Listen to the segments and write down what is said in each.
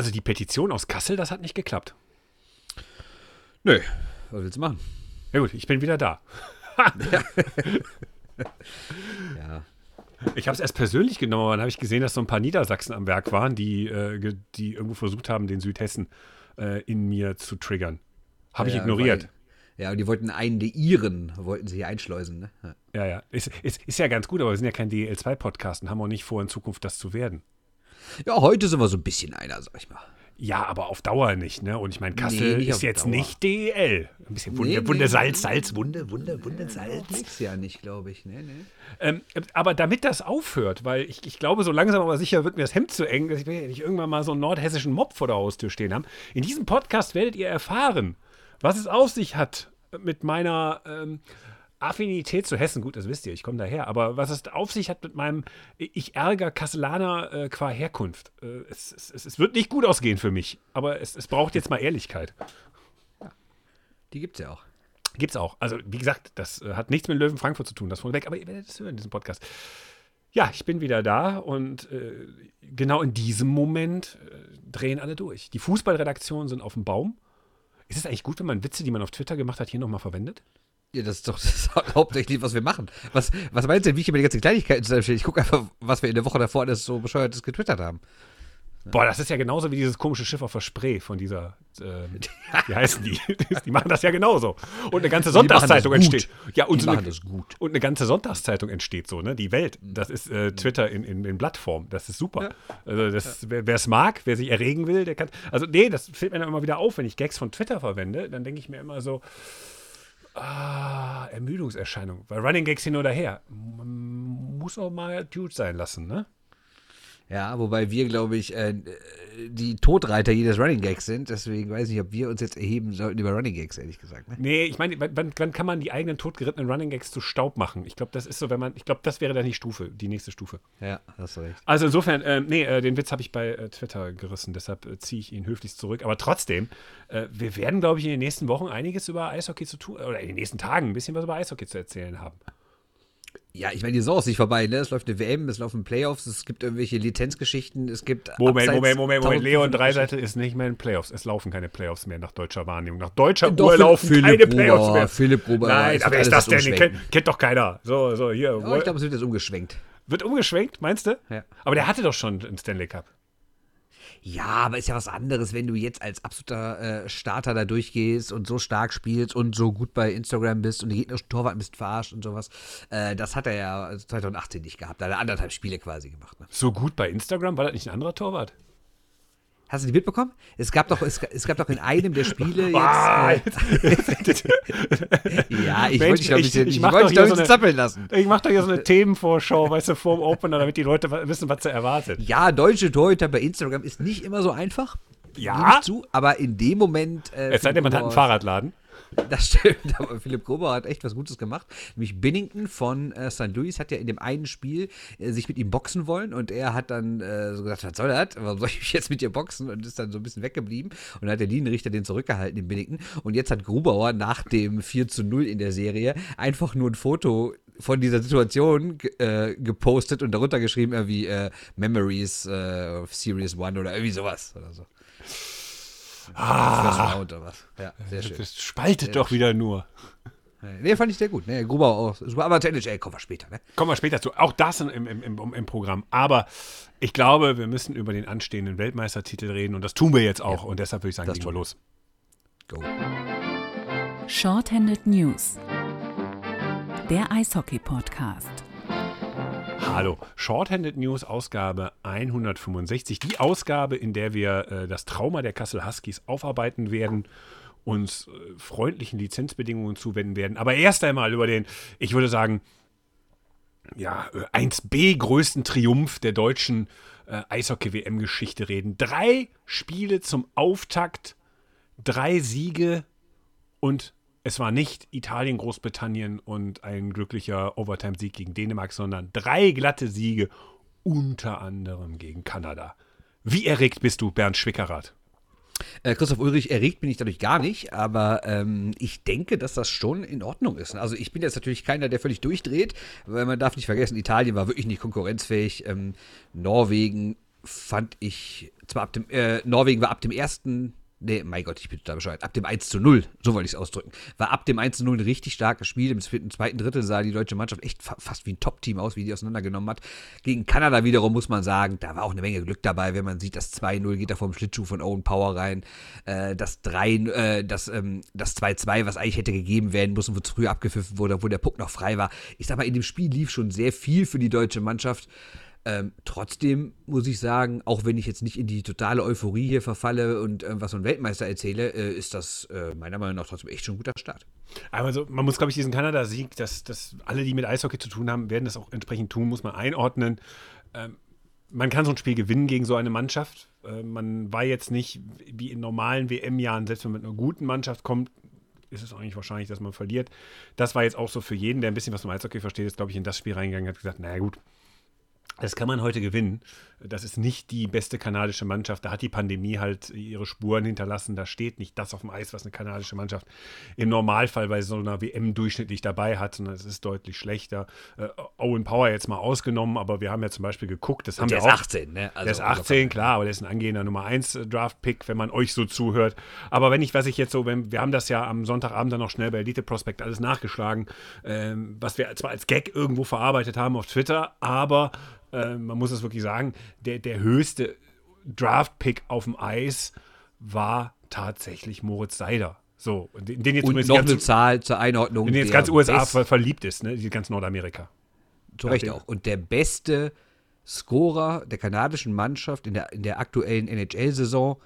Also die Petition aus Kassel, das hat nicht geklappt. Nö, was willst du machen? Ja gut, ich bin wieder da. Ja. Ich habe es erst persönlich genommen, aber dann habe ich gesehen, dass so ein paar Niedersachsen am Werk waren, die, äh, die irgendwo versucht haben, den Südhessen äh, in mir zu triggern. Habe ich Ja, ignoriert. weil- Ja, und die wollten einen der ihren, wollten sie hier einschleusen, ne? Ja. Ja, ja. Ist, ist, ist ja ganz gut, aber wir sind ja kein DL2-Podcast und haben auch nicht vor, in Zukunft das zu werden. Ja, heute sind wir so ein bisschen einer, sag ich mal. Ja, aber auf Dauer nicht, ne? Und ich meine, Kassel nicht ist jetzt Dauer. nicht DL. Ein bisschen Wunde, Nee, nee, Wunde, nee. Salz, Salz, Wunde, Wunde, Wunde, Salz. Nächstes Jahr nicht, glaube ich. Nee, nee. Ähm, aber damit das aufhört, weil ich, ich glaube, so langsam aber sicher wird mir das Hemd zu eng, dass ich ja nicht irgendwann mal so einen nordhessischen Mob vor der Haustür stehen haben. In diesem Podcast werdet ihr erfahren, was es auf sich hat mit meiner ähm, Affinität zu Hessen. Gut, das wisst ihr, ich komme daher. Aber was es auf sich hat mit meinem Ich ärger Kasselaner äh, qua Herkunft. Äh, es, es, es, es wird nicht gut ausgehen für mich, aber es, es braucht jetzt mal Ehrlichkeit. Die gibt's ja auch. Gibt's auch. Also, wie gesagt, das äh, hat nichts mit Löwen Frankfurt zu tun, das vorweg, aber ihr werdet es hören in diesem Podcast. Ja, ich bin wieder da und äh, genau in diesem Moment äh, drehen alle durch. Die Fußballredaktionen sind auf dem Baum. Ist es eigentlich gut, wenn man Witze, die man auf Twitter gemacht hat, hier nochmal verwendet? Ja, das ist doch das ist hauptsächlich, was wir machen. Was, was meinst du denn, wie ich immer die ganzen Kleinigkeiten zusammenstelle? Ich gucke einfach, was wir in der Woche davor alles so bescheuertes getwittert haben. Boah, das ist ja genauso wie dieses komische Schiff auf der Spree von dieser, ähm, wie heißen die? die machen das ja genauso. Und eine ganze Sonntagszeitung entsteht. Ja, und Die so eine, machen das gut. Und eine ganze Sonntagszeitung entsteht so, ne? Die Welt. Das ist äh, Twitter in, in, in Blattform. Das ist super. Also das, wer es mag, wer sich erregen will, der kann. Also, nee, das fällt mir dann immer wieder auf, wenn ich Gags von Twitter verwende, dann denke ich mir immer so, ah, Ermüdungserscheinung. Weil Running Gags hin oder her. Man muss auch mal Dude sein lassen, ne? Ja, wobei wir, glaube ich, äh, die Todreiter jedes Running Gags sind. Deswegen weiß ich nicht, ob wir uns jetzt erheben sollten über Running Gags, ehrlich gesagt. Ne? Nee, ich meine, wann, wann kann man die eigenen totgerittenen Running Gags zu Staub machen? Ich glaube, das ist so, wenn man, ich glaube, das wäre dann die Stufe, die nächste Stufe. Ja, hast du recht. Also insofern, äh, nee, äh, den Witz habe ich bei äh, Twitter gerissen, deshalb äh, ziehe ich ihn höflichst zurück. Aber trotzdem, äh, wir werden, glaube ich, in den nächsten Wochen einiges über Eishockey zu tun, oder in den nächsten Tagen ein bisschen was über Eishockey zu erzählen haben. Ja, ich meine, die Saison ist nicht vorbei, ne? Es läuft eine WM, es laufen Playoffs, es gibt irgendwelche Lizenzgeschichten, es gibt. Moment, abseits Moment, Moment, Moment. Leon 1500 Dreiseitel ist nicht mehr in Playoffs. Es laufen keine Playoffs mehr nach deutscher Wahrnehmung. Nach deutscher Doch, Uhr Philipp- laufen Philipp keine Gruber, Playoffs mehr. Philipp Gruber, Nein, aber ist das denn? Kennt, kennt doch keiner. So, so, hier. Ja, ich glaube, es wird jetzt umgeschwenkt. Wird umgeschwenkt, meinst du? Ja. Aber der hatte doch schon einen Stanley Cup. Ja, aber ist ja was anderes, wenn du jetzt als absoluter äh, Starter da durchgehst und so stark spielst und so gut bei Instagram bist und die gegnerischen Torwart bist verarscht und sowas. Äh, das hat er ja 2018 nicht gehabt. Da hat er anderthalb Spiele quasi gemacht. Ne? So gut bei Instagram, war das nicht ein anderer Torwart? Hast du die mitbekommen? Es gab doch, es, es gab doch in einem der Spiele jetzt. Äh, ja, ich Mensch, wollte dich doch ein ich- bisschen, ich ich, mach wollte dich doch so nicht eine- zappeln lassen. Ich mache doch hier so eine Themenvorschau, weißt du, vorm Opener, damit die Leute wissen, was sie erwartet. Ja, deutsche Torhüter bei Instagram ist nicht immer so einfach. Ja? Ich zu, aber in dem Moment. Äh, Es sei denn, man hat einen Fahrradladen. Das stimmt, aber Philipp Gruber hat echt was Gutes gemacht. Nämlich Binnington von äh, St. Louis hat ja in dem einen Spiel äh, sich mit ihm boxen wollen und er hat dann äh, so gesagt, was soll das? Warum soll ich mich jetzt mit dir boxen? Und ist dann so ein bisschen weggeblieben. Und dann hat der Linienrichter den zurückgehalten, den Binnington. Und jetzt hat Grubauer nach dem 4 zu 0 in der Serie einfach nur ein Foto von dieser Situation äh, gepostet und darunter geschrieben irgendwie äh, Memories äh, of Series One oder irgendwie sowas oder so. Ah. oder was. Ja, sehr schön. Das spaltet doch wieder nur. Nee, fand ich sehr gut. Nee, Gruber auch super. Aber zur NHL kommen wir später, ne? Kommen wir später zu. Auch das im, im, im, im Programm. Aber ich glaube, wir müssen über den anstehenden Weltmeistertitel reden und das tun wir jetzt auch. Und deshalb würde ich sagen, das tun wir. los. Go. Shorthanded News. Der Eishockey-Podcast. Hallo, Shorthanded News Ausgabe 165. Die Ausgabe, in der wir äh, das Trauma der Kassel Huskies aufarbeiten werden, uns äh, freundlichen Lizenzbedingungen zuwenden werden. Aber erst einmal über den, ich würde sagen, ja, äh, 1B größten Triumph der deutschen äh, Eishockey-WM-Geschichte reden. Drei Spiele zum Auftakt, drei Siege und es war nicht Italien, Großbritannien und ein glücklicher Overtime-Sieg gegen Dänemark, sondern drei glatte Siege, unter anderem gegen Kanada. Wie erregt bist du, Bernd Schwickerath? Äh, Christoph Ulrich erregt bin ich dadurch gar nicht, aber ähm, ich denke, dass das schon in Ordnung ist. Also ich bin jetzt natürlich keiner, der völlig durchdreht, weil man darf nicht vergessen, Italien war wirklich nicht konkurrenzfähig. Ähm, Norwegen fand ich, zwar ab dem, äh, Norwegen war ab dem ersten Nee, mein Gott, ich bin da bescheuert. Ab dem 1 zu 0, so wollte ich es ausdrücken. War ab dem 1 zu 0 ein richtig starkes Spiel. Im zweiten Drittel sah die deutsche Mannschaft echt fa fast wie ein Top-Team aus, wie die auseinandergenommen hat. Gegen Kanada wiederum muss man sagen, da war auch eine Menge Glück dabei, wenn man sieht, das 2-0 geht da vom Schlittschuh von Owen Power rein. Äh, das 3, äh, das, ähm, das 2-2, was eigentlich hätte gegeben werden müssen, wo zu früh abgepfiffen wurde, wo der Puck noch frei war. Ich sag mal, in dem Spiel lief schon sehr viel für die deutsche Mannschaft. Ähm, trotzdem muss ich sagen, auch wenn ich jetzt nicht in die totale Euphorie hier verfalle und äh, was von Weltmeister erzähle, äh, ist das äh, meiner Meinung nach trotzdem echt schon ein guter Start. Aber so, man muss, glaube ich, diesen Kanada-Sieg, dass, dass alle, die mit Eishockey zu tun haben, werden das auch entsprechend tun, muss man einordnen. Ähm, man kann so ein Spiel gewinnen gegen so eine Mannschaft. Äh, man war jetzt nicht wie in normalen WM-Jahren, selbst wenn man mit einer guten Mannschaft kommt, ist es eigentlich wahrscheinlich, dass man verliert. Das war jetzt auch so für jeden, der ein bisschen was vom Eishockey versteht, ist, glaube ich, in das Spiel reingegangen und hat gesagt, naja gut, das kann man heute gewinnen. Das ist nicht die beste kanadische Mannschaft. Da hat die Pandemie halt ihre Spuren hinterlassen. Da steht nicht das auf dem Eis, was eine kanadische Mannschaft im Normalfall bei so einer WM durchschnittlich dabei hat, sondern es ist deutlich schlechter. Äh, Owen Power jetzt mal ausgenommen, aber wir haben ja zum Beispiel geguckt, das haben der wir ist auch. 18, ne? Also der ist 18, klar, aber der ist ein angehender Nummer 1 Draft-Pick, wenn man euch so zuhört. Aber wenn ich, was ich jetzt so, wenn, wir haben das ja am Sonntagabend dann noch schnell bei Elite Prospect alles nachgeschlagen, ähm, was wir zwar als Gag irgendwo verarbeitet haben auf Twitter, aber äh, man muss es wirklich sagen, der, der höchste Draft-Pick auf dem Eis war tatsächlich Moritz Seider. So, den, den jetzt Und noch ganz, eine Zahl zur Einordnung. den jetzt ganz USA ver verliebt ist, ne? Die ganz Nordamerika. Zu Recht auch. Und der beste Scorer der kanadischen Mannschaft in der, in der aktuellen NHL-Saison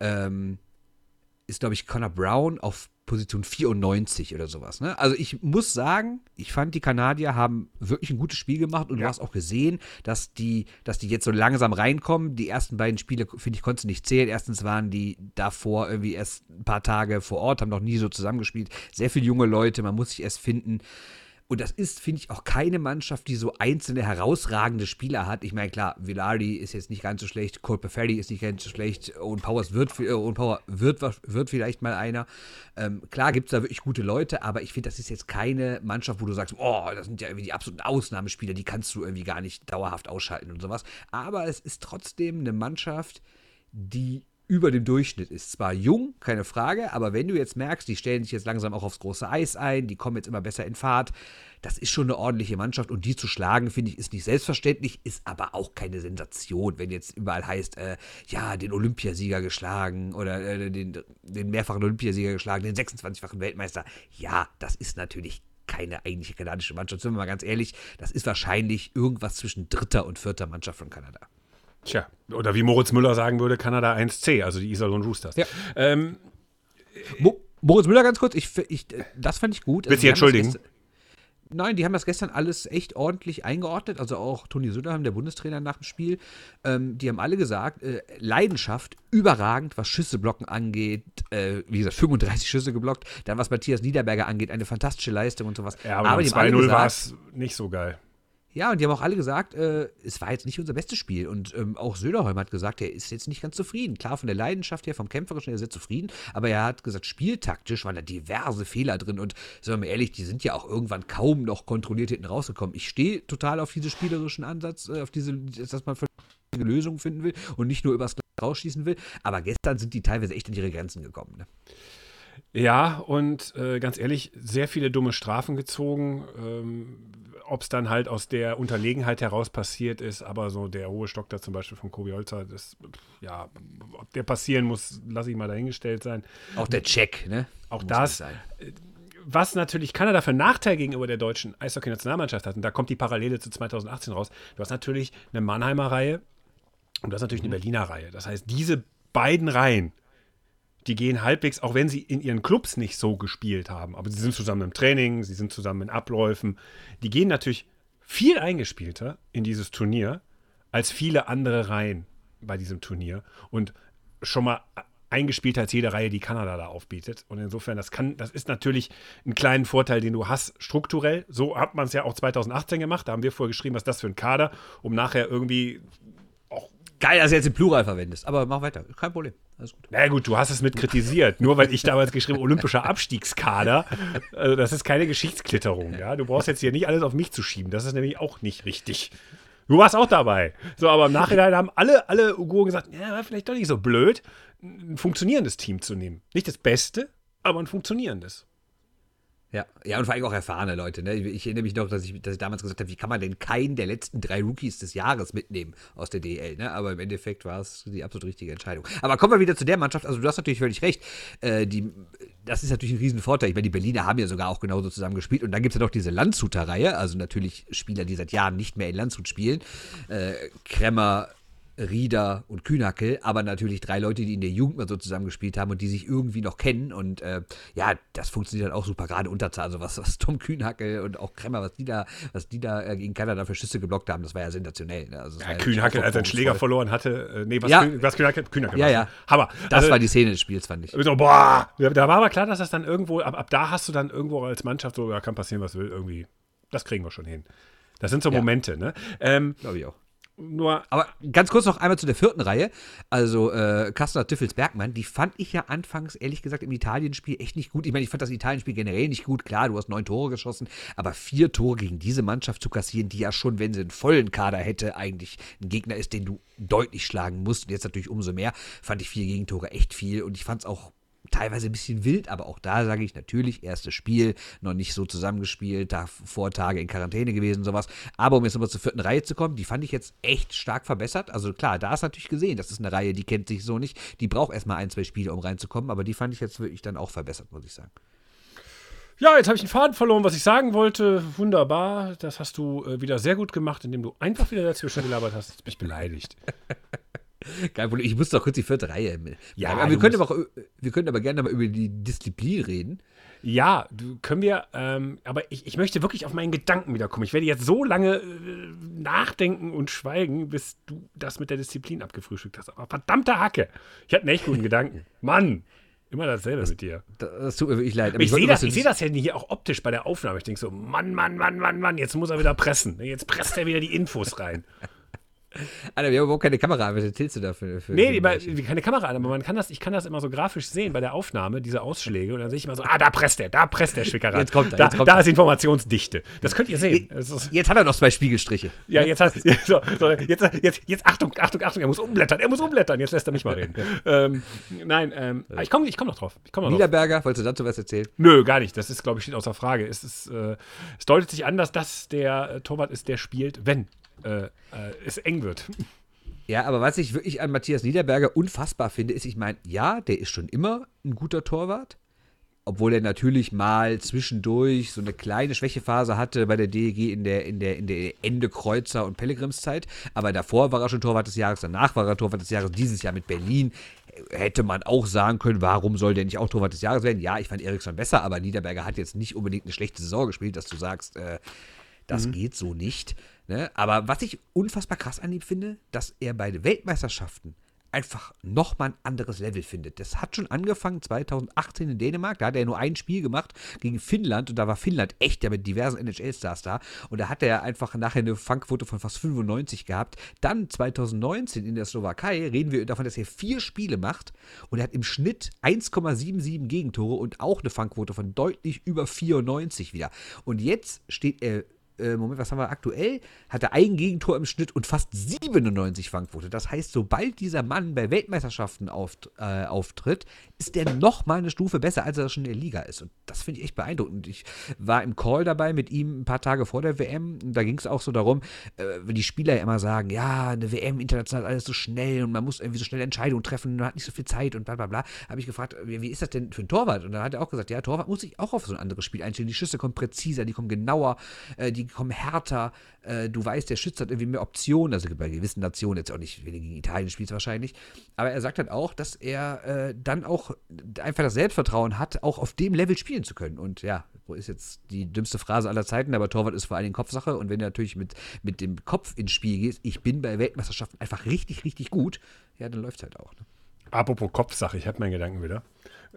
ähm, ist, glaube ich, Connor Brown auf Position 94 oder sowas. Ne? Also ich muss sagen, ich fand, die Kanadier haben wirklich ein gutes Spiel gemacht und du Ja. hast auch gesehen, dass die, dass die jetzt so langsam reinkommen. Die ersten beiden Spiele, finde ich, konntest du nicht zählen. Erstens waren die davor irgendwie erst ein paar Tage vor Ort, haben noch nie so zusammengespielt. Sehr viele junge Leute, man muss sich erst finden. Und das ist, finde ich, auch keine Mannschaft, die so einzelne herausragende Spieler hat. Ich meine, klar, Villardi ist jetzt nicht ganz so schlecht, Cole Perfetti ist nicht ganz so schlecht, Owen Powers wird, äh, Owen Power wird, wird vielleicht mal einer. Ähm, klar gibt es da wirklich gute Leute, aber ich finde, das ist jetzt keine Mannschaft, wo du sagst, oh, das sind ja irgendwie die absoluten Ausnahmespieler, die kannst du irgendwie gar nicht dauerhaft ausschalten und sowas. Aber es ist trotzdem eine Mannschaft, die über dem Durchschnitt ist. Zwar jung, keine Frage, aber wenn du jetzt merkst, die stellen sich jetzt langsam auch aufs große Eis ein, die kommen jetzt immer besser in Fahrt, das ist schon eine ordentliche Mannschaft und die zu schlagen, finde ich, ist nicht selbstverständlich, ist aber auch keine Sensation, wenn jetzt überall heißt, äh, ja, den Olympiasieger geschlagen oder äh, den, den mehrfachen Olympiasieger geschlagen, den 26-fachen Weltmeister. Ja, das ist natürlich keine eigentliche kanadische Mannschaft. Sind wir mal ganz ehrlich, das ist wahrscheinlich irgendwas zwischen dritter und vierter Mannschaft von Kanada. Tja, oder wie Moritz Müller sagen würde, Kanada 1C, also die Iserlohn Roosters. Ja. Ähm, Mo Moritz Müller ganz kurz, ich, ich, das fand ich gut. Willst du jetzt haben das entschuldigen? Nein, die haben das gestern alles echt ordentlich eingeordnet. Also auch Toni Söderheim, der Bundestrainer nach dem Spiel. Ähm, die haben alle gesagt, äh, Leidenschaft überragend, was Schüsse blocken angeht. Äh, wie gesagt, 35 Schüsse geblockt. Dann was Matthias Niederberger angeht, eine fantastische Leistung und sowas. ja, aber, aber haben alle 2-0 war es nicht so geil. Ja, und die haben auch alle gesagt, äh, es war jetzt nicht unser bestes Spiel. Und ähm, auch Söderholm hat gesagt, er ist jetzt nicht ganz zufrieden. Klar, von der Leidenschaft her, vom Kämpferischen her sehr zufrieden. Aber er hat gesagt, spieltaktisch waren da diverse Fehler drin. Und sagen wir mal ehrlich, die sind ja auch irgendwann kaum noch kontrolliert hinten rausgekommen. Ich stehe total auf diesen spielerischen Ansatz, äh, auf diese, dass man vernünftige Lösungen finden will und nicht nur übers Glas rausschießen will. Aber gestern sind die teilweise echt an ihre Grenzen gekommen. Ne? Ja, und äh, ganz ehrlich, sehr viele dumme Strafen gezogen. Ähm, Ob es dann halt aus der Unterlegenheit heraus passiert ist, aber so der hohe Stock da zum Beispiel von Kobi Holzer, das, ja, ob der passieren muss, lasse ich mal dahingestellt sein. Auch der Check, ne? Auch Muss das, sein. was natürlich Kanada für einen Nachteil gegenüber der deutschen Eishockey-Nationalmannschaft hat, und da kommt die Parallele zu 2018 raus, du hast natürlich eine Mannheimer Reihe und du hast natürlich eine Berliner Reihe. Das heißt, diese beiden Reihen, die gehen halbwegs, auch wenn sie in ihren Clubs nicht so gespielt haben, aber sie sind zusammen im Training, sie sind zusammen in Abläufen, die gehen natürlich viel eingespielter in dieses Turnier als viele andere Reihen bei diesem Turnier und schon mal eingespielter als jede Reihe, die Kanada da aufbietet. Und insofern, das kann, das ist natürlich ein kleinen Vorteil, den du hast, strukturell. So hat man es ja auch 2018 gemacht. Da haben wir vorher geschrieben, was das für ein Kader, um nachher irgendwie Geil, dass du jetzt den Plural verwendest. Aber mach weiter. Kein Problem. Alles gut. Na gut, du hast es mit kritisiert. Nur weil ich damals geschrieben olympischer Abstiegskader. Also das ist keine Geschichtsklitterung. Ja? Du brauchst jetzt hier nicht alles auf mich zu schieben. Das ist nämlich auch nicht richtig. Du warst auch dabei. So, aber im Nachhinein haben alle, alle Uiguren gesagt, ja, war vielleicht doch nicht so blöd, ein funktionierendes Team zu nehmen. Nicht das Beste, aber ein funktionierendes. Ja, ja, und vor allem auch erfahrene Leute. Ne? Ich erinnere mich noch, dass ich, dass ich damals gesagt habe, wie kann man denn keinen der letzten drei Rookies des Jahres mitnehmen aus der DL? Ne? Aber im Endeffekt war es die absolut richtige Entscheidung. Aber kommen wir wieder zu der Mannschaft. Also du hast natürlich völlig recht. Äh, die, das ist natürlich ein Riesenvorteil. Ich meine, die Berliner haben ja sogar auch genauso zusammen gespielt. Und dann gibt es ja noch diese Landshuter-Reihe. Also natürlich Spieler, die seit Jahren nicht mehr in Landshut spielen. Äh, Kremmer, Rieder und Kühnackel, aber natürlich drei Leute, die in der Jugend mal so zusammengespielt haben und die sich irgendwie noch kennen. Und äh, ja, das funktioniert dann auch super, gerade Unterzahl. Also was, was Tom Kühnackel und auch Kremmer, was die da, was die da äh, gegen Kanada für Schüsse geblockt haben, das war ja sensationell. Ne? Also, ja, Kühnackel, als er einen Schläger verloren hatte, äh, nee, was, ja. Kühn, was Kühnackel, Kühnackel ja, ja. Hammer. Das also, war die Szene des Spiels, fand ich. So, boah, da war aber klar, dass das dann irgendwo, ab, ab da hast du dann irgendwo als Mannschaft so, ja, kann passieren, was will, irgendwie, das kriegen wir schon hin. Das sind so ja. Momente, ne? Ähm, Glaube ich auch. Nur Aber ganz kurz noch einmal zu der vierten Reihe. Also äh, Kastner Tiffels Bergmann, die fand ich ja anfangs, ehrlich gesagt, im Italienspiel echt nicht gut. Ich meine, ich fand das Italienspiel generell nicht gut. Klar, du hast neun Tore geschossen, aber vier Tore gegen diese Mannschaft zu kassieren, die ja schon, wenn sie einen vollen Kader hätte, eigentlich ein Gegner ist, den du deutlich schlagen musst. Und jetzt natürlich umso mehr, fand ich vier Gegentore echt viel. Und ich fand es auch teilweise ein bisschen wild, aber auch da sage ich natürlich, erstes Spiel, noch nicht so zusammengespielt, da vor Tage in Quarantäne gewesen, sowas. Aber um jetzt nochmal zur vierten Reihe zu kommen, die fand ich jetzt echt stark verbessert. Also klar, da ist natürlich gesehen, das ist eine Reihe, die kennt sich so nicht. Die braucht erstmal ein, zwei Spiele, um reinzukommen, aber die fand ich jetzt wirklich dann auch verbessert, muss ich sagen. Ja, jetzt habe ich einen Faden verloren, was ich sagen wollte. Wunderbar. Das hast du äh, wieder sehr gut gemacht, indem du einfach wieder dazwischen gelabert hast. Jetzt bin ich beleidigt. Kein Problem. Ich muss doch kurz die vierte Reihe. Ja, aber wir können, aber auch, wir können aber gerne mal über die Disziplin reden. Ja, können wir, ähm, aber ich, ich möchte wirklich auf meinen Gedanken wiederkommen. Ich werde jetzt so lange äh, nachdenken und schweigen, bis du das mit der Disziplin abgefrühstückt hast. Aber verdammte Hacke. Ich hatte einen echt guten Gedanken. Mann. Immer dasselbe das, mit dir. Das tut mir wirklich leid. Aber ich, ich sehe das, seh das ja hier auch optisch bei der Aufnahme. Ich denke so, Mann, Mann, Mann, Mann, Mann, jetzt muss er wieder pressen. Jetzt presst er wieder die Infos rein. Alter, wir haben überhaupt keine Kamera Was erzählst du da für, Nee, über, keine Kamera an, aber man kann das, ich kann das immer so grafisch sehen bei der Aufnahme, diese Ausschläge. Und dann sehe ich immer so, ah, da presst er, da presst der Schwickerer. Jetzt kommt er, da, jetzt kommt da ist Informationsdichte. Das könnt ihr sehen. Jetzt, jetzt hat er noch zwei Spiegelstriche. Ja, jetzt hat so, so, jetzt, jetzt, jetzt, Achtung, Achtung, Achtung, er muss umblättern, er muss umblättern. Jetzt lässt er mich mal reden. ähm, nein, ähm, ich komme ich komm noch drauf. Ich komm noch Niederberger, drauf. wolltest du dazu was erzählen? Nö, gar nicht. Das ist, glaube ich, steht außer Frage. Es, ist, äh, es deutet sich an, dass das der äh, Torwart ist, der spielt, wenn äh, äh es eng wird. Ja, aber was ich wirklich an Matthias Niederberger unfassbar finde, ist, ich meine, ja, der ist schon immer ein guter Torwart. Obwohl er natürlich mal zwischendurch so eine kleine Schwächephase hatte bei der DEG in der, in der, in der Ende Kreuzer und Pellegrimszeit. Aber davor war er schon Torwart des Jahres, danach war er Torwart des Jahres. Dieses Jahr mit Berlin hätte man auch sagen können, warum soll der nicht auch Torwart des Jahres werden? Ja, ich fand Eriksson besser, aber Niederberger hat jetzt nicht unbedingt eine schlechte Saison gespielt, dass du sagst, äh, das mhm. geht so nicht. Ne? Aber was ich unfassbar krass an ihm finde, dass er bei den Weltmeisterschaften einfach nochmal ein anderes Level findet. Das hat schon angefangen 2018 in Dänemark, da hat er nur ein Spiel gemacht gegen Finnland und da war Finnland echt ja mit diversen NHL-Stars da und da hat er einfach nachher eine Fangquote von fast 95 gehabt. Dann 2019 in der Slowakei reden wir davon, dass er vier Spiele macht und er hat im Schnitt 1,77 Gegentore und auch eine Fangquote von deutlich über 94 wieder. Und jetzt steht er äh, Moment, was haben wir aktuell? Hat er ein Gegentor im Schnitt und fast 97 Fangquote. Das heißt, sobald dieser Mann bei Weltmeisterschaften auft, äh, auftritt, ist der noch mal eine Stufe besser, als er schon in der Liga ist. Und das finde ich echt beeindruckend. Ich war im Call dabei mit ihm ein paar Tage vor der WM. Und da ging es auch so darum, äh, wenn die Spieler ja immer sagen, ja, eine WM international alles so schnell und man muss irgendwie so schnell Entscheidungen treffen, man hat nicht so viel Zeit und bla bla bla. Habe ich gefragt, wie, ist das denn für ein Torwart? Und dann hat er auch gesagt, ja, Torwart muss sich auch auf so ein anderes Spiel einstellen. Die Schüsse kommen präziser, die kommen genauer, äh, die kommen härter. Äh, du weißt, der Schütze hat irgendwie mehr Optionen, also bei gewissen Nationen, jetzt auch nicht, wenn du gegen Italien spielst wahrscheinlich. Aber er sagt halt auch, dass er äh, dann auch einfach das Selbstvertrauen hat, auch auf dem Level spielen zu können. Und ja, ist jetzt die dümmste Phrase aller Zeiten, aber Torwart ist vor allen Dingen Kopfsache. Und wenn du natürlich mit, mit dem Kopf ins Spiel gehst, ich bin bei Weltmeisterschaften einfach richtig, richtig gut, ja, dann läuft es halt auch. Ne? Apropos Kopfsache, ich habe meinen Gedanken wieder.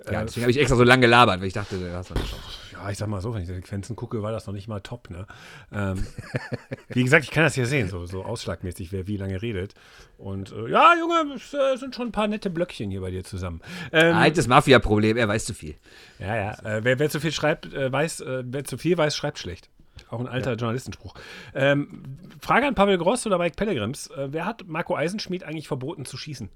Ja, deswegen habe ich extra so lange gelabert, weil ich dachte, du hast eine Chance. Ja, ich sag mal so, wenn ich die Sequenzen gucke, war das noch nicht mal top, ne? Ähm, wie gesagt, ich kann das hier sehen, so, so ausschlagmäßig, wer wie lange redet. Und äh, ja, Junge, es äh, sind schon ein paar nette Blöckchen hier bei dir zusammen. Ähm, Altes Mafia-Problem, er weiß zu viel. Ja, ja. Äh, wer, wer zu viel schreibt, äh, weiß, äh, wer zu viel weiß, schreibt schlecht. Auch ein alter Journalistenspruch. Ähm, Frage an Pavel Gross oder Mike Pellegrims. Äh, wer hat Marco Eisenschmidt eigentlich verboten zu schießen?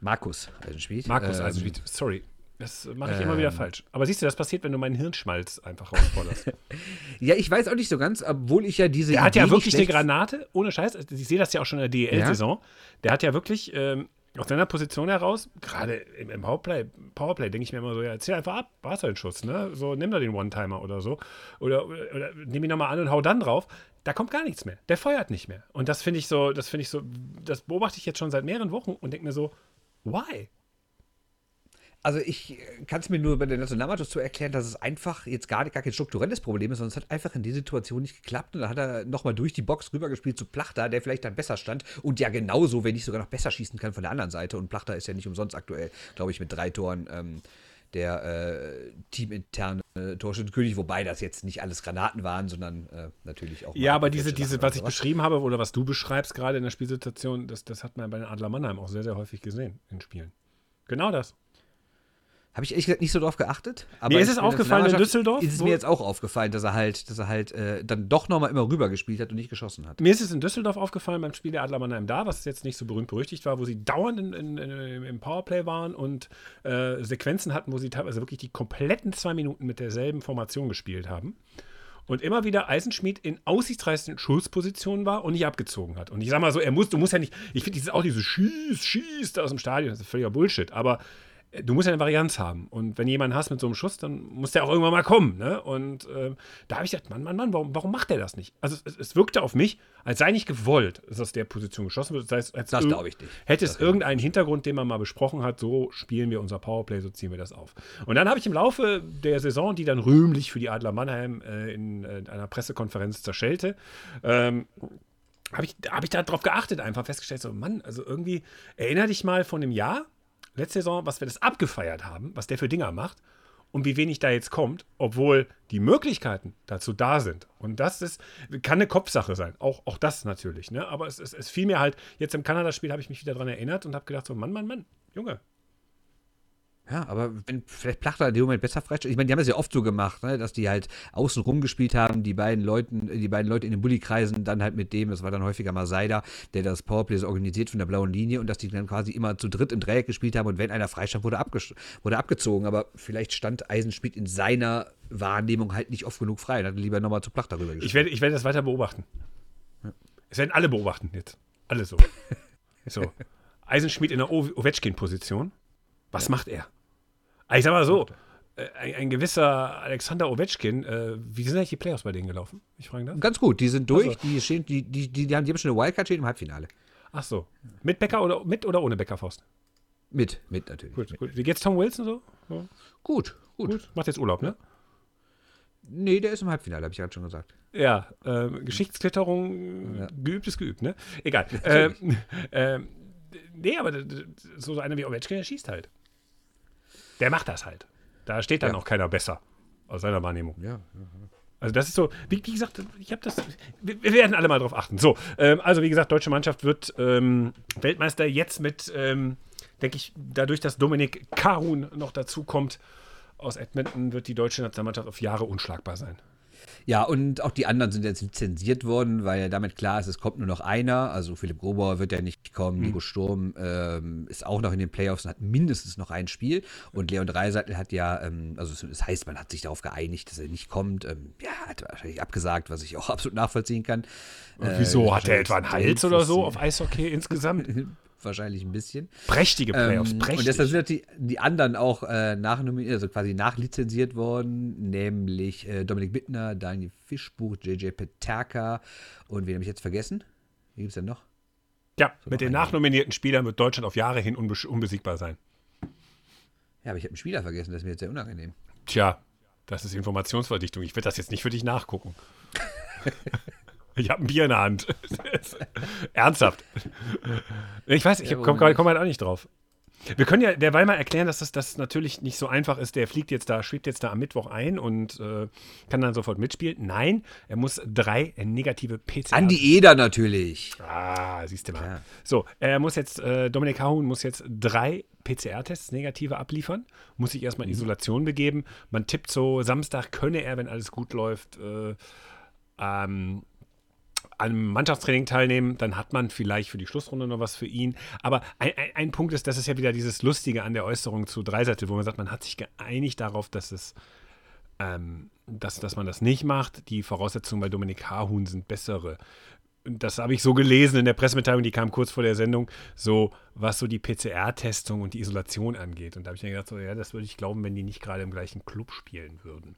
Markus Eisenschmied. Markus Ähm, Eisenschmidt, sorry. Das mache ich immer ähm, wieder falsch. Aber siehst du, das passiert, wenn du meinen Hirnschmalz einfach rausforderst. Ja, ich weiß auch nicht so ganz, obwohl ich ja diese. Der hat ja wirklich eine Granate, ohne Scheiß. Ich sehe das ja auch schon in der DL-Saison. Der hat ja wirklich ähm, aus seiner Position heraus, gerade im, im Powerplay, Powerplay denke ich mir immer so, ja, erzähl einfach ab, war halt Schuss, ne? So, nimm da den One-Timer oder so. Oder, oder, oder nimm ihn nochmal an und hau dann drauf. Da kommt gar nichts mehr. Der feuert nicht mehr. Und das finde ich so, das finde ich so, das beobachte ich jetzt schon seit mehreren Wochen und denke mir so, why? Also ich kann es mir nur bei der Nationalmannschaft so erklären, dass es einfach jetzt gar, gar kein strukturelles Problem ist, sondern es hat einfach in der Situation nicht geklappt. Und dann hat er nochmal durch die Box rübergespielt zu Plachter, der vielleicht dann besser stand und ja genauso, wenn nicht sogar noch besser schießen kann von der anderen Seite. Und Plachter ist ja nicht umsonst aktuell, glaube ich, mit drei Toren ähm, der äh, teaminterne Torschützenkönig, wobei das jetzt nicht alles Granaten waren, sondern äh, natürlich auch. Ja, aber diese, diese, was ich sowas. beschrieben habe oder was du beschreibst gerade in der Spielsituation, das, das hat man bei den Adler Mannheim auch sehr, sehr häufig gesehen in Spielen. Genau das. Habe ich ehrlich gesagt nicht so drauf geachtet. Aber Mir ist es aufgefallen in Düsseldorf, Ist es mir jetzt auch aufgefallen, dass er halt, dass er halt äh, dann doch nochmal immer rüber gespielt hat und nicht geschossen hat. Mir ist es in Düsseldorf aufgefallen beim Spiel der Adler Mannheim da, was jetzt nicht so berühmt berüchtigt war, wo sie dauernd in, in, in, im Powerplay waren und äh, Sequenzen hatten, wo sie teilweise wirklich die kompletten zwei Minuten mit derselben Formation gespielt haben. Und immer wieder Eisenschmied in aussichtsreichsten Schusspositionen war und nicht abgezogen hat. Und ich sag mal so, er muss, du musst ja nicht, ich finde dieses auch dieses Schieß, Schieß da aus dem Stadion, das ist völliger Bullshit, aber du musst ja eine Varianz haben. Und wenn jemand hast mit so einem Schuss, dann muss der auch irgendwann mal kommen. Ne? Und ähm, da habe ich gedacht, Mann, Mann, Mann, warum, warum macht der das nicht? Also es, es wirkte auf mich, als sei nicht gewollt, dass aus der Position geschossen wird. Das heißt, als Das irg- glaub ich nicht. Hätte Das es irgendeinen Hintergrund, den man mal besprochen hat, so spielen wir unser Powerplay, so ziehen wir das auf. Und dann habe ich im Laufe der Saison, die dann rühmlich für die Adler Mannheim äh, in, äh, einer Pressekonferenz zerschellte, ähm, habe ich, hab ich darauf geachtet, einfach festgestellt, so, Mann, also irgendwie, erinnere dich mal von dem Jahr, letzte Saison, was wir das abgefeiert haben, was der für Dinger macht und wie wenig da jetzt kommt, obwohl die Möglichkeiten dazu da sind. Und das ist, kann eine Kopfsache sein, auch, auch das natürlich, ne? aber es, es, es fiel mir halt, jetzt im Kanada-Spiel habe ich mich wieder daran erinnert und habe gedacht, so, Mann, Mann, Mann, Junge, Ja, aber wenn vielleicht Plachter in dem Moment besser freistellt. Ich meine, die haben das ja oft so gemacht, ne, dass die halt außen rum gespielt haben, die beiden Leuten, die beiden Leute in den Bulli-Kreisen, dann halt mit dem, das war dann häufiger mal Seider, der das Powerplay so organisiert von der blauen Linie und dass die dann quasi immer zu dritt im Dreieck gespielt haben und wenn einer freistand, wurde, wurde abgezogen. Aber vielleicht stand Eisenschmidt in seiner Wahrnehmung halt nicht oft genug frei. Dann hat er lieber nochmal zu Plachter rüber ich werde, ich werde das weiter beobachten. Es werden alle beobachten jetzt. Alle so. so. Eisenschmied in der Ovechkin-Position. Was macht er? Ah, Ich sag mal so, äh, ein, ein gewisser Alexander Ovechkin, äh, wie sind eigentlich die Playoffs bei denen gelaufen? Ich frage das. Ganz gut, die sind durch, Also. die, stehen, die, die, die, die, haben, die haben schon eine Wildcard stehen im Halbfinale. Ach so. Mit Becker oder mit oder ohne Beckerfaust? Mit, mit natürlich. Gut, mit. gut. Wie geht's Tom Wilson so? so? Gut, gut. Gut. Macht jetzt Urlaub, ne? Nee, der ist im Halbfinale, habe ich gerade schon gesagt. Ja, äh, Geschichtsklitterung, geübt ist geübt, ne? Egal. ähm, ähm, nee, aber so einer wie Ovechkin, der schießt halt. Der macht das halt. Da steht dann Ja. auch keiner besser, aus seiner Wahrnehmung. Ja. Also das ist so, wie, wie gesagt, ich habe das, wir, wir werden alle mal drauf achten. So, ähm, also wie gesagt, deutsche Mannschaft wird ähm, Weltmeister jetzt mit, ähm, denke ich, dadurch, dass Dominik Karun noch dazu kommt aus Edmonton, wird die deutsche Nationalmannschaft auf Jahre unschlagbar sein. Ja, und auch die anderen sind jetzt lizenziert worden, weil ja damit klar ist, es kommt nur noch einer. Also Philipp Grobauer wird ja nicht kommen. Nico Sturm ähm, ist auch noch in den Playoffs und hat mindestens noch ein Spiel. Und Leon Dreiseitel hat ja, ähm, also das heißt, man hat sich darauf geeinigt, dass er nicht kommt. Ähm, ja, hat wahrscheinlich abgesagt, was ich auch absolut nachvollziehen kann. Äh, Wieso? Hat er etwa einen Hals oder so auf Eishockey insgesamt? Wahrscheinlich ein bisschen. Prächtige Playoffs, Ähm, prächtig. und deshalb sind die, die anderen auch äh, nachnominiert, also quasi nachlizenziert worden, nämlich äh, Dominik Bittner, Daniel Fischbuch, JJ Peterka und wen habe ich jetzt vergessen? Wie gibt es denn noch? ja, mit noch den nachnominierten Spielern wird Deutschland auf Jahre hin unbe unbesiegbar sein. Ja, aber ich habe einen Spieler vergessen, das ist mir jetzt sehr unangenehm. Tja, das ist Informationsverdichtung. Ich werde das jetzt nicht für dich nachgucken. ich habe ein Bier in der Hand. Ernsthaft. Ich weiß, ich Ja, komme komm halt auch nicht drauf. Wir können ja derweil mal erklären, dass das, das natürlich nicht so einfach ist. Der fliegt jetzt da, schwebt jetzt da am Mittwoch ein und äh, kann dann sofort mitspielen. Nein, er muss drei negative PCR. An die Eder natürlich. Ah, siehst du mal. Klar. So, er muss jetzt, äh, Dominik Hahn muss jetzt drei PCR-Tests negative abliefern, muss sich erstmal in Isolation begeben. Man tippt so, Samstag könne er, wenn alles gut läuft, äh, ähm, an einem Mannschaftstraining teilnehmen, dann hat man vielleicht für die Schlussrunde noch was für ihn. Aber ein, ein, ein Punkt ist, das ist ja wieder dieses Lustige an der Äußerung zu Dreiseitel, wo man sagt, man hat sich geeinigt darauf, dass es ähm, dass, dass man das nicht macht. Die Voraussetzungen bei Dominik Hahun sind bessere. Das habe ich so gelesen in der Pressemitteilung, die kam kurz vor der Sendung, so was so die PCR-Testung und die Isolation angeht. Und da habe ich mir gedacht, so, ja, das würde ich glauben, wenn die nicht gerade im gleichen Club spielen würden.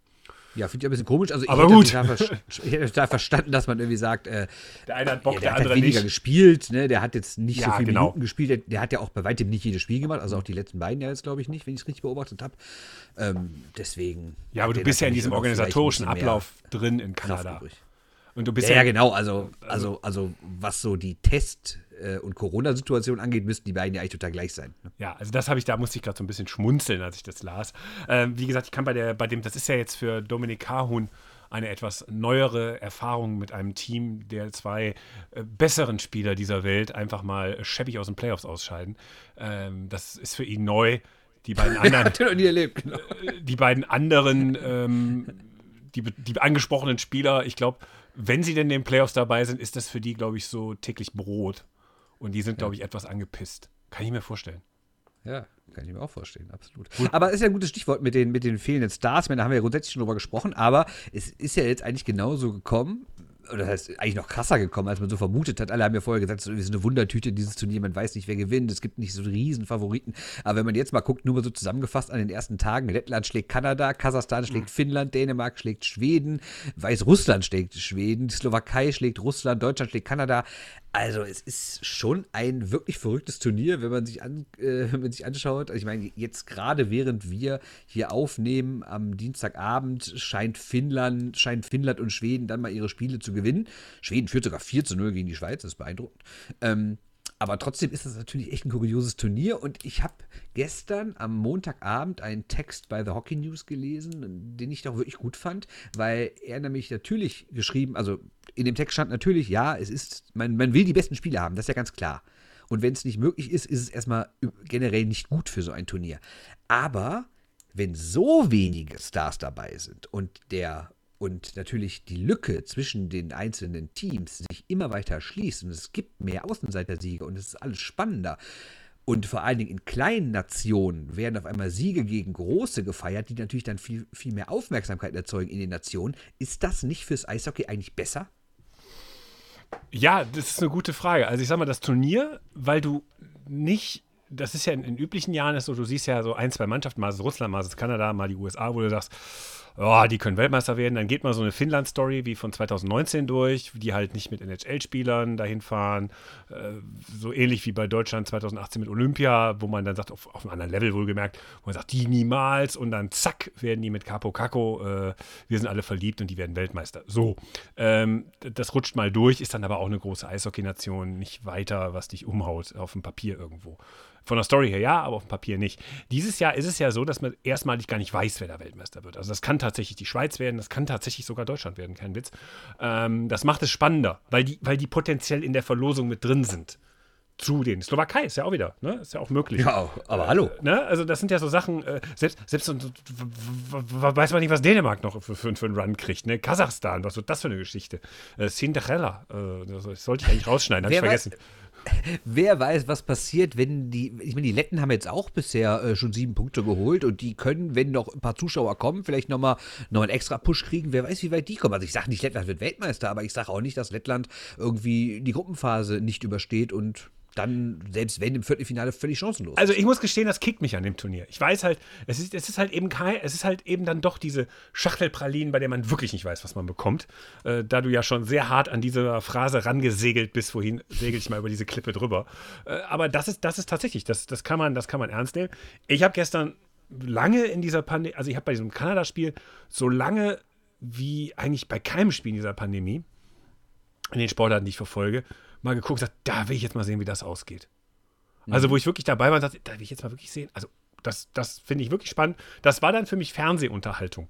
Ja, finde ich ein bisschen komisch. Also ich Aber gut. ver- ich hätte total verstanden, dass man irgendwie sagt, äh, Der eine hat Bock, ja, der, der, hat andere halt weniger nicht. gespielt, ne? Der hat jetzt nicht so Ja, viele genau. Minuten gespielt. Der, der hat ja auch bei weitem nicht jedes Spiel gemacht, also auch die letzten beiden ja jetzt, glaube ich, nicht, wenn ich es richtig beobachtet habe. Ähm, deswegen. Ja, aber du bist ja in diesem organisatorischen Ablauf drin in Kanada. Und du bist Ja, ja, ja, genau. Also, also, also was so die Test- äh, und Corona-Situation angeht, müssten die beiden ja eigentlich total gleich sein. ne? Ja, also das habe ich, da musste ich gerade so ein bisschen schmunzeln, als ich das las. Ähm, wie gesagt, ich kann bei der, bei dem, das ist ja jetzt für Dominik Kahun eine etwas neuere Erfahrung mit einem Team der zwei äh, besseren Spieler dieser Welt einfach mal scheppig aus den Playoffs ausscheiden. Ähm, das ist für ihn neu. Die beiden anderen, er noch nie erlebt, genau. die beiden anderen, ähm, die, die angesprochenen Spieler, ich glaube, wenn sie denn in den Playoffs dabei sind, ist das für die, glaube ich, so täglich Brot. Und die sind, glaube ich, etwas angepisst. Kann ich mir vorstellen. Ja, kann ich mir auch vorstellen, absolut. Aber es ist ja ein gutes Stichwort mit den, mit den fehlenden Stars. Da haben wir ja grundsätzlich schon drüber gesprochen, aber es ist ja jetzt eigentlich genauso gekommen, oder das heißt eigentlich noch krasser gekommen, als man so vermutet hat. Alle haben ja vorher gesagt, es ist eine Wundertüte dieses Turnier, man weiß nicht, wer gewinnt, es gibt nicht so riesen Favoriten. Aber wenn man jetzt mal guckt, nur mal so zusammengefasst an den ersten Tagen, Lettland schlägt Kanada, Kasachstan schlägt Finnland, Dänemark schlägt Schweden, Weißrussland schlägt Schweden, die Slowakei schlägt Russland, Deutschland schlägt Kanada. Also es ist schon ein wirklich verrücktes Turnier, wenn man sich, an, äh, wenn man sich anschaut. Also ich meine, jetzt gerade während wir hier aufnehmen am Dienstagabend scheint Finnland, scheint Finnland und Schweden dann mal ihre Spiele zu gewinnen. Schweden führt sogar 4 zu 0 gegen die Schweiz, das ist beeindruckend. Ähm, aber trotzdem ist das natürlich echt ein kurioses Turnier und ich habe gestern am Montagabend einen Text bei The Hockey News gelesen, den ich doch wirklich gut fand, weil er nämlich natürlich geschrieben, also in dem Text stand natürlich, ja, es ist, man, man will die besten Spiele haben, das ist ja ganz klar. Und wenn es nicht möglich ist, ist es erstmal generell nicht gut für so ein Turnier. Aber wenn so wenige Stars dabei sind und der und natürlich die Lücke zwischen den einzelnen Teams sich immer weiter schließt und es gibt mehr Außenseiter-Siege und es ist alles spannender. Und vor allen Dingen in kleinen Nationen werden auf einmal Siege gegen große gefeiert, die natürlich dann viel, viel mehr Aufmerksamkeit erzeugen in den Nationen. Ist das nicht fürs Eishockey eigentlich besser? Ja, das ist eine gute Frage. Also ich sag mal, das Turnier, weil du nicht, das ist ja in, in üblichen Jahren so, du siehst ja so ein, zwei Mannschaften, mal ist Russland, mal ist Kanada, mal die USA, wo du sagst, oh, die können Weltmeister werden. Dann geht mal so eine Finnland-Story wie von 2019 durch, die halt nicht mit NHL-Spielern dahin fahren. Äh, so ähnlich wie bei Deutschland 2018 mit Olympia, wo man dann sagt, auf, auf einem anderen Level wohlgemerkt, wo man sagt, die niemals und dann zack, werden die mit Capo Caco, äh, wir sind alle verliebt und die werden Weltmeister. So, ähm, das rutscht mal durch, ist dann aber auch eine große Eishockey-Nation, nicht weiter, was dich umhaut auf dem Papier irgendwo. Von der Story her ja, aber auf dem Papier nicht. Dieses Jahr ist es ja so, dass man erstmalig gar nicht weiß, wer da Weltmeister wird. Also das kann tatsächlich die Schweiz werden, das kann tatsächlich sogar Deutschland werden, kein Witz. Ähm, das macht es spannender, weil die, weil die potenziell in der Verlosung mit drin sind. Zu den. Slowakei ist ja auch wieder, ne? Ist ja auch möglich. aber hallo. Ne? Also das sind ja so Sachen, äh, selbst, selbst weiß man nicht, was Dänemark noch für, für, für einen Run kriegt. Ne? Kasachstan, was wird das für eine Geschichte? Äh, Cinderella, äh, das sollte ich eigentlich rausschneiden, habe ich Wer weiß- vergessen. Wer weiß, was passiert, wenn die. Ich meine, die Letten haben jetzt auch bisher äh, schon sieben Punkte geholt und die können, wenn noch ein paar Zuschauer kommen, vielleicht nochmal noch einen extra Push kriegen. Wer weiß, wie weit die kommen. Also ich sage nicht, Lettland wird Weltmeister, aber ich sage auch nicht, dass Lettland irgendwie die Gruppenphase nicht übersteht und dann, selbst wenn im Viertelfinale, völlig chancenlos. Also ich muss gestehen, das kickt mich an dem Turnier. Ich weiß halt, es ist, es ist halt eben kein, es ist halt eben dann doch diese Schachtelpralinen, bei der man wirklich nicht weiß, was man bekommt. Äh, da du ja schon sehr hart an diese Phrase rangesegelt bist, wohin segel ich mal über diese Klippe drüber. Äh, aber das ist, das ist tatsächlich, das, das kann man, das kann man ernst nehmen. Ich habe gestern lange in dieser Pandemie, also ich habe bei diesem Kanada-Spiel so lange wie eigentlich bei keinem Spiel in dieser Pandemie, in den Sportarten, die ich verfolge, mal geguckt, gesagt, da will ich jetzt mal sehen, wie das ausgeht. Also, wo ich wirklich dabei war und sagte, da will ich jetzt mal wirklich sehen. Also, das, das finde ich wirklich spannend. Das war dann für mich Fernsehunterhaltung.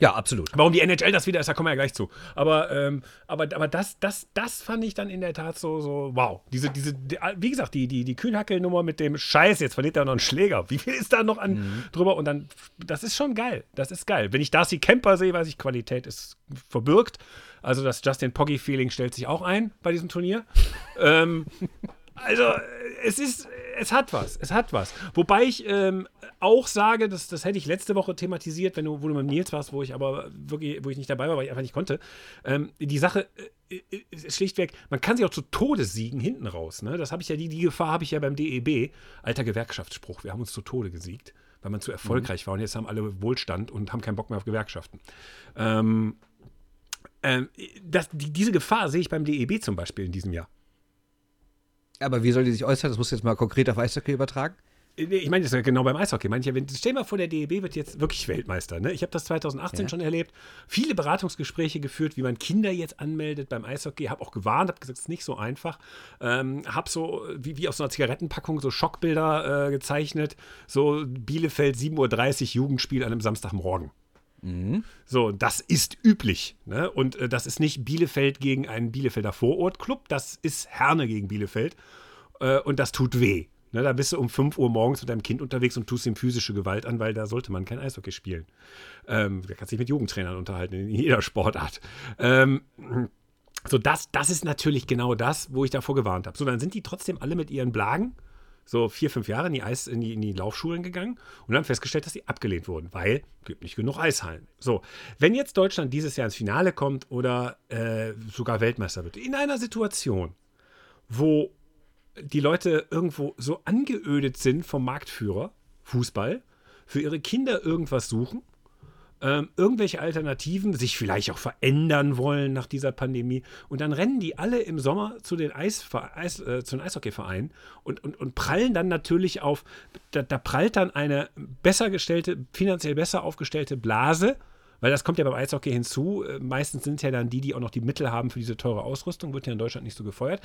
Ja, absolut. Warum die NHL das wieder ist, da kommen wir ja gleich zu. Aber, ähm, aber, aber das, das, das fand ich dann in der Tat so, so wow. Diese, diese, die, wie gesagt, die, die, die Kühnhackel-Nummer mit dem Scheiß, jetzt verliert er noch einen Schläger. Wie viel ist da noch an Mhm. drüber? Und dann, das ist schon geil. Das ist geil. Wenn ich Darcy Kemper sehe, weiß ich, Qualität ist verbirgt. Also das Justin Poggy-Feeling stellt sich auch ein bei diesem Turnier. ähm, also, es ist, es hat was, es hat was. Wobei ich ähm, auch sage, das, das hätte ich letzte Woche thematisiert, wenn du, wo du mit Nils warst, wo ich aber wirklich, wo ich nicht dabei war, weil ich einfach nicht konnte. Ähm, die Sache äh, äh, ist schlichtweg, man kann sich auch zu Tode siegen hinten raus. Ne? Das habe ich ja, die, die Gefahr habe ich ja beim DEB, alter Gewerkschaftsspruch, wir haben uns zu Tode gesiegt, weil man zu erfolgreich war und jetzt haben alle Wohlstand und haben keinen Bock mehr auf Gewerkschaften. Ähm, ähm, das, die, diese Gefahr sehe ich beim DEB zum Beispiel in diesem Jahr. Aber wie soll die sich äußern? Das musst du jetzt mal konkret auf Eishockey übertragen. Nee, Ich meine, das ist genau beim Eishockey. Ich wenn, stell mal vor, der DEB wird jetzt wirklich Weltmeister. Ne? Ich habe das 2018 Ja. schon erlebt. Viele Beratungsgespräche geführt, wie man Kinder jetzt anmeldet beim Eishockey. Habe auch gewarnt, habe gesagt, es ist nicht so einfach. Ähm, habe so, wie, wie aus so einer Zigarettenpackung, so Schockbilder äh, gezeichnet. So Bielefeld 7.30 Uhr Jugendspiel an einem Samstagmorgen. So, das ist üblich. Ne? Und äh, das ist nicht Bielefeld gegen einen Bielefelder Vorortclub, das ist Herne gegen Bielefeld. Äh, und das tut weh. Ne? Da bist du um 5 Uhr morgens mit deinem Kind unterwegs und tust ihm physische Gewalt an, weil da sollte man kein Eishockey spielen. Ähm, da kannst du dich mit Jugendtrainern unterhalten, in jeder Sportart. Ähm, so, das, das ist natürlich genau das, wo ich davor gewarnt habe. So, dann sind die trotzdem alle mit ihren Blagen so vier, fünf Jahre in die, Eis, in die, in die Laufschulen gegangen und haben festgestellt, dass sie abgelehnt wurden, weil es gibt nicht genug Eishallen. So, wenn jetzt Deutschland dieses Jahr ins Finale kommt oder äh, sogar Weltmeister wird, in einer Situation, wo die Leute irgendwo so angeödet sind vom Marktführer, Fußball, für ihre Kinder irgendwas suchen, ähm, irgendwelche Alternativen sich vielleicht auch verändern wollen nach dieser Pandemie. Und dann rennen die alle im Sommer zu den, Eisver Eis, äh, zu den Eishockeyvereinen und, und, und prallen dann natürlich auf, da, da prallt dann eine besser gestellte, finanziell besser aufgestellte Blase, weil das kommt ja beim Eishockey hinzu. Äh, Meistens sind ja dann die, die auch noch die Mittel haben für diese teure Ausrüstung, wird ja in Deutschland nicht so gefeuert,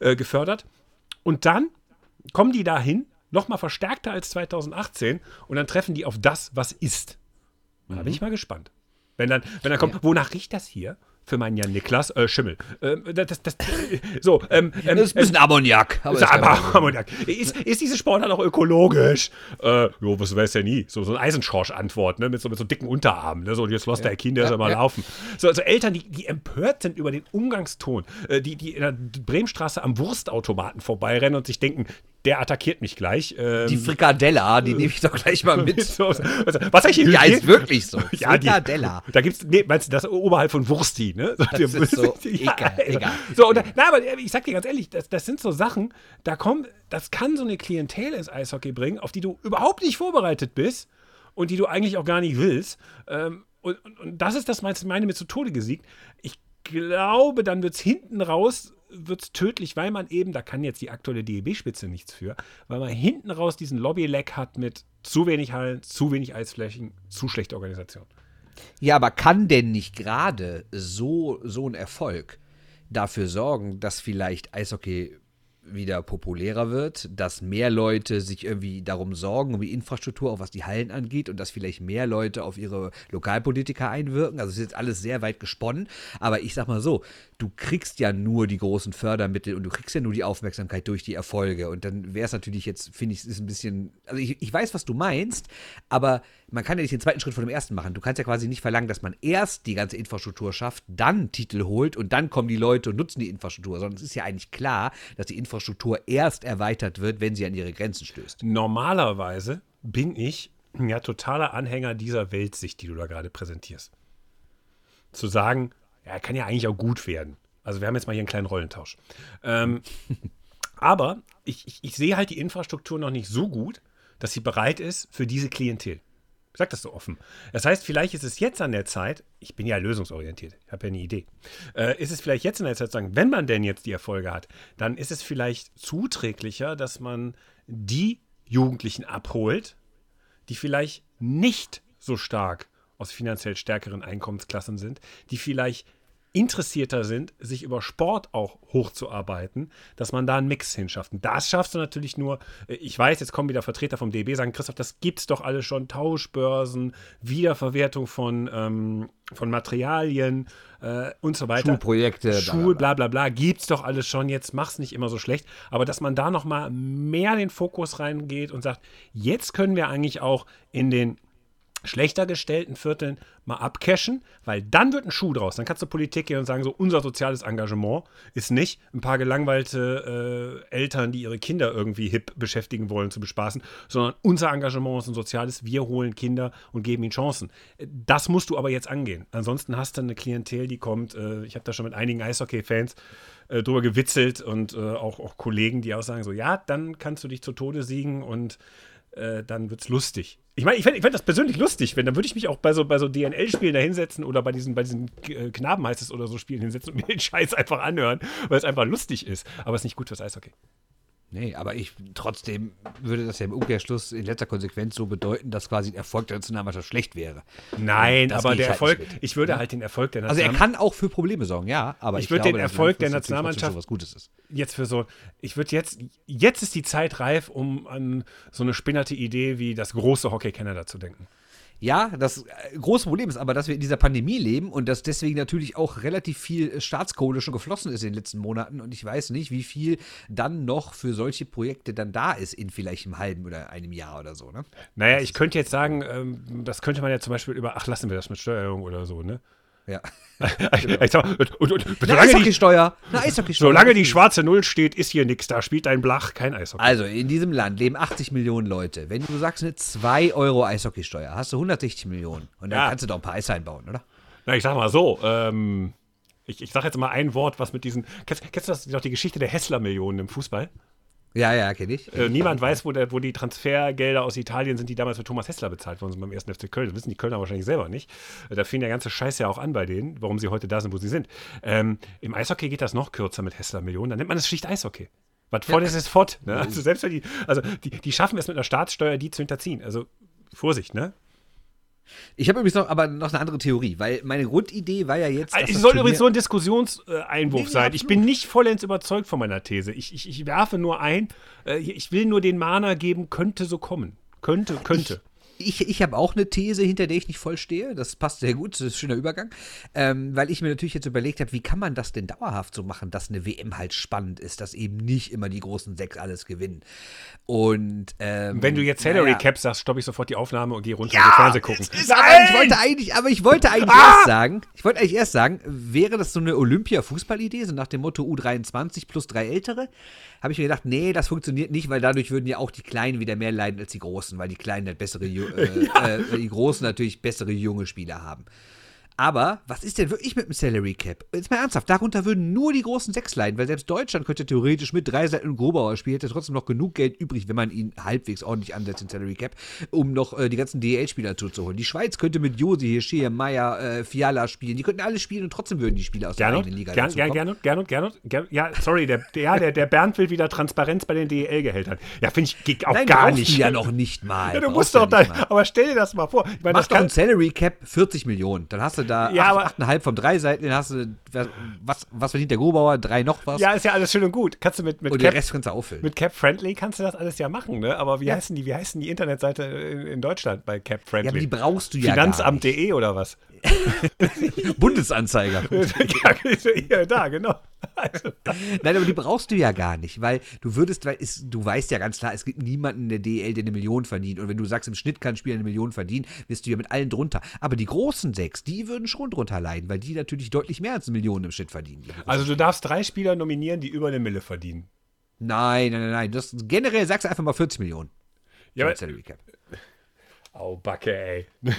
äh, gefördert. Und dann kommen die dahin, nochmal verstärkter als 2018, und dann treffen die auf das, was ist. Da bin ich mal gespannt. Wenn dann, wenn dann kommt, wonach riecht das hier? Für meinen Jan Niklas, äh, Schimmel. Ähm, das, das, das, so, ähm, ähm, Das ist ein bisschen Ammoniak. Aber ist, aber. Ammoniak. ist, ist diese Sportart auch ökologisch? Äh, jo, was weiß ja nie. So, so eine Eisenschorsch-Antwort, ne? Mit so, mit so dicken Unterarmen. Ne? So, jetzt lässt der Kind, der Ja, soll mal ja. laufen. So, also Eltern, die, die empört sind über den Umgangston, äh, die, die in der Bremenstraße am Wurstautomaten vorbeirennen und sich denken, der attackiert mich gleich. Ähm, Die Frikadella, die nehme ich doch gleich mal mit. so, also, was ich hier Ja, ist wirklich so. ja, die, Frikadella. da gibt's, nee, meinst du, das oberhalb von Wursti, ne? So, Das ist so egal, egal. So, und da, na, aber ich sag dir ganz ehrlich, das, das sind so Sachen, da kommt, das kann so eine Klientel ins Eishockey bringen, auf die du überhaupt nicht vorbereitet bist und die du eigentlich auch gar nicht willst. Ähm, und, und, und das ist das, meine mit zu Tode gesiegt. Ich glaube, dann wird's hinten raus, wird's tödlich, weil man eben, da kann jetzt die aktuelle DEB-Spitze nichts für, weil man hinten raus diesen Lobby-Leck hat mit zu wenig Hallen, zu wenig Eisflächen, zu schlechte Organisation. Ja, aber kann denn nicht gerade so, so ein Erfolg dafür sorgen, dass vielleicht Eishockey wieder populärer wird, dass mehr Leute sich irgendwie darum sorgen, um die Infrastruktur, auch was die Hallen angeht, und dass vielleicht mehr Leute auf ihre Lokalpolitiker einwirken. Also es ist jetzt alles sehr weit gesponnen, aber ich sag mal so, du kriegst ja nur die großen Fördermittel und du kriegst ja nur die Aufmerksamkeit durch die Erfolge. Und dann wäre es natürlich jetzt, finde ich, ist ein bisschen, also ich, ich weiß, was du meinst, aber man kann ja nicht den zweiten Schritt vor dem ersten machen. Du kannst ja quasi nicht verlangen, dass man erst die ganze Infrastruktur schafft, dann Titel holt und dann kommen die Leute und nutzen die Infrastruktur, sondern es ist ja eigentlich klar, dass die Infrastruktur erst erweitert wird, wenn sie an ihre Grenzen stößt. Normalerweise bin ich ja totaler Anhänger dieser Weltsicht, die du da gerade präsentierst. Zu sagen, ja, kann ja eigentlich auch gut werden. Also wir haben jetzt mal hier einen kleinen Rollentausch. Ähm, aber ich, ich, ich sehe halt die Infrastruktur noch nicht so gut, dass sie bereit ist für diese Klientel. Ich sag das so offen. Das heißt, vielleicht ist es jetzt an der Zeit, ich bin ja lösungsorientiert, ich habe ja eine Idee, äh, ist es vielleicht jetzt an der Zeit zu sagen, wenn man denn jetzt die Erfolge hat, dann ist es vielleicht zuträglicher, dass man die Jugendlichen abholt, die vielleicht nicht so stark aus finanziell stärkeren Einkommensklassen sind, die vielleicht interessierter sind, sich über Sport auch hochzuarbeiten, dass man da einen Mix hinschafft. Und das schaffst du natürlich nur, äh, ich weiß, jetzt kommen wieder Vertreter vom DB, sagen, Christoph, das gibt's doch alles schon, Tauschbörsen, Wiederverwertung von, ähm, von Materialien äh, und so weiter. Schulprojekte, Schul, bla. bla bla bla, gibt's doch alles schon, jetzt mach's nicht immer so schlecht, aber dass man da nochmal mehr den Fokus reingeht und sagt, jetzt können wir eigentlich auch in den schlechter gestellten Vierteln mal abcashen, weil dann wird ein Schuh draus. Dann kannst du Politik gehen und sagen, so unser soziales Engagement ist nicht ein paar gelangweilte äh, Eltern, die ihre Kinder irgendwie hip beschäftigen wollen, zu bespaßen, sondern unser Engagement ist ein soziales, wir holen Kinder und geben ihnen Chancen. Das musst du aber jetzt angehen. Ansonsten hast du eine Klientel, die kommt, äh, ich habe da schon mit einigen Eishockey-Fans äh, drüber gewitzelt und äh, auch, auch Kollegen, die auch sagen, so ja, dann kannst du dich zu Tode siegen und äh, dann wird's lustig. Ich meine, ich fände fänd das persönlich lustig, wenn dann würde ich mich auch bei so, bei so DNL-Spielen da hinsetzen oder bei diesen, bei diesen äh, Knaben heißt es oder so Spielen hinsetzen und mir den Scheiß einfach anhören, weil es einfach lustig ist. Aber es ist nicht gut fürs Eishockey. Nee, aber ich trotzdem würde das ja im Umkehrschluss in letzter Konsequenz so bedeuten, dass quasi der Erfolg der Nationalmannschaft schlecht wäre. Nein, Das aber der halt Erfolg, ich würde halt den Erfolg der Also er Nationalmannschaft kann auch für Probleme sorgen, ja, aber ich, Ich würde den Erfolg der Nationalmannschaft- was Gutes ist. jetzt für so, ich würde jetzt, jetzt ist die Zeit reif, um an so eine spinnerte Idee wie das große Hockey Canada zu denken. Ja, das äh, große Problem ist aber, dass wir in dieser Pandemie leben und dass deswegen natürlich auch relativ viel äh, Staatskohle schon geflossen ist in den letzten Monaten und ich weiß nicht, wie viel dann noch für solche Projekte dann da ist in vielleicht einem halben oder einem Jahr oder so, ne? Naja, ich könnte jetzt sagen, ähm, das könnte man ja zum Beispiel über, ach, lassen wir das mit Steuerung oder so, ne? Ja. Sag, und, und, und, Eine Eishockeysteuer. Eine Eishockeysteuer. solange die schwarze Null steht, ist hier nichts. Da spielt ein Blach kein Eishockey. Also, in diesem Land leben 80 Millionen Leute. Wenn du sagst, eine 2 Euro Eishockeysteuer, hast du 160 Millionen. Und dann Ja. kannst du doch ein paar Eishallen bauen, oder? Na, ich sag mal so, ähm, ich, ich sag jetzt mal ein Wort, was mit diesen. Kennst, kennst du das, noch die Geschichte der Hessler-Millionen im Fußball? Ja, ja, kenne ich. Äh, niemand weiß, wo, der, wo die Transfergelder aus Italien sind, die damals für Thomas Hessler bezahlt worden sind beim 1. FC Köln. Das wissen die Kölner wahrscheinlich selber nicht. Äh, Da fing der ganze Scheiß ja auch an bei denen, warum sie heute da sind, wo sie sind. Ähm, Im Eishockey geht das noch kürzer mit Hessler-Millionen. Dann nennt man das schlicht Eishockey. Was fort ist, ist fort. Ne? Also selbst wenn die, also die, die schaffen es mit einer Staatssteuer, die zu hinterziehen. Also Vorsicht, ne? Ich habe übrigens noch, aber noch eine andere Theorie, weil meine Grundidee war ja jetzt. dass Es das soll übrigens so ein Diskussionseinwurf Nee, nee, sein. Ich absolut. bin nicht vollends überzeugt von meiner These. Ich, ich, ich werfe nur ein, äh, ich will nur den Mana geben, könnte so kommen. Könnte, könnte. Ich, ich habe auch eine These, hinter der ich nicht voll stehe. Das passt sehr gut, das ist ein schöner Übergang. Ähm, weil ich mir natürlich jetzt überlegt habe, wie kann man das denn dauerhaft so machen, dass eine WM halt spannend ist, dass eben nicht immer die großen sechs alles gewinnen. Und ähm, Wenn du jetzt Salary naja. Cap sagst, stoppe ich sofort die Aufnahme und gehe runter und Fernsehen gucken. Aber ich wollte eigentlich, aber ich wollte eigentlich Ah! erst sagen, ich wollte eigentlich erst sagen, wäre das so eine Olympia-Fußballidee, so nach dem Motto U23 plus drei Ältere, habe ich mir gedacht, nee, das funktioniert nicht, weil dadurch würden ja auch die Kleinen wieder mehr leiden als die Großen, weil die Kleinen halt bessere, äh, äh, die Großen natürlich bessere junge Spieler haben. Aber was ist denn wirklich mit dem Salary Cap? Jetzt mal ernsthaft, darunter würden nur die großen sechs leiden, weil selbst Deutschland könnte theoretisch mit Dreiseitel und Grobauer spielen, hätte trotzdem noch genug Geld übrig, wenn man ihn halbwegs ordentlich ansetzt, den Salary Cap, um noch äh, die ganzen DL-Spieler zuzuholen. Die Schweiz könnte mit Josi, Hirschia, Meier, äh, Fiala spielen. Die könnten alle spielen und trotzdem würden die Spieler aus der eigenen Liga Gern, Gern. Gernot, Gernot, Gernot, Gernot, ja, sorry, der, der, der, der Bernd will wieder Transparenz bei den DEL-Gehältern. Ja, finde ich geht auch Nein, gar nicht. ja noch nicht mal. Ja, du Brauchst musst ja doch da, nicht mal. aber stell dir das mal vor. Ich meine, Mach doch kann, ein Salary Cap 40 Millionen. Dann hast du da Ja, acht- aber- 8,5 vom Dreiseitel, dann hast du, was, was verdient der Grobauer? Drei noch was? ja, ist ja alles schön und gut. Kannst du mit, mit und den Cap, Rest kannst du auffüllen. mit Cap Friendly kannst du das alles ja machen, ne? Aber wie heißen die, wie heißen die Internetseite in, in Deutschland bei Cap ja, aber die Friendly? brauchst du ja. Finanzamt.de oder was? Bundesanzeiger. ja, da, genau. Also, Nein, aber die brauchst du ja gar nicht, weil du würdest, weil es, du weißt ja ganz klar, es gibt niemanden in der DL, der eine Million verdient. Und wenn du sagst, im Schnitt kann ein Spieler eine Million verdienen, bist du ja mit allen drunter. Aber die großen sechs, die würden schon drunter leiden, weil die natürlich deutlich mehr als eine Million im Schnitt verdienen. Also du darfst drei Spieler nominieren, die über eine Mille verdienen. Nein, nein, nein, nein. Das, generell sagst du einfach mal 40 Millionen. Ja, aber, Cap. oh, Backe, ey.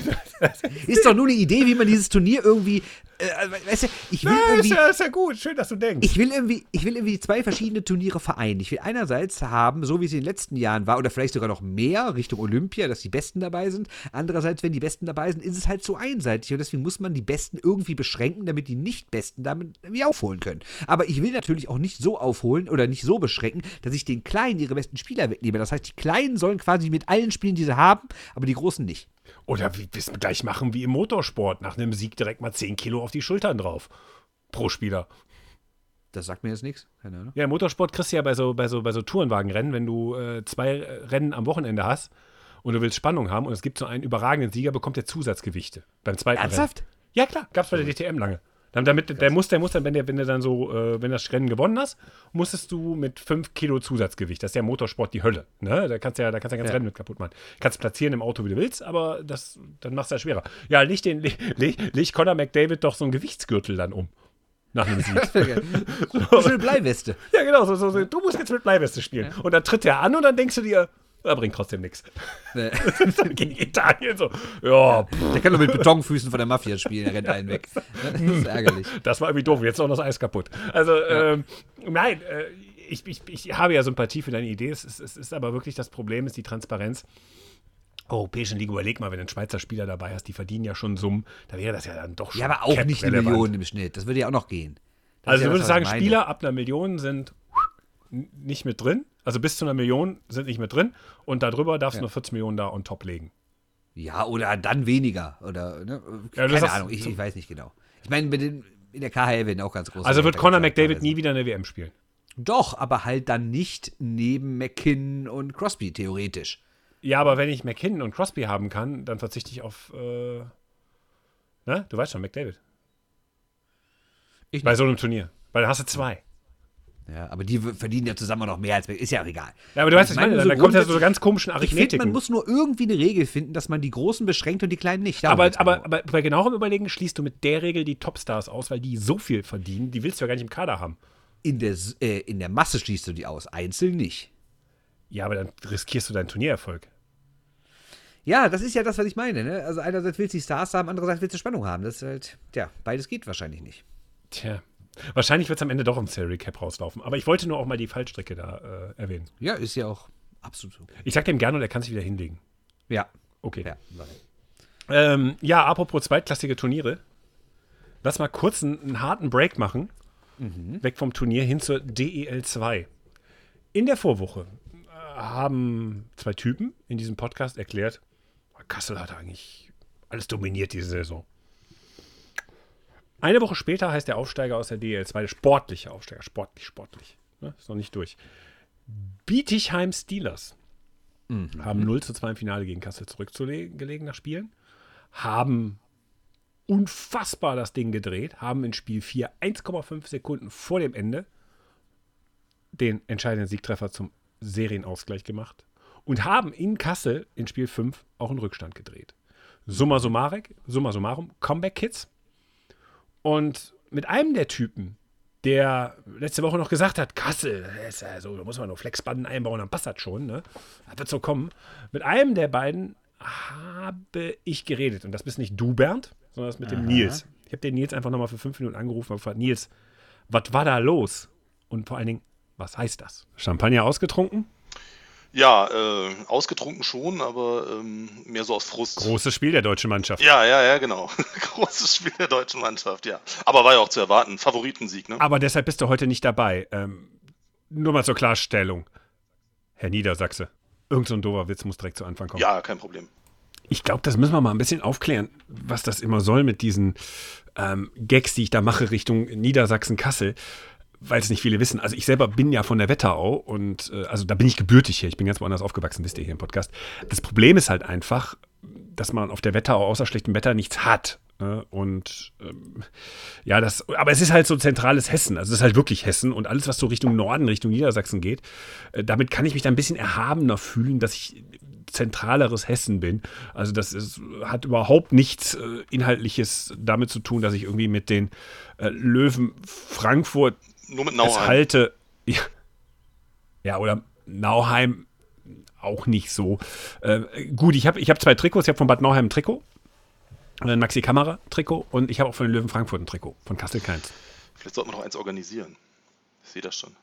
Ist doch nur eine Idee, wie man dieses Turnier irgendwie, äh, weißt du, ich will ist, irgendwie, ja, ist ja gut. Schön, dass du denkst. ich will irgendwie, ich will irgendwie zwei verschiedene Turniere vereinen. Ich will einerseits haben, so wie es in den letzten Jahren war, oder vielleicht sogar noch mehr Richtung Olympia, dass die Besten dabei sind. Andererseits, wenn die Besten dabei sind, ist es halt so einseitig und deswegen muss man die Besten irgendwie beschränken, damit die Nicht-Besten damit irgendwie aufholen können. Aber ich will natürlich auch nicht so aufholen oder nicht so beschränken, dass ich den Kleinen ihre besten Spieler wegnehme. Das heißt, die Kleinen sollen quasi mit allen spielen, die sie haben, aber die Großen nicht. Oder wie wir es gleich machen wie im Motorsport. Nach einem Sieg direkt mal 10 Kilo auf die Schultern drauf. pro Spieler. Das sagt mir jetzt nichts. Keine Ahnung. Ja, im Motorsport kriegst du ja bei so, bei so, bei so Tourenwagenrennen, wenn du äh, zwei Rennen am Wochenende hast und du willst Spannung haben und es gibt so einen überragenden Sieger, bekommt der Zusatzgewichte beim zweiten Ernsthaft? Rennen. Ja, klar, gab es bei der DTM lange. Damit, der muss, der muss dann, wenn, der, wenn du dann so, äh, wenn das Rennen gewonnen hast, musstest du mit 5 Kilo Zusatzgewicht. Das ist ja Motorsport die Hölle. Ne? Da kannst du ja, da kannst du ja ganz Ja. Rennen mit kaputt machen. Kannst platzieren im Auto, wie du willst, aber das, dann machst du ja schwerer. Ja, leg, den, leg, leg, leg Conor McDavid doch so einen Gewichtsgürtel dann um. Nach einem Sieg. Schöne Bleiweste. Ja, genau, so, so, so, du musst jetzt mit Bleiweste spielen. Und dann tritt er an und dann denkst du dir, er bringt trotzdem nichts. Nee. gegen Italien so, ja, pff, Der kann nur mit Betonfüßen von der Mafia spielen, er rennt einen weg. Das ist ärgerlich. das war irgendwie doof, jetzt ist auch noch das Eis kaputt. Also, ähm, nein, äh, ich, ich, ich habe ja Sympathie für deine Idee, es ist, es ist aber wirklich das Problem, ist die Transparenz. Europäischen Liga, überleg mal, wenn du einen Schweizer Spieler dabei hast, die verdienen ja schon Summen, da wäre das ja dann doch schon. Ja, aber auch nicht eine. Million im Schnitt. Das würde ja auch noch gehen. Das Also ist du ja würdest sagen. Spieler ab einer Million sind nicht mit drin. Also bis zu einer Million sind nicht mit drin. Und darüber darfst du nur 40 Millionen da on top legen. Ja, oder dann weniger. Oder, ne? Ja, Keine Ahnung, ich, ich weiß nicht genau. Ich meine, in der KHL werden auch ganz große. Also wird Conor McDavid nie wieder eine WM spielen. Doch, aber halt dann nicht neben McKinnon und Crosby, theoretisch. Ja, aber wenn ich McKinnon und Crosby haben kann, dann verzichte ich auf. Äh, ne? Du weißt schon, McDavid. Ich Bei nicht. so einem Turnier. Weil dann hast du zwei. Ja, aber die verdienen ja zusammen noch mehr als Ist ja auch egal. Ja, aber du weißt, was ich meine, so dann kommt ja so ganz komischen Arithmetiken. man muss nur irgendwie eine Regel finden, dass man die Großen beschränkt und die Kleinen nicht. Darum aber, aber, aber bei genauerem Überlegen schließt du mit der Regel die Topstars aus, weil die so viel verdienen, die willst du ja gar nicht im Kader haben. in, der, äh, in der Masse schließt du die aus, einzeln nicht. Ja, aber dann riskierst du deinen Turniererfolg. Ja, das ist ja das, was ich meine. Ne? Also einerseits willst du die Stars haben, andererseits willst du Spannung haben. Das ist halt, ja, beides geht wahrscheinlich nicht. Tja. Wahrscheinlich wird es am Ende doch im Salary Cap rauslaufen. Aber ich wollte nur auch mal die Fallstrecke da äh, erwähnen. Ja, ist ja auch absolut so. Ich sag dem gerne und er kann sich wieder hinlegen. Ja. Okay. Ja. Ähm, ja, apropos zweitklassige Turniere. Lass mal kurz einen, einen harten Break machen. Weg vom Turnier hin zur DEL 2. In der Vorwoche äh, haben zwei Typen in diesem Podcast erklärt, Kassel hat eigentlich alles dominiert diese Saison. Eine Woche später heißt der Aufsteiger aus der DEL 2, der sportliche Aufsteiger, sportlich, sportlich. Ne? Ist noch nicht durch. Bietigheim Steelers haben 0 zu 2 im Finale gegen Kassel zurückgelegen nach Spielen, haben unfassbar das Ding gedreht, haben in Spiel 4 1,5 Sekunden vor dem Ende den entscheidenden Siegtreffer zum Serienausgleich gemacht und haben in Kassel in Spiel 5 auch einen Rückstand gedreht. Summa summarum, summa summarum Comeback Kids. Und mit einem der Typen, der letzte Woche noch gesagt hat, Kassel, das ist ja so, da muss man nur Flexbanden einbauen, dann passt das schon, ne? Das wird so kommen. Mit einem der beiden habe ich geredet. Und das bist nicht du, Bernd, sondern das mit dem Nils. Ich habe den Nils einfach nochmal für fünf Minuten angerufen und gefragt, Nils, was war da los? Und vor allen Dingen, was heißt das? Champagner ausgetrunken? Ja, äh, ausgetrunken schon, aber ähm, mehr so aus Frust. Großes Spiel der deutschen Mannschaft. Ja, ja, ja, genau. Großes Spiel der deutschen Mannschaft, ja. Aber war ja auch zu erwarten. Favoritensieg, ne? Aber deshalb bist du heute nicht dabei. Ähm, nur mal zur Klarstellung. Herr Niedersachse, irgend so ein doofer Witz muss direkt zu Anfang kommen. Ja, kein Problem. Ich glaube, das müssen wir mal ein bisschen aufklären, was das immer soll mit diesen ähm, Gags, die ich da mache Richtung Niedersachsen-Kassel, weil es nicht viele wissen. Also ich selber bin ja von der Wetterau und äh, also da bin ich gebürtig hier. Ich bin ganz woanders aufgewachsen, wisst ihr hier im Podcast. Das Problem ist halt einfach, dass man auf der Wetterau außer schlechtem Wetter nichts hat. Ne? Und ähm, ja, das, aber es ist halt so zentrales Hessen. Also es ist halt wirklich Hessen und alles, was so Richtung Norden, Richtung Niedersachsen geht, äh, damit kann ich mich da ein bisschen erhabener fühlen, dass ich zentraleres Hessen bin. Also das ist, hat überhaupt nichts äh, Inhaltliches damit zu tun, dass ich irgendwie mit den äh, Löwen Frankfurt Nur mit es Nauheim. halte. Ja, ja, oder Nauheim auch nicht so. Äh, gut, ich habe ich hab zwei Trikots. Ich habe von Bad Nauheim ein Trikot, ein Maxi Kamera Trikot und ich habe auch von den Löwen Frankfurt ein Trikot, von Kassel keins. Vielleicht sollten wir noch eins organisieren. Ich sehe das schon.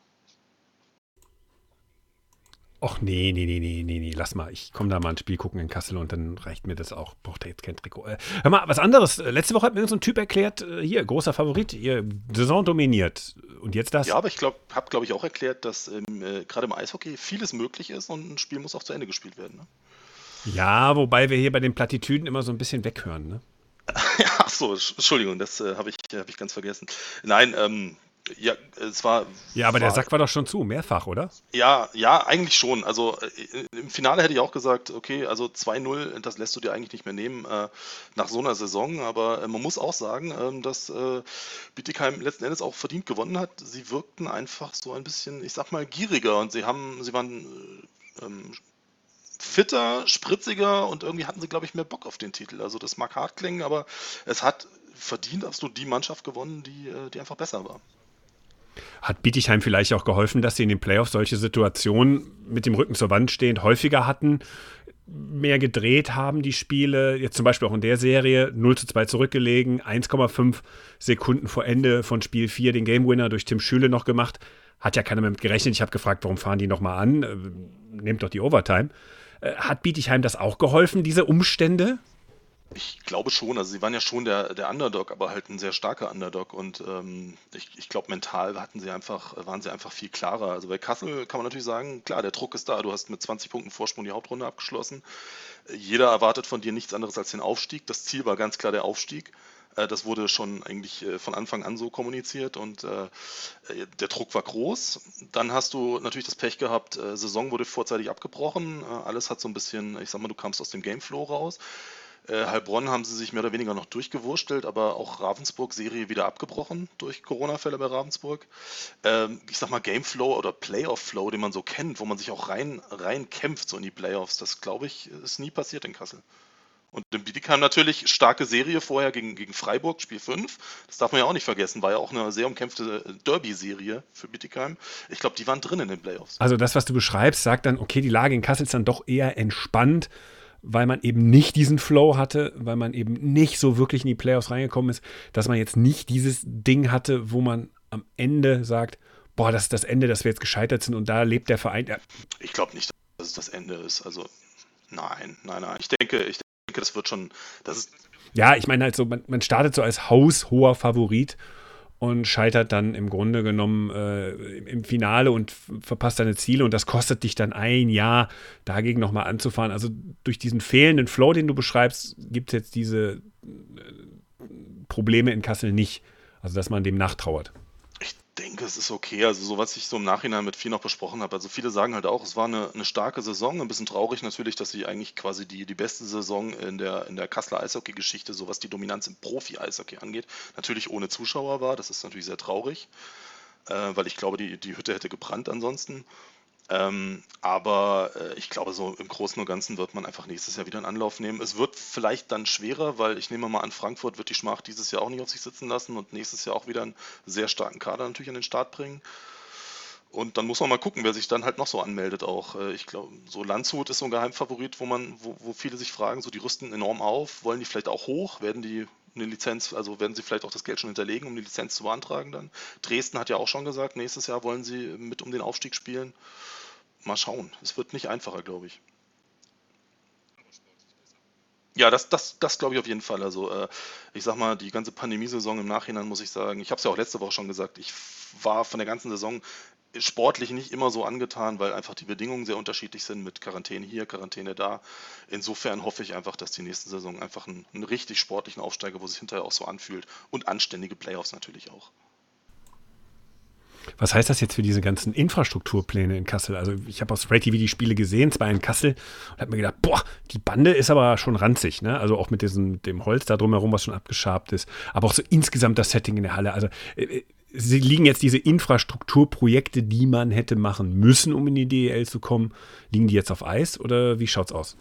Och nee, nee, nee, nee, nee, nee, lass mal. Ich komme da mal ein Spiel gucken in Kassel und dann reicht mir das auch. Braucht er jetzt kein Trikot. Äh, hör mal, was anderes. Äh, Letzte Woche hat mir so ein Typ erklärt, äh, hier, großer Favorit, ihr Saison dominiert. Und jetzt das? Ja, aber ich glaube, habe glaube ich auch erklärt, dass ähm, äh, gerade im Eishockey vieles möglich ist und ein Spiel muss auch zu Ende gespielt werden. Ne? Ja, wobei wir hier bei den Plattitüden immer so ein bisschen weghören, ne? ja, ach so, Entschuldigung, das äh, habe ich, hab ich ganz vergessen. Nein, ähm, ja, es war. Ja, aber war, der Sack war doch schon zu, mehrfach, oder? Ja, ja, eigentlich schon. Also äh, im Finale hätte ich auch gesagt, okay, also 2-0, das lässt du dir eigentlich nicht mehr nehmen äh, nach so einer Saison. Aber äh, man muss auch sagen, äh, dass äh, Bietigheim letzten Endes auch verdient gewonnen hat. Sie wirkten einfach so ein bisschen, ich sag mal, gieriger und sie haben, sie waren äh, ähm, fitter, spritziger und irgendwie hatten sie, glaube ich, mehr Bock auf den Titel. Also das mag hart klingen, aber es hat verdient absolut die Mannschaft gewonnen, die, die einfach besser war. Hat Bietigheim vielleicht auch geholfen, dass sie in den Playoffs solche Situationen mit dem Rücken zur Wand stehend häufiger hatten, mehr gedreht haben, die Spiele, jetzt zum Beispiel auch in der Serie, 0 zu 2 zurückgelegen, 1,5 Sekunden vor Ende von Spiel 4 den Game Winner durch Tim Schüle noch gemacht. Hat ja keiner mehr mit gerechnet. Ich habe gefragt, warum fahren die nochmal an? Äh, nehmt doch die Overtime. Äh, hat Bietigheim das auch geholfen, diese Umstände? Ich glaube schon, also sie waren ja schon der, der Underdog, aber halt ein sehr starker Underdog und ähm, ich, ich glaube mental hatten sie einfach, waren sie einfach viel klarer. Also bei Kassel kann man natürlich sagen, klar, der Druck ist da, du hast mit 20 Punkten Vorsprung die Hauptrunde abgeschlossen. Jeder erwartet von dir nichts anderes als den Aufstieg. Das Ziel war ganz klar der Aufstieg. Äh, das wurde schon eigentlich äh, von Anfang an so kommuniziert und äh, der Druck war groß. Dann hast du natürlich das Pech gehabt, Saison wurde vorzeitig abgebrochen. Alles hat so ein bisschen, ich sag mal, du kamst aus dem Gameflow raus. Äh, Heilbronn haben sie sich mehr oder weniger noch durchgewurstelt, aber auch Ravensburg-Serie wieder abgebrochen durch Corona-Fälle bei Ravensburg. Ähm, ich sag mal Gameflow oder Playoff-Flow, den man so kennt, wo man sich auch rein, rein kämpft, so in die Playoffs, das glaube ich, ist nie passiert in Kassel. Und in Bietigheim natürlich starke Serie vorher gegen, gegen Freiburg, Spiel 5. Das darf man ja auch nicht vergessen, war ja auch eine sehr umkämpfte Derby-Serie für Bietigheim. Ich glaube, die waren drin in den Playoffs. Also das, was du beschreibst, sagt dann, okay, die Lage in Kassel ist dann doch eher entspannt weil man eben nicht diesen Flow hatte, weil man eben nicht so wirklich in die Playoffs reingekommen ist, dass man jetzt nicht dieses Ding hatte, wo man am Ende sagt, boah, das ist das Ende, dass wir jetzt gescheitert sind und da lebt der Verein. Ich glaube nicht, dass es das Ende ist. Also nein, nein, nein. Ich denke, ich denke, das wird schon, das ist ja, ich meine halt so, man, man startet so als haushoher Favorit und scheitert dann im Grunde genommen äh, im Finale und verpasst seine Ziele und das kostet dich dann ein Jahr, dagegen nochmal anzufahren. Also durch diesen fehlenden Flow, den du beschreibst, gibt es jetzt diese äh, Probleme in Kassel nicht. Also dass man dem nachtrauert denke, es ist okay. Also, so was ich so im Nachhinein mit viel noch besprochen habe. Also, viele sagen halt auch, es war eine, eine starke Saison. Ein bisschen traurig natürlich, dass sie eigentlich quasi die, die beste Saison in der, in der Kasseler Eishockey-Geschichte, so was die Dominanz im Profi-Eishockey angeht, natürlich ohne Zuschauer war. Das ist natürlich sehr traurig, äh, weil ich glaube, die, die Hütte hätte gebrannt ansonsten. Ähm, aber äh, ich glaube, so im Großen und Ganzen wird man einfach nächstes Jahr wieder einen Anlauf nehmen. Es wird vielleicht dann schwerer, weil ich nehme mal an, Frankfurt wird die Schmach dieses Jahr auch nicht auf sich sitzen lassen und nächstes Jahr auch wieder einen sehr starken Kader natürlich an den Start bringen. Und dann muss man mal gucken, wer sich dann halt noch so anmeldet auch. Äh, ich glaube, so Landshut ist so ein Geheimfavorit, wo man, wo, wo viele sich fragen, so die rüsten enorm auf, wollen die vielleicht auch hoch, werden die eine Lizenz, also werden sie vielleicht auch das Geld schon hinterlegen, um die Lizenz zu beantragen dann. Dresden hat ja auch schon gesagt, nächstes Jahr wollen sie mit um den Aufstieg spielen mal schauen. Es wird nicht einfacher, glaube ich. Ja, das, das, das glaube ich auf jeden Fall. Also, äh, ich sag mal, die ganze Pandemiesaison im Nachhinein muss ich sagen, ich habe es ja auch letzte Woche schon gesagt, ich war von der ganzen Saison sportlich nicht immer so angetan, weil einfach die Bedingungen sehr unterschiedlich sind mit Quarantäne hier, Quarantäne da. Insofern hoffe ich einfach, dass die nächste Saison einfach einen, einen richtig sportlichen Aufsteiger, wo sich hinterher auch so anfühlt und anständige Playoffs natürlich auch. Was heißt das jetzt für diese ganzen Infrastrukturpläne in Kassel? Also ich habe aus Ray TV die Spiele gesehen, zwar in Kassel, und habe mir gedacht, boah, die Bande ist aber schon ranzig, ne? Also auch mit diesem, dem Holz da drumherum, was schon abgeschabt ist, aber auch so insgesamt das Setting in der Halle. Also äh, äh sie liegen jetzt diese Infrastrukturprojekte, die man hätte machen müssen, um in die DEL zu kommen, liegen die jetzt auf Eis oder wie schaut's aus?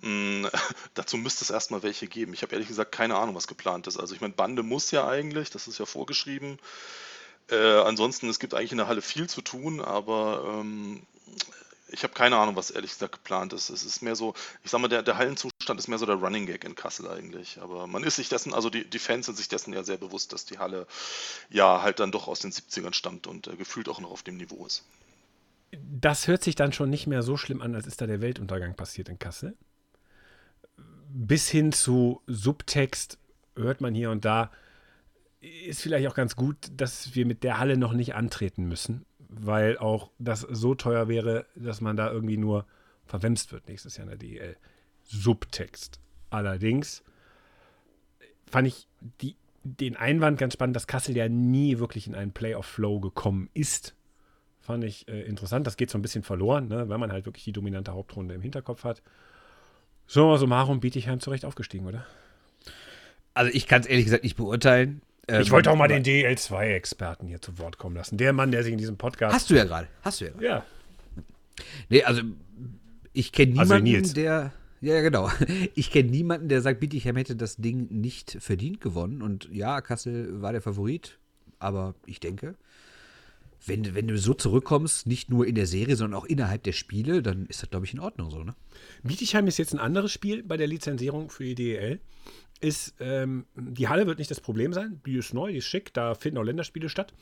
Mm, dazu müsste es erstmal welche geben. Ich habe ehrlich gesagt keine Ahnung, was geplant ist. Also ich meine, Bande muss ja eigentlich, das ist ja vorgeschrieben. Äh, ansonsten, es gibt eigentlich in der Halle viel zu tun, aber ähm, ich habe keine Ahnung, was ehrlich gesagt geplant ist. Es ist mehr so, ich sag mal, der, der Hallenzustand ist mehr so der Running Gag in Kassel eigentlich. Aber man ist sich dessen, also die, die Fans sind sich dessen ja sehr bewusst, dass die Halle ja halt dann doch aus den 70ern stammt und äh, gefühlt auch noch auf dem Niveau ist. Das hört sich dann schon nicht mehr so schlimm an, als ist da der Weltuntergang passiert in Kassel. Bis hin zu Subtext hört man hier und da, ist vielleicht auch ganz gut, dass wir mit der Halle noch nicht antreten müssen, weil auch das so teuer wäre, dass man da irgendwie nur verwemst wird nächstes Jahr in der DEL. Subtext. Allerdings fand ich die, den Einwand ganz spannend, dass Kassel ja nie wirklich in einen Playoff-Flow gekommen ist. Fand ich äh, interessant. Das geht so ein bisschen verloren, ne, wenn man halt wirklich die dominante Hauptrunde im Hinterkopf hat. So, so Marum Bietigheim zurecht aufgestiegen, oder? Also ich kann es ehrlich gesagt nicht beurteilen. Ähm, ich wollte auch mal den DL2-Experten hier zu Wort kommen lassen. Der Mann, der sich in diesem Podcast. Hast du ja gerade. Hast du ja. Ja. Nee, also ich kenne Also niemanden, Nils. der. Ja, ja, genau. Ich kenne niemanden, der sagt, Bietigheim hätte das Ding nicht verdient gewonnen. Und ja, Kassel war der Favorit. Aber ich denke, wenn, wenn du so zurückkommst, nicht nur in der Serie, sondern auch innerhalb der Spiele, dann ist das, glaube ich, in Ordnung so, ne? Bietigheim ist jetzt ein anderes Spiel bei der Lizenzierung für die DEL. Ist, ähm, die Halle wird nicht das Problem sein. Die ist neu, die ist schick, da finden auch Länderspiele statt.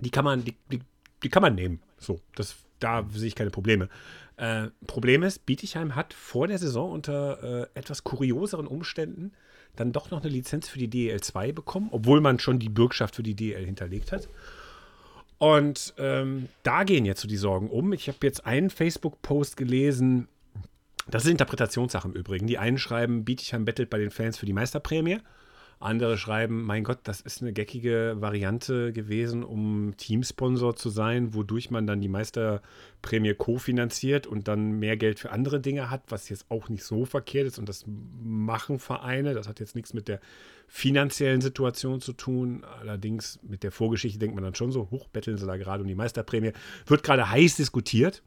Die kann man, die, die, die kann man nehmen. So, das, da sehe ich keine Probleme. Äh, Problem ist, Bietigheim hat vor der Saison unter äh, etwas kurioseren Umständen dann doch noch eine Lizenz für die DEL 2 bekommen, obwohl man schon die Bürgschaft für die DEL hinterlegt hat. Und ähm, da gehen jetzt so die Sorgen um. Ich habe jetzt einen Facebook-Post gelesen, das ist Interpretationssache im Übrigen. Die einen schreiben, Bietigheim bettelt bei den Fans für die Meisterprämie. Andere schreiben, mein Gott, das ist eine geckige Variante gewesen, um Teamsponsor zu sein, wodurch man dann die Meisterprämie kofinanziert und dann mehr Geld für andere Dinge hat, was jetzt auch nicht so verkehrt ist. Und das machen Vereine. Das hat jetzt nichts mit der finanziellen Situation zu tun. Allerdings mit der Vorgeschichte denkt man dann schon so, hoch betteln sie da gerade um die Meisterprämie. Wird gerade heiß diskutiert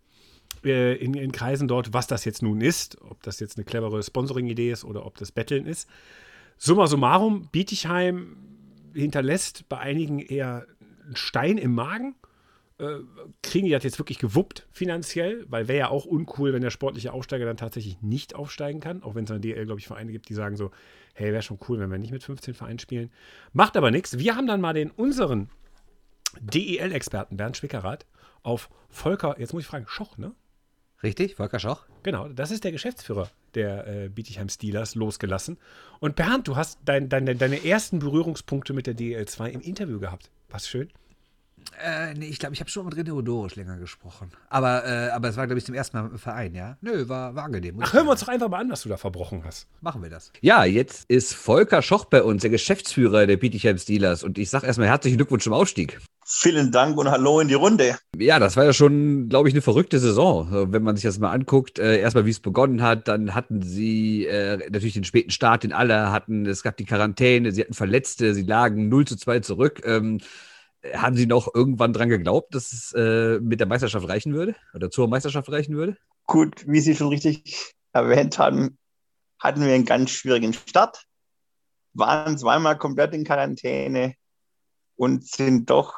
äh, in, in Kreisen dort, was das jetzt nun ist, ob das jetzt eine clevere Sponsoring-Idee ist oder ob das Betteln ist. Summa summarum, Bietigheim hinterlässt bei einigen eher einen Stein im Magen. Äh, kriegen die das jetzt wirklich gewuppt finanziell? Weil wäre ja auch uncool, wenn der sportliche Aufsteiger dann tatsächlich nicht aufsteigen kann. Auch wenn es DL, glaube ich, Vereine gibt, die sagen so, hey, wäre schon cool, wenn wir nicht mit 15 Vereinen spielen. Macht aber nichts. Wir haben dann mal den unseren DEL-Experten Bernd Schwickerath auf Volker, jetzt muss ich fragen, Schoch, ne? Richtig? Volker Schoch? Genau, das ist der Geschäftsführer der äh, Bietigheim Steelers losgelassen. Und Bernd, du hast dein, deine, deine ersten Berührungspunkte mit der DL2 im Interview gehabt. Was schön. Äh, nee, ich glaube, ich habe schon mit René Rodorisch länger gesprochen. Aber, äh, aber es war, glaube ich, zum ersten Mal im Verein, ja? Nö, war, war angenehm. Ach, ich hören wir uns doch einfach mal an, was du da verbrochen hast. Machen wir das. Ja, jetzt ist Volker Schoch bei uns, der Geschäftsführer der Bietigheim Steelers. Und ich sage erstmal herzlichen Glückwunsch zum Aufstieg. Vielen Dank und hallo in die Runde. Ja, das war ja schon, glaube ich, eine verrückte Saison. So, Wenn man sich das mal anguckt, äh, erstmal wie es begonnen hat, dann hatten sie äh, natürlich den späten Start, den alle hatten. Es gab die Quarantäne, sie hatten Verletzte, sie lagen 0 zu 2 zurück. Ähm, haben sie noch irgendwann dran geglaubt, dass es äh, mit der Meisterschaft reichen würde? Oder zur Meisterschaft reichen würde? Gut, wie Sie schon richtig erwähnt haben, hatten wir einen ganz schwierigen Start, waren zweimal komplett in Quarantäne und sind doch,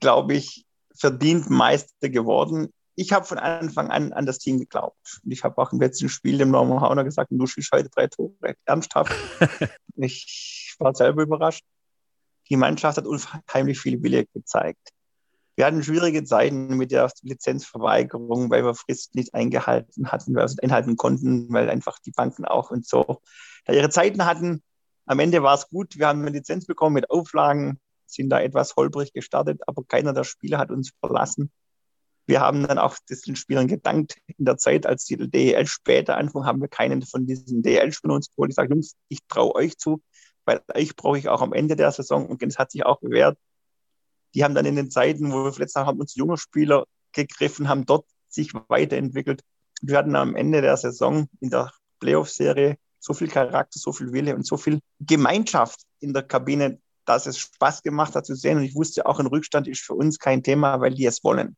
glaube ich, verdient Meister geworden. Ich habe von Anfang an an das Team geglaubt. Und ich habe auch im letzten Spiel dem Norman Hauner gesagt, du schießt heute drei Tore. Ernsthaft. ich war selber überrascht. Die Mannschaft hat unheimlich viel Wille gezeigt. Wir hatten schwierige Zeiten mit der Lizenzverweigerung, weil wir Fristen nicht eingehalten hatten, weil wir es nicht einhalten konnten, weil einfach die Banken auch und so da ihre Zeiten hatten. Am Ende war es gut. Wir haben eine Lizenz bekommen mit Auflagen, sind da etwas holprig gestartet, aber keiner der Spieler hat uns verlassen. Wir haben dann auch den Spielern gedankt. In der Zeit, als die DEL später anfing, haben wir keinen von diesen DEL-Spielern uns geholt. Ich sage, Jungs, ich traue euch zu, weil euch brauche ich auch am Ende der Saison. Und das hat sich auch bewährt. Die haben dann in den Zeiten, wo wir verletzt haben, haben uns junge Spieler gegriffen, haben dort sich weiterentwickelt. Wir hatten am Ende der Saison in der Playoff-Serie so viel Charakter, so viel Wille und so viel Gemeinschaft in der Kabine, dass es Spaß gemacht hat zu sehen. Und ich wusste auch, ein Rückstand ist für uns kein Thema, weil die es wollen.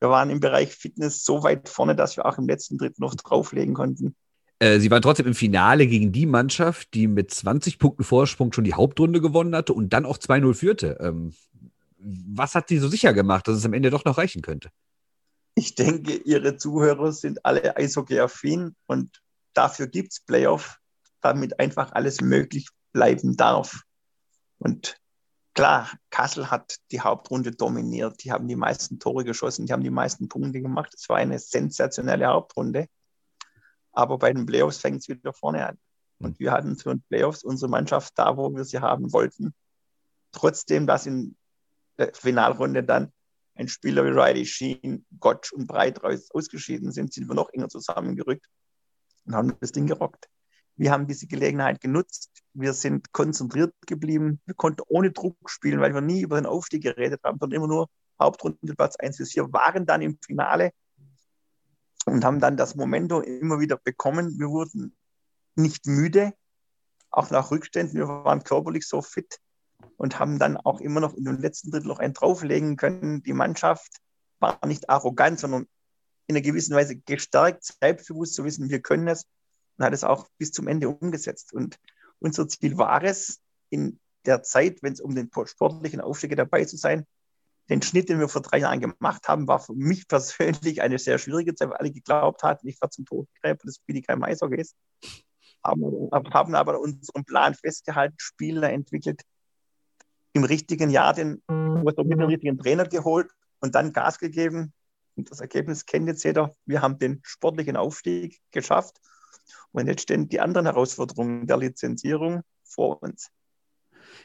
Wir waren im Bereich Fitness so weit vorne, dass wir auch im letzten Drittel noch drauflegen konnten. Äh, sie waren trotzdem im Finale gegen die Mannschaft, die mit 20 Punkten Vorsprung schon die Hauptrunde gewonnen hatte und dann auch 2-0 führte. Ähm, was hat sie so sicher gemacht, dass es am Ende doch noch reichen könnte? Ich denke, Ihre Zuhörer sind alle Eishockey-affin und dafür gibt es Playoff, damit einfach alles möglich bleiben darf. Und klar, Kassel hat die Hauptrunde dominiert. Die haben die meisten Tore geschossen, die haben die meisten Punkte gemacht. Es war eine sensationelle Hauptrunde. Aber bei den Playoffs fängt es wieder vorne an. Und wir hatten für die Playoffs unsere Mannschaft da, wo wir sie haben wollten. Trotzdem, dass in der Finalrunde dann ein Spieler wie Riley Sheen, Gottsch und Breit ausgeschieden sind, sind wir noch enger zusammengerückt und haben das Ding gerockt. Wir haben diese Gelegenheit genutzt. Wir sind konzentriert geblieben. Wir konnten ohne Druck spielen, weil wir nie über den Aufstieg geredet haben, sondern immer nur Hauptrunde Platz 1 bis 4, waren dann im Finale und haben dann das Momentum immer wieder bekommen. Wir wurden nicht müde, auch nach Rückständen. Wir waren körperlich so fit und haben dann auch immer noch in dem letzten Drittel noch einen drauflegen können. Die Mannschaft war nicht arrogant, sondern in einer gewissen Weise gestärkt, selbstbewusst zu wissen, wir können es und hat es auch bis zum Ende umgesetzt. Und unser Ziel war es, in der Zeit, wenn es um den sportlichen Aufstieg dabei zu sein, den Schnitt, den wir vor drei Jahren gemacht haben, war für mich persönlich eine sehr schwierige Zeit, weil alle geglaubt hatten, ich werde zum Todgräber des Bietigheim Eishockeys. Haben, haben aber unseren Plan festgehalten, Spieler entwickelt, im richtigen Jahr den, dem richtigen Trainer geholt und dann Gas gegeben. Und das Ergebnis kennt jetzt jeder. Wir haben den sportlichen Aufstieg geschafft. Und jetzt stehen die anderen Herausforderungen der Lizenzierung vor uns.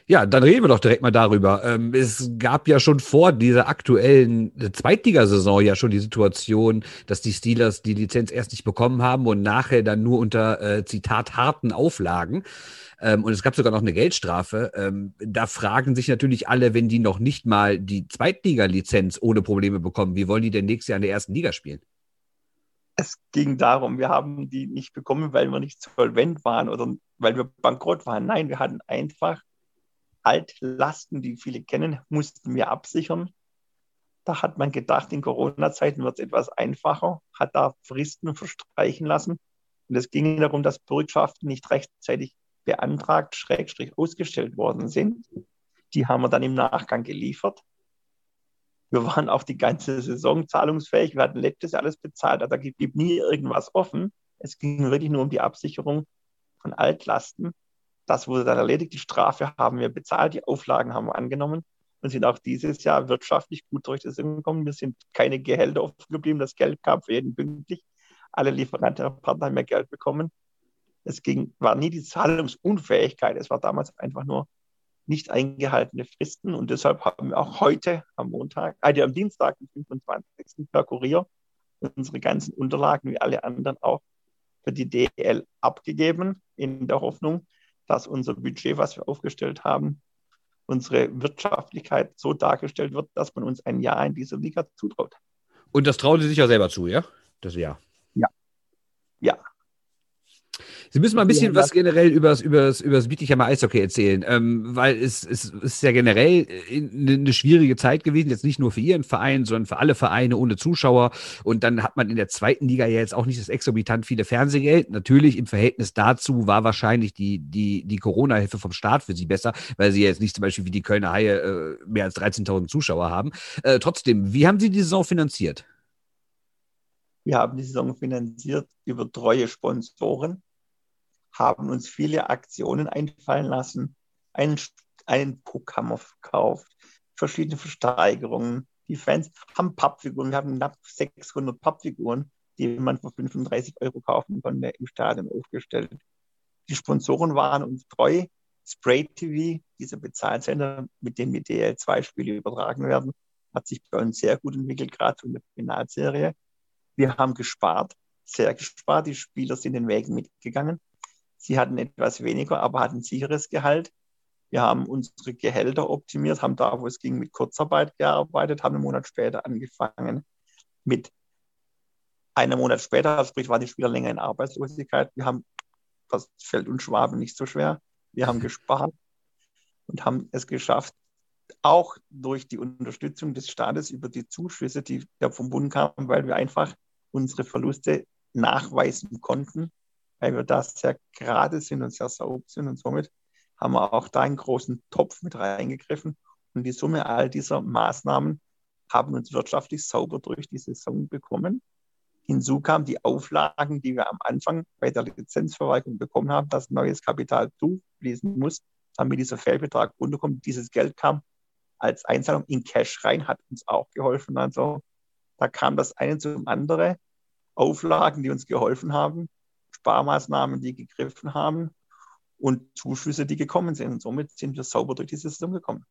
Ja, dann reden wir doch direkt mal darüber. Ähm, es gab ja schon vor dieser aktuellen Zweitligasaison ja schon die Situation, dass die Steelers die Lizenz erst nicht bekommen haben und nachher dann nur unter, äh, Zitat, harten Auflagen. Ähm, und es gab sogar noch eine Geldstrafe. Ähm, da fragen sich natürlich alle, wenn die noch nicht mal die Zweitliga-Lizenz ohne Probleme bekommen, wie wollen die denn nächstes Jahr in der ersten Liga spielen? Es ging darum, wir haben die nicht bekommen, weil wir nicht solvent waren oder weil wir bankrott waren. Nein, wir hatten einfach Altlasten, die viele kennen, mussten wir absichern. Da hat man gedacht, in Corona-Zeiten wird es etwas einfacher, hat da Fristen verstreichen lassen. Und es ging darum, dass Bürgschaften nicht rechtzeitig beantragt, schrägstrich ausgestellt worden sind. Die haben wir dann im Nachgang geliefert. Wir waren auch die ganze Saison zahlungsfähig. Wir hatten letztes Jahr alles bezahlt. Also da blieb nie irgendwas offen. Es ging wirklich nur um die Absicherung von Altlasten. Das wurde dann erledigt. Die Strafe haben wir bezahlt, die Auflagen haben wir angenommen und sind auch dieses Jahr wirtschaftlich gut durch das gekommen. Wir sind keine Gehälter offen geblieben. Das Geld kam für jeden pünktlich. Alle Lieferanten und Partner haben mehr Geld bekommen. Es ging, war nie die Zahlungsunfähigkeit. Es war damals einfach nur nicht eingehaltene Fristen. Und deshalb haben wir auch heute am Montag, also am Dienstag, den 25. per Kurier, unsere ganzen Unterlagen, wie alle anderen auch, für die DL abgegeben, in der Hoffnung, dass unser Budget, was wir aufgestellt haben, unsere Wirtschaftlichkeit so dargestellt wird, dass man uns ein Jahr in dieser Liga zutraut. Und das trauen Sie sich ja selber zu, ja? Das Jahr. Ja. Ja. Sie müssen mal ein bisschen was generell über das, über das, über das Bietigheimer Eishockey erzählen, ähm, weil es, es, es ist ja generell eine, eine schwierige Zeit gewesen, jetzt nicht nur für Ihren Verein, sondern für alle Vereine ohne Zuschauer. Und dann hat man in der zweiten Liga ja jetzt auch nicht das exorbitant viele Fernsehgeld. Natürlich im Verhältnis dazu war wahrscheinlich die, die, die Corona-Hilfe vom Staat für Sie besser, weil Sie jetzt nicht zum Beispiel wie die Kölner Haie äh, mehr als 13.000 Zuschauer haben. Äh, trotzdem, wie haben Sie die Saison finanziert? Wir haben die Saison finanziert über treue Sponsoren haben uns viele Aktionen einfallen lassen. Einen, einen wir verkauft, verschiedene Versteigerungen. Die Fans haben Pappfiguren. Wir haben knapp 600 Pappfiguren, die man für 35 Euro kaufen konnte, im Stadion aufgestellt. Die Sponsoren waren uns treu. Spray TV, dieser Bezahlsender, mit dem die DL2-Spiele übertragen werden, hat sich bei uns sehr gut entwickelt, gerade in der Finalserie. Wir haben gespart, sehr gespart. Die Spieler sind den Weg mitgegangen. Sie hatten etwas weniger, aber hatten sicheres Gehalt. Wir haben unsere Gehälter optimiert, haben da, wo es ging, mit Kurzarbeit gearbeitet, haben einen Monat später angefangen mit einem Monat später, sprich waren die Spieler länger in Arbeitslosigkeit. Wir haben, das fällt uns Schwaben nicht so schwer, wir haben gespart und haben es geschafft, auch durch die Unterstützung des Staates über die Zuschüsse, die vom Bund kamen, weil wir einfach unsere Verluste nachweisen konnten weil wir da sehr gerade sind und sehr sauber sind und somit haben wir auch da einen großen Topf mit reingegriffen und die Summe all dieser Maßnahmen haben uns wirtschaftlich sauber durch die Saison bekommen. Hinzu kamen die Auflagen, die wir am Anfang bei der Lizenzverwaltung bekommen haben, dass neues Kapital zufließen muss, damit dieser Fehlbetrag runterkommt. Dieses Geld kam als Einzahlung in Cash rein, hat uns auch geholfen. Also da kam das eine zum anderen. Auflagen, die uns geholfen haben, Sparmaßnahmen, die gegriffen haben und Zuschüsse, die gekommen sind. Und somit sind wir sauber durch die Saison gekommen.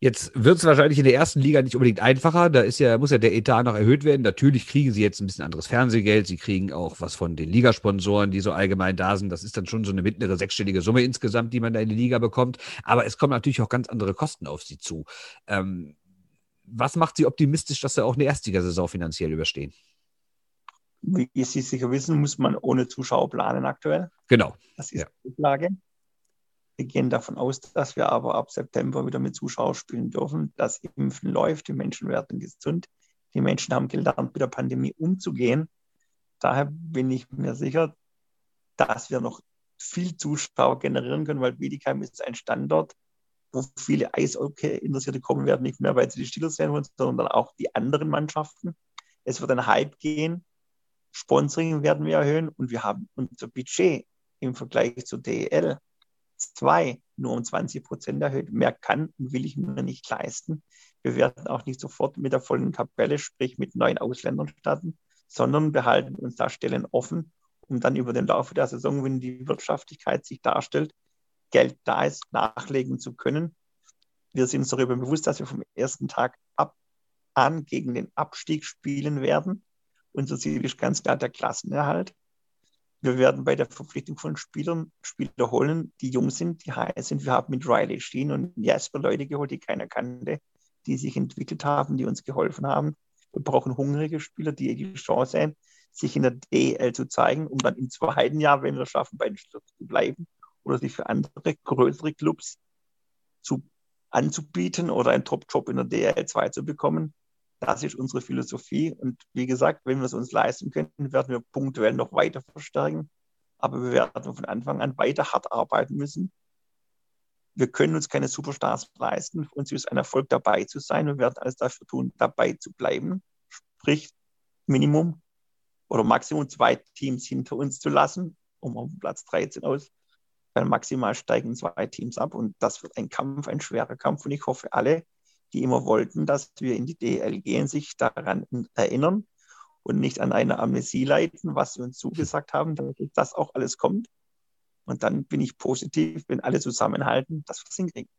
Jetzt wird es wahrscheinlich in der ersten Liga nicht unbedingt einfacher. Da ist ja, muss ja der Etat noch erhöht werden. Natürlich kriegen sie jetzt ein bisschen anderes Fernsehgeld. Sie kriegen auch was von den Ligasponsoren, die so allgemein da sind. Das ist dann schon so eine mittlere sechsstellige Summe insgesamt, die man da in die Liga bekommt. Aber es kommen natürlich auch ganz andere Kosten auf sie zu. Ähm, was macht Sie optimistisch, dass Sie auch eine Erstligasaison finanziell überstehen? Wie Sie sicher wissen, muss man ohne Zuschauer planen aktuell. Genau. Das ist ja. die Lage. Wir gehen davon aus, dass wir aber ab September wieder mit Zuschauern spielen dürfen. Das Impfen läuft, die Menschen werden gesund. Die Menschen haben gelernt, mit der Pandemie umzugehen. Daher bin ich mir sicher, dass wir noch viel Zuschauer generieren können, weil Bietigheim ist ein Standort, wo viele Eishockey-Interessierte kommen werden, nicht mehr, weil sie die Steelers sehen wollen, sondern auch die anderen Mannschaften. Es wird ein Hype gehen. Sponsoring werden wir erhöhen und wir haben unser Budget im Vergleich zur DEL 2 nur um 20 Prozent erhöht. Mehr kann und will ich mir nicht leisten. Wir werden auch nicht sofort mit der vollen Kapelle, sprich mit neuen Ausländern starten, sondern behalten uns da Stellen offen, um dann über den Laufe der Saison, wenn die Wirtschaftlichkeit sich darstellt, Geld da ist, nachlegen zu können. Wir sind uns darüber bewusst, dass wir vom ersten Tag ab an gegen den Abstieg spielen werden. Unser Ziel ist ganz klar der Klassenerhalt. Wir werden bei der Verpflichtung von Spielern Spieler holen, die jung sind, die heiß sind. Wir haben mit Riley Sheen und Jasper Leute geholt, die keiner kannte, die sich entwickelt haben, die uns geholfen haben. Wir brauchen hungrige Spieler, die die Chance haben, sich in der DL zu zeigen, um dann im zweiten Jahr, wenn wir es schaffen, bei den Spielern zu bleiben oder sich für andere größere Clubs zu, anzubieten oder einen Top-Job in der DL 2 zu bekommen. Das ist unsere Philosophie. Und wie gesagt, wenn wir es uns leisten können, werden wir punktuell noch weiter verstärken. Aber wir werden von Anfang an weiter hart arbeiten müssen. Wir können uns keine Superstars leisten. Für uns ist ein Erfolg dabei zu sein. Wir werden alles dafür tun, dabei zu bleiben. Sprich, Minimum oder Maximum zwei Teams hinter uns zu lassen, um auf Platz 13 aus. Weil maximal steigen zwei Teams ab und das wird ein Kampf, ein schwerer Kampf. Und ich hoffe, alle, die immer wollten, dass wir in die DL gehen, sich daran erinnern und nicht an eine Amnesie leiten, was sie uns zugesagt haben, damit das auch alles kommt. Und dann bin ich positiv, wenn alle zusammenhalten, dass wir es hinkriegen.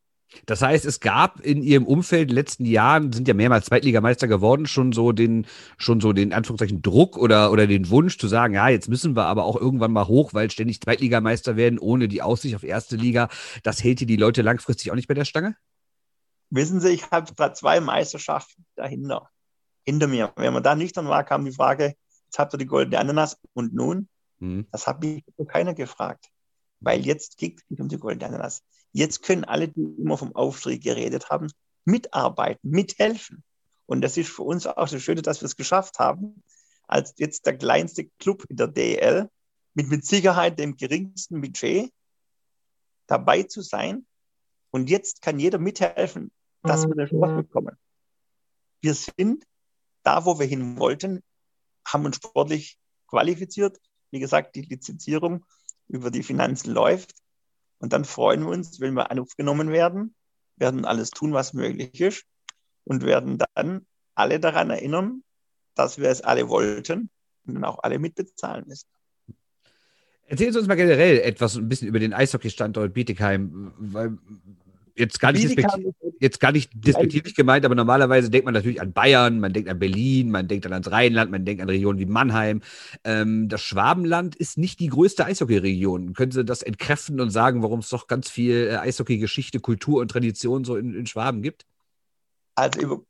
Das heißt, es gab in Ihrem Umfeld in den letzten Jahren, sind ja mehrmals Zweitligameister geworden, schon so den, schon so den Anführungszeichen Druck oder, oder den Wunsch zu sagen, ja, jetzt müssen wir aber auch irgendwann mal hoch, weil ständig Zweitligameister werden, ohne die Aussicht auf erste Liga. Das hält die Leute langfristig auch nicht bei der Stange? Wissen Sie, ich habe gerade zwei Meisterschaften dahinter, hinter mir. Wenn man da nüchtern war, kam die Frage, jetzt habt ihr die goldene Ananas und nun? Mhm. Das hat mich keiner gefragt, weil jetzt geht es nicht um die goldene Ananas. Jetzt können alle, die immer vom Aufstieg geredet haben, mitarbeiten, mithelfen. Und das ist für uns auch so schön, dass wir es geschafft haben, als jetzt der kleinste Club in der DL mit mit Sicherheit dem geringsten Budget dabei zu sein. Und jetzt kann jeder mithelfen, dass wir eine Chance bekommen. Wir sind da, wo wir hin wollten, haben uns sportlich qualifiziert. Wie gesagt, die Lizenzierung über die Finanzen läuft. Und dann freuen wir uns, wenn wir aufgenommen werden, werden alles tun, was möglich ist und werden dann alle daran erinnern, dass wir es alle wollten und dann auch alle mitbezahlen müssen. Erzählen Sie uns mal generell etwas ein bisschen über den Eishockey-Standort Bietigheim, weil jetzt gar nicht, jetzt gar nicht despektierlich gemeint, aber normalerweise denkt man natürlich an Bayern, man denkt an Berlin, man denkt dann ans Rheinland, man denkt an Regionen wie Mannheim. Ähm, das Schwabenland ist nicht die größte Eishockey-Region. Können Sie das entkräften und sagen, warum es doch ganz viel äh, Eishockey-Geschichte, Kultur und Tradition so in, in Schwaben gibt? Also über,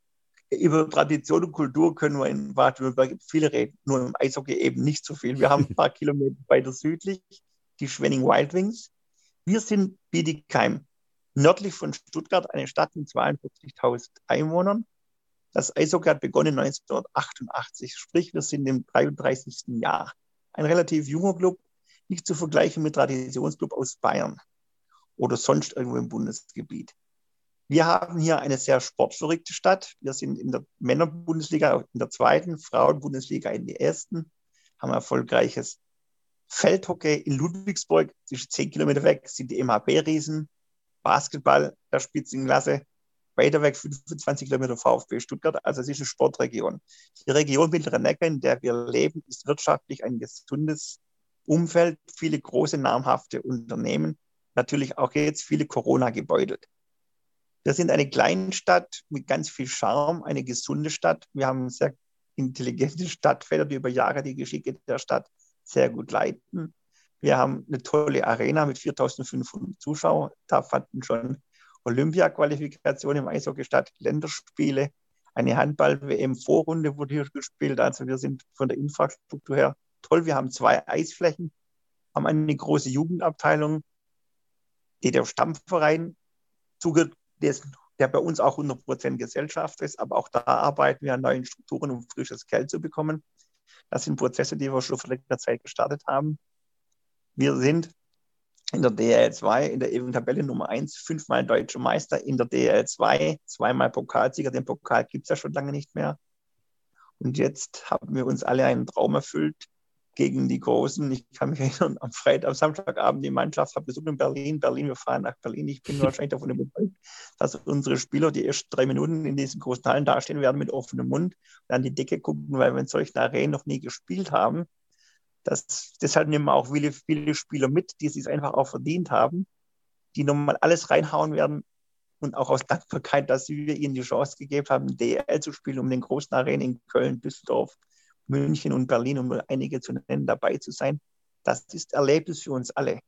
über Tradition und Kultur können wir in Baden-Württemberg viele reden, nur im Eishockey eben nicht so viel. Wir haben ein paar Kilometer weiter südlich die Schwenning Wild Wings. Wir sind Bietigheim nördlich von Stuttgart, eine Stadt mit 42.000 Einwohnern. Das Eishockey hat begonnen 1988, sprich wir sind im 33. Jahr. Ein relativ junger Club, nicht zu vergleichen mit Traditionsclub aus Bayern oder sonst irgendwo im Bundesgebiet. Wir haben hier eine sehr sportverrückte Stadt. Wir sind in der Männerbundesliga in der zweiten, Frauenbundesliga in der ersten, haben erfolgreiches Feldhockey in Ludwigsburg, ist zehn Kilometer weg, sind die MHB-Riesen, Basketball der Spitzenklasse, weiter weg 25 Kilometer VfB Stuttgart. Also es ist eine Sportregion. Die Region Mittlere Neckar, in der wir leben, ist wirtschaftlich ein gesundes Umfeld, viele große namhafte Unternehmen, natürlich auch jetzt viele Corona gebeutelt. Wir sind eine Kleinstadt mit ganz viel Charme, eine gesunde Stadt. Wir haben sehr intelligente Stadtväter, die über Jahre die Geschicke der Stadt sehr gut leiten. Wir haben eine tolle Arena mit 4500 Zuschauern. Da fanden schon Olympia-Qualifikation im Eishockey statt, Länderspiele, eine Handball-WM-Vorrunde wurde hier gespielt. Also wir sind von der Infrastruktur her toll. Wir haben zwei Eisflächen, haben eine große Jugendabteilung, die der Stammverein zugedessen, der bei uns auch 100% Gesellschaft ist, aber auch da arbeiten wir an neuen Strukturen, um frisches Geld zu bekommen. Das sind Prozesse, die wir schon vor längerer Zeit gestartet haben. Wir sind in der DL 2 in der ewigen Tabelle Nummer 1 fünfmal deutscher Meister, in der DL 2 zweimal Pokalsieger. Den Pokal gibt es ja schon lange nicht mehr. Und jetzt haben wir uns alle einen Traum erfüllt gegen die Großen. Ich kann mich erinnern, am Freitag, am Samstagabend die Mannschaft hat besucht in Berlin. Berlin, wir fahren nach Berlin. Ich bin wahrscheinlich davon überzeugt, dass unsere Spieler die ersten drei Minuten in diesen großen Hallen dastehen werden mit offenem Mund und an die Decke gucken, weil wir in solchen Arenen noch nie gespielt haben. Das, deshalb nehmen auch viele, viele Spieler mit, die es einfach auch verdient haben, die nochmal alles reinhauen werden und auch aus Dankbarkeit, dass wir ihnen die Chance gegeben haben, DL zu spielen, um den großen Arenen in Köln, Düsseldorf, München und Berlin, um nur einige zu nennen, dabei zu sein. Das ist Erlebnis für uns alle.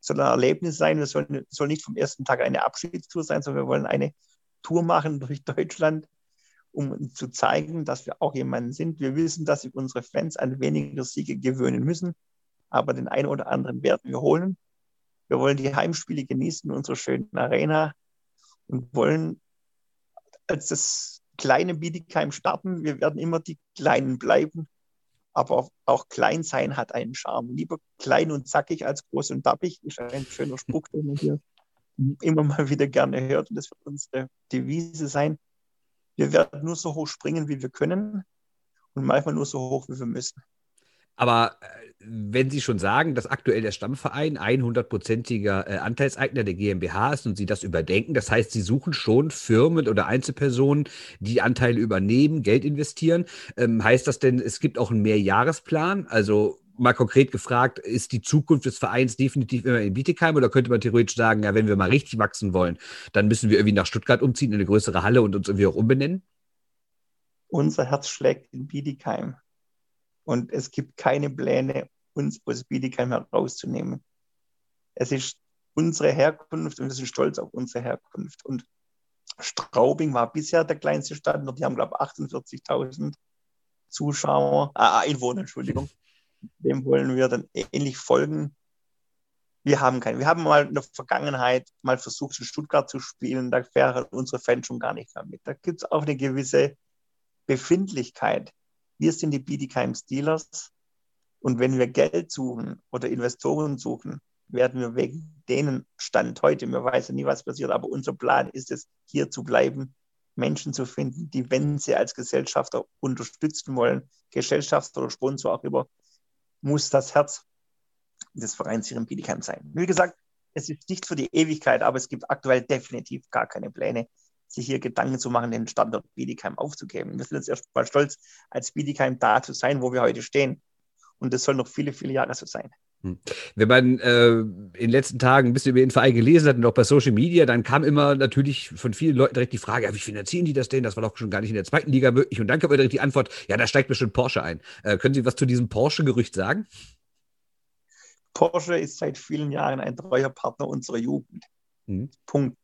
Es soll ein Erlebnis sein, es soll, soll nicht vom ersten Tag eine Abschiedstour sein, sondern wir wollen eine Tour machen durch Deutschland, um zu zeigen, dass wir auch jemanden sind. Wir wissen, dass sich unsere Fans an weniger Siege gewöhnen müssen, aber den einen oder anderen werden wir holen. Wir wollen die Heimspiele genießen in unserer schönen Arena und wollen als das kleine Bietigheim starten. Wir werden immer die Kleinen bleiben, aber auch klein sein hat einen Charme. Lieber klein und zackig als groß und dappig ist ein schöner Spruch, den man hier immer mal wieder gerne hört und das wird unsere Devise sein. Wir werden nur so hoch springen, wie wir können und manchmal nur so hoch, wie wir müssen. Aber äh, wenn Sie schon sagen, dass aktuell der Stammverein 100-prozentiger äh, Anteilseigner der GmbH ist und Sie das überdenken, das heißt, Sie suchen schon Firmen oder Einzelpersonen, die Anteile übernehmen, Geld investieren. Ähm, heißt das denn, es gibt auch einen Mehrjahresplan? Also mal konkret gefragt, ist die Zukunft des Vereins definitiv immer in Bietigheim oder könnte man theoretisch sagen, ja, wenn wir mal richtig wachsen wollen, dann müssen wir irgendwie nach Stuttgart umziehen, in eine größere Halle und uns irgendwie auch umbenennen? Unser Herz schlägt in Bietigheim und es gibt keine Pläne, uns aus Bietigheim herauszunehmen. Es ist unsere Herkunft und wir sind stolz auf unsere Herkunft. Und Straubing war bisher der kleinste Stadt, die haben, glaube ich, 48.000 Zuschauer, äh, Einwohner, Entschuldigung dem wollen wir dann ähnlich folgen. Wir haben keinen. Wir haben mal in der Vergangenheit mal versucht, in Stuttgart zu spielen. Da wären unsere Fans schon gar nicht mehr mit. Da gibt es auch eine gewisse Befindlichkeit. Wir sind die Bietigheim Steelers. Und wenn wir Geld suchen oder Investoren suchen, werden wir wegen denen Stand heute, wir wissen nie, was passiert, aber unser Plan ist es, hier zu bleiben, Menschen zu finden, die, wenn sie als Gesellschafter unterstützen wollen, Gesellschafter oder Sponsor auch über muss das Herz des Vereins hier in Bietigheim sein. Wie gesagt, es ist nicht für die Ewigkeit, aber es gibt aktuell definitiv gar keine Pläne, sich hier Gedanken zu machen, den Standort Bietigheim aufzugeben. Wir sind jetzt erst mal stolz, als Bietigheim da zu sein, wo wir heute stehen. Und das soll noch viele, viele Jahre so sein. Hm. Wenn man äh, in den letzten Tagen ein bisschen über den Verein gelesen hat und auch bei Social Media, dann kam immer natürlich von vielen Leuten direkt die Frage, ja, wie finanzieren die das denn? Das war doch schon gar nicht in der zweiten Liga möglich. Und dann kam direkt die Antwort, ja, da steigt bestimmt Porsche ein. Äh, können Sie was zu diesem Porsche-Gerücht sagen? Porsche ist seit vielen Jahren ein treuer Partner unserer Jugend. Mhm. Punkt.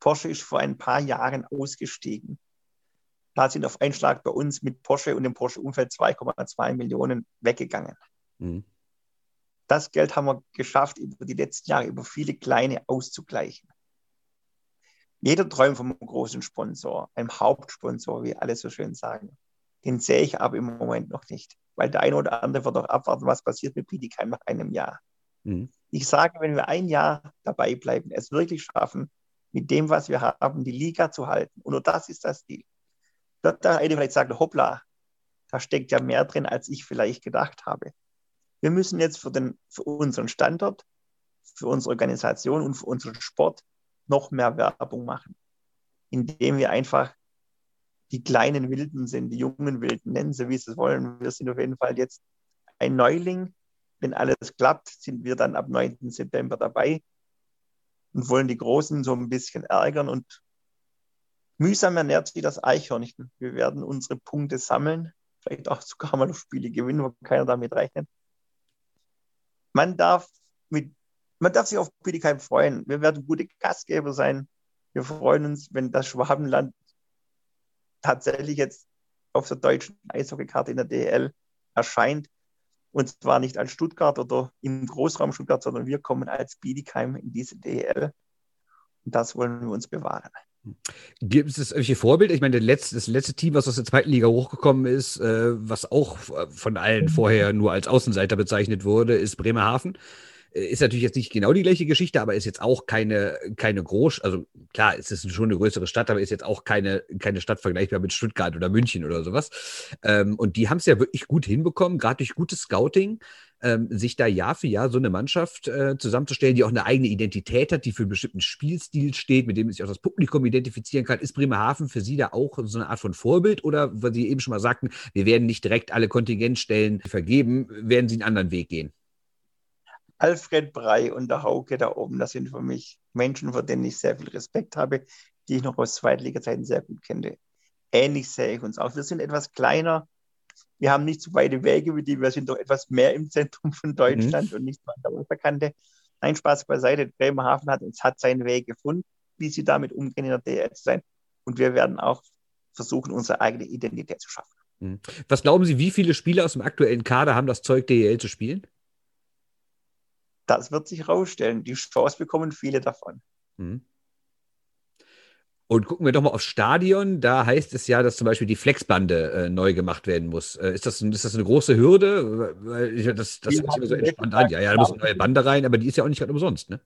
Porsche ist vor ein paar Jahren ausgestiegen. Da sind auf Einschlag bei uns mit Porsche und dem Porsche-Umfeld 2,2 Millionen weggegangen. Mhm. Das Geld haben wir geschafft, über die letzten Jahre über viele kleine auszugleichen. Jeder träumt vom großen Sponsor, einem Hauptsponsor, wie alle so schön sagen. Den sehe ich aber im Moment noch nicht, weil der eine oder andere wird doch abwarten, was passiert mit Bietigheim nach einem Jahr. Mhm. Ich sage, wenn wir ein Jahr dabei bleiben, es wirklich schaffen, mit dem, was wir haben, die Liga zu halten, und nur das ist das Ziel. Wird der eine vielleicht sagen, hoppla, da steckt ja mehr drin, als ich vielleicht gedacht habe. Wir müssen jetzt für, den, für unseren Standort, für unsere Organisation und für unseren Sport noch mehr Werbung machen, indem wir einfach die kleinen Wilden sind, die jungen Wilden, nennen sie, wie sie es wollen. Wir sind auf jeden Fall jetzt ein Neuling. Wenn alles klappt, sind wir dann ab 9. September dabei und wollen die Großen so ein bisschen ärgern und Mühsam ernährt sich das Eichhörnchen. Wir werden unsere Punkte sammeln, vielleicht auch sogar mal auf Spiele gewinnen, wo keiner damit rechnet. Man darf, mit, man darf sich auf Bietigheim freuen. Wir werden gute Gastgeber sein. Wir freuen uns, wenn das Schwabenland tatsächlich jetzt auf der deutschen Eishockeykarte in der DL erscheint. Und zwar nicht als Stuttgart oder im Großraum Stuttgart, sondern wir kommen als Bietigheim in diese DL. Und das wollen wir uns bewahren. Gibt es irgendwelche Vorbilder? Ich meine, das letzte, das letzte Team, was aus der zweiten Liga hochgekommen ist, äh, was auch von allen vorher nur als Außenseiter bezeichnet wurde, ist Bremerhaven. Äh, ist natürlich jetzt nicht genau die gleiche Geschichte, aber ist jetzt auch keine, keine Groß, also klar, es ist schon eine größere Stadt, aber ist jetzt auch keine, keine Stadt vergleichbar mit Stuttgart oder München oder sowas. Ähm, und die haben es ja wirklich gut hinbekommen, gerade durch gutes Scouting, ähm, sich da Jahr für Jahr so eine Mannschaft äh, zusammenzustellen, die auch eine eigene Identität hat, die für einen bestimmten Spielstil steht, mit dem sich auch das Publikum identifizieren kann. Ist Bremerhaven für Sie da auch so eine Art von Vorbild oder, weil Sie eben schon mal sagten, wir werden nicht direkt alle Kontingentstellen vergeben, werden Sie einen anderen Weg gehen? Alfred Brei und der Hauke da oben, das sind für mich Menschen, vor denen ich sehr viel Respekt habe, die ich noch aus Zweitliga-Zeiten sehr gut kenne. Ähnlich sehe ich uns auch. Wir sind etwas kleiner. Wir haben nicht so weite Wege wie die. Wir sind doch etwas mehr im Zentrum von Deutschland mhm. und nicht so an der Wasserkante. Nein, Spaß beiseite. Bremerhaven hat uns hat seinen Weg gefunden, wie sie damit umgehen in der DL zu sein. Und wir werden auch versuchen, unsere eigene Identität zu schaffen. Mhm. Was glauben Sie, wie viele Spieler aus dem aktuellen Kader haben das Zeug, DEL zu spielen? Das wird sich herausstellen. Die Chance bekommen viele davon. Mhm. Und gucken wir doch mal aufs Stadion. Da heißt es ja, dass zum Beispiel die Flexbande äh, neu gemacht werden muss. Äh, ist, das, ist das eine große Hürde? Das das hört sich immer so entspannt an. Ja, ja, da muss eine neue Bande rein, aber die ist ja auch nicht gerade umsonst, ne?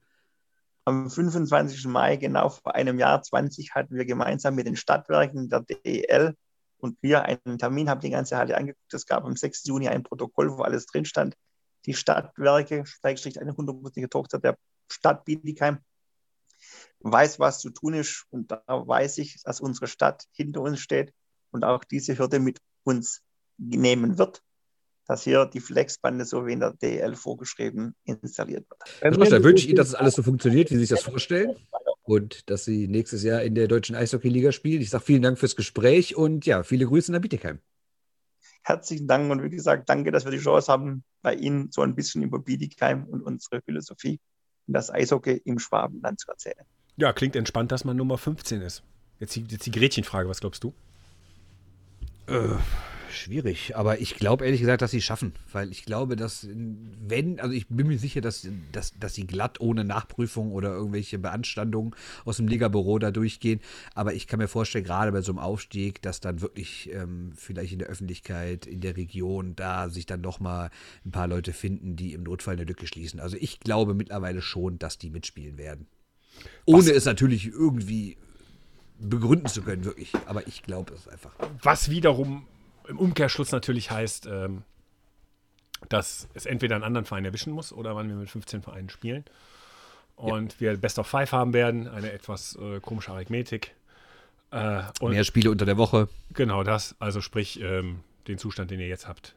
Am 25. Mai, genau vor einem Jahr 20, hatten wir gemeinsam mit den Stadtwerken der DEL und wir einen Termin, haben die ganze Halle angeguckt. Es gab am 6. Juni ein Protokoll, wo alles drin stand die Stadtwerke, Schrägstrich eine hundertprozentige Tochter der Stadt Bietigheim, weiß, was zu tun ist. Und da weiß ich, dass unsere Stadt hinter uns steht und auch diese Hürde mit uns nehmen wird, dass hier die Flexbande so wie in der DL vorgeschrieben installiert wird. Also, da wünsche ich Ihnen, dass es alles so funktioniert, wie Sie sich das vorstellen und dass Sie nächstes Jahr in der deutschen Eishockey-Liga spielen. Ich sage vielen Dank fürs Gespräch und ja, viele Grüße nach Bietigheim herzlichen Dank und wie gesagt, danke, dass wir die Chance haben, bei Ihnen so ein bisschen über Bietigheim und unsere Philosophie und das Eishockey im Schwabenland zu erzählen. Ja, klingt entspannt, dass man Nummer 15 ist. Jetzt die, jetzt die Gretchenfrage, was glaubst du? Äh, schwierig, aber ich glaube ehrlich gesagt, dass sie es schaffen, weil ich glaube, dass wenn, also ich bin mir sicher, dass, dass, dass sie glatt ohne Nachprüfung oder irgendwelche Beanstandungen aus dem Ligabüro da durchgehen, aber ich kann mir vorstellen, gerade bei so einem Aufstieg, dass dann wirklich ähm, vielleicht in der Öffentlichkeit, in der Region, da sich dann noch mal ein paar Leute finden, die im Notfall eine Lücke schließen. Also ich glaube mittlerweile schon, dass die mitspielen werden. Ohne Was? es natürlich irgendwie begründen zu können, wirklich. Aber ich glaube es einfach. Was wiederum im Umkehrschluss natürlich heißt, ähm, dass es entweder einen anderen Verein erwischen muss oder wann wir mit 15 Vereinen spielen. Und ja. wir Best of Five haben werden, eine etwas äh, komische Arithmetik. Äh, Mehr Spiele unter der Woche. Genau das, also sprich ähm, den Zustand, den ihr jetzt habt.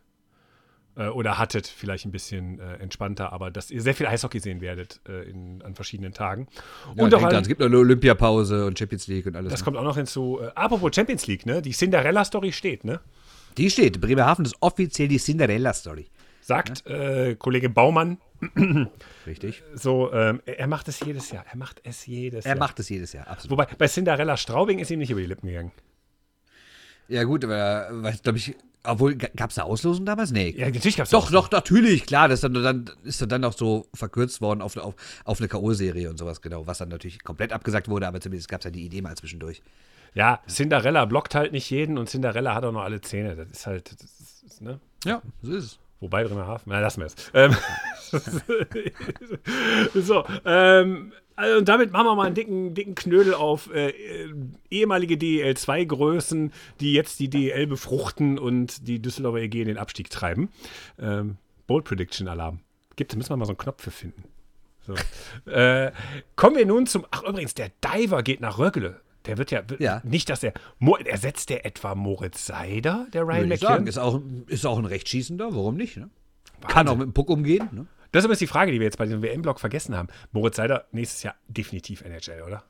Äh, oder hattet, vielleicht ein bisschen äh, entspannter, aber dass ihr sehr viel Eishockey sehen werdet äh, in, an verschiedenen Tagen. Ja, und auch an, es gibt noch eine Olympiapause und Champions League und alles. Das ne? kommt auch noch hinzu. Äh, apropos Champions League, ne? Die Cinderella-Story steht, ne? Die steht. Bremerhaven ist offiziell die Cinderella-Story. Sagt ja? äh, Kollege Baumann. Richtig. So, ähm, er macht es jedes Jahr. Er macht es jedes er Jahr. Er macht es jedes Jahr, absolut. Wobei, bei Cinderella Straubing ist ihm nicht über die Lippen gegangen. Ja, gut, aber, glaube ich, obwohl, gab es eine Auslosung damals? Nee. Ja, natürlich gab es Doch, doch, natürlich, klar. Das ist dann, dann, ist dann auch so verkürzt worden auf, auf, auf eine K.O.-Serie und sowas, genau. Was dann natürlich komplett abgesagt wurde, aber zumindest gab es ja die Idee mal zwischendurch. Ja, Cinderella blockt halt nicht jeden und Cinderella hat auch noch alle Zähne. Das ist halt, das ist, ne? Ja, so ist es. Wobei Bremerhaven, na, lassen wir es. Ähm, so, ähm, also und damit machen wir mal einen dicken, dicken Knödel auf äh, ehemalige DEL2-Größen, die jetzt die DEL befruchten und die Düsseldorfer EG in den Abstieg treiben. Ähm, Bold Prediction Alarm. Gibt, da müssen wir mal so einen Knopf für finden. So. äh, kommen wir nun zum. Ach, übrigens, der Diver geht nach Röckele. Der wird ja, ja. nicht, dass er. Ersetzt der etwa Moritz Seider, der Ryan McKinnon? Ist auch, ist auch ein Rechtsschießender, warum nicht? Ne? Kann auch mit dem Puck umgehen. Ne? Das ist übrigens die Frage, die wir jetzt bei diesem WM-Block vergessen haben. Moritz Seider nächstes Jahr definitiv NHL, oder?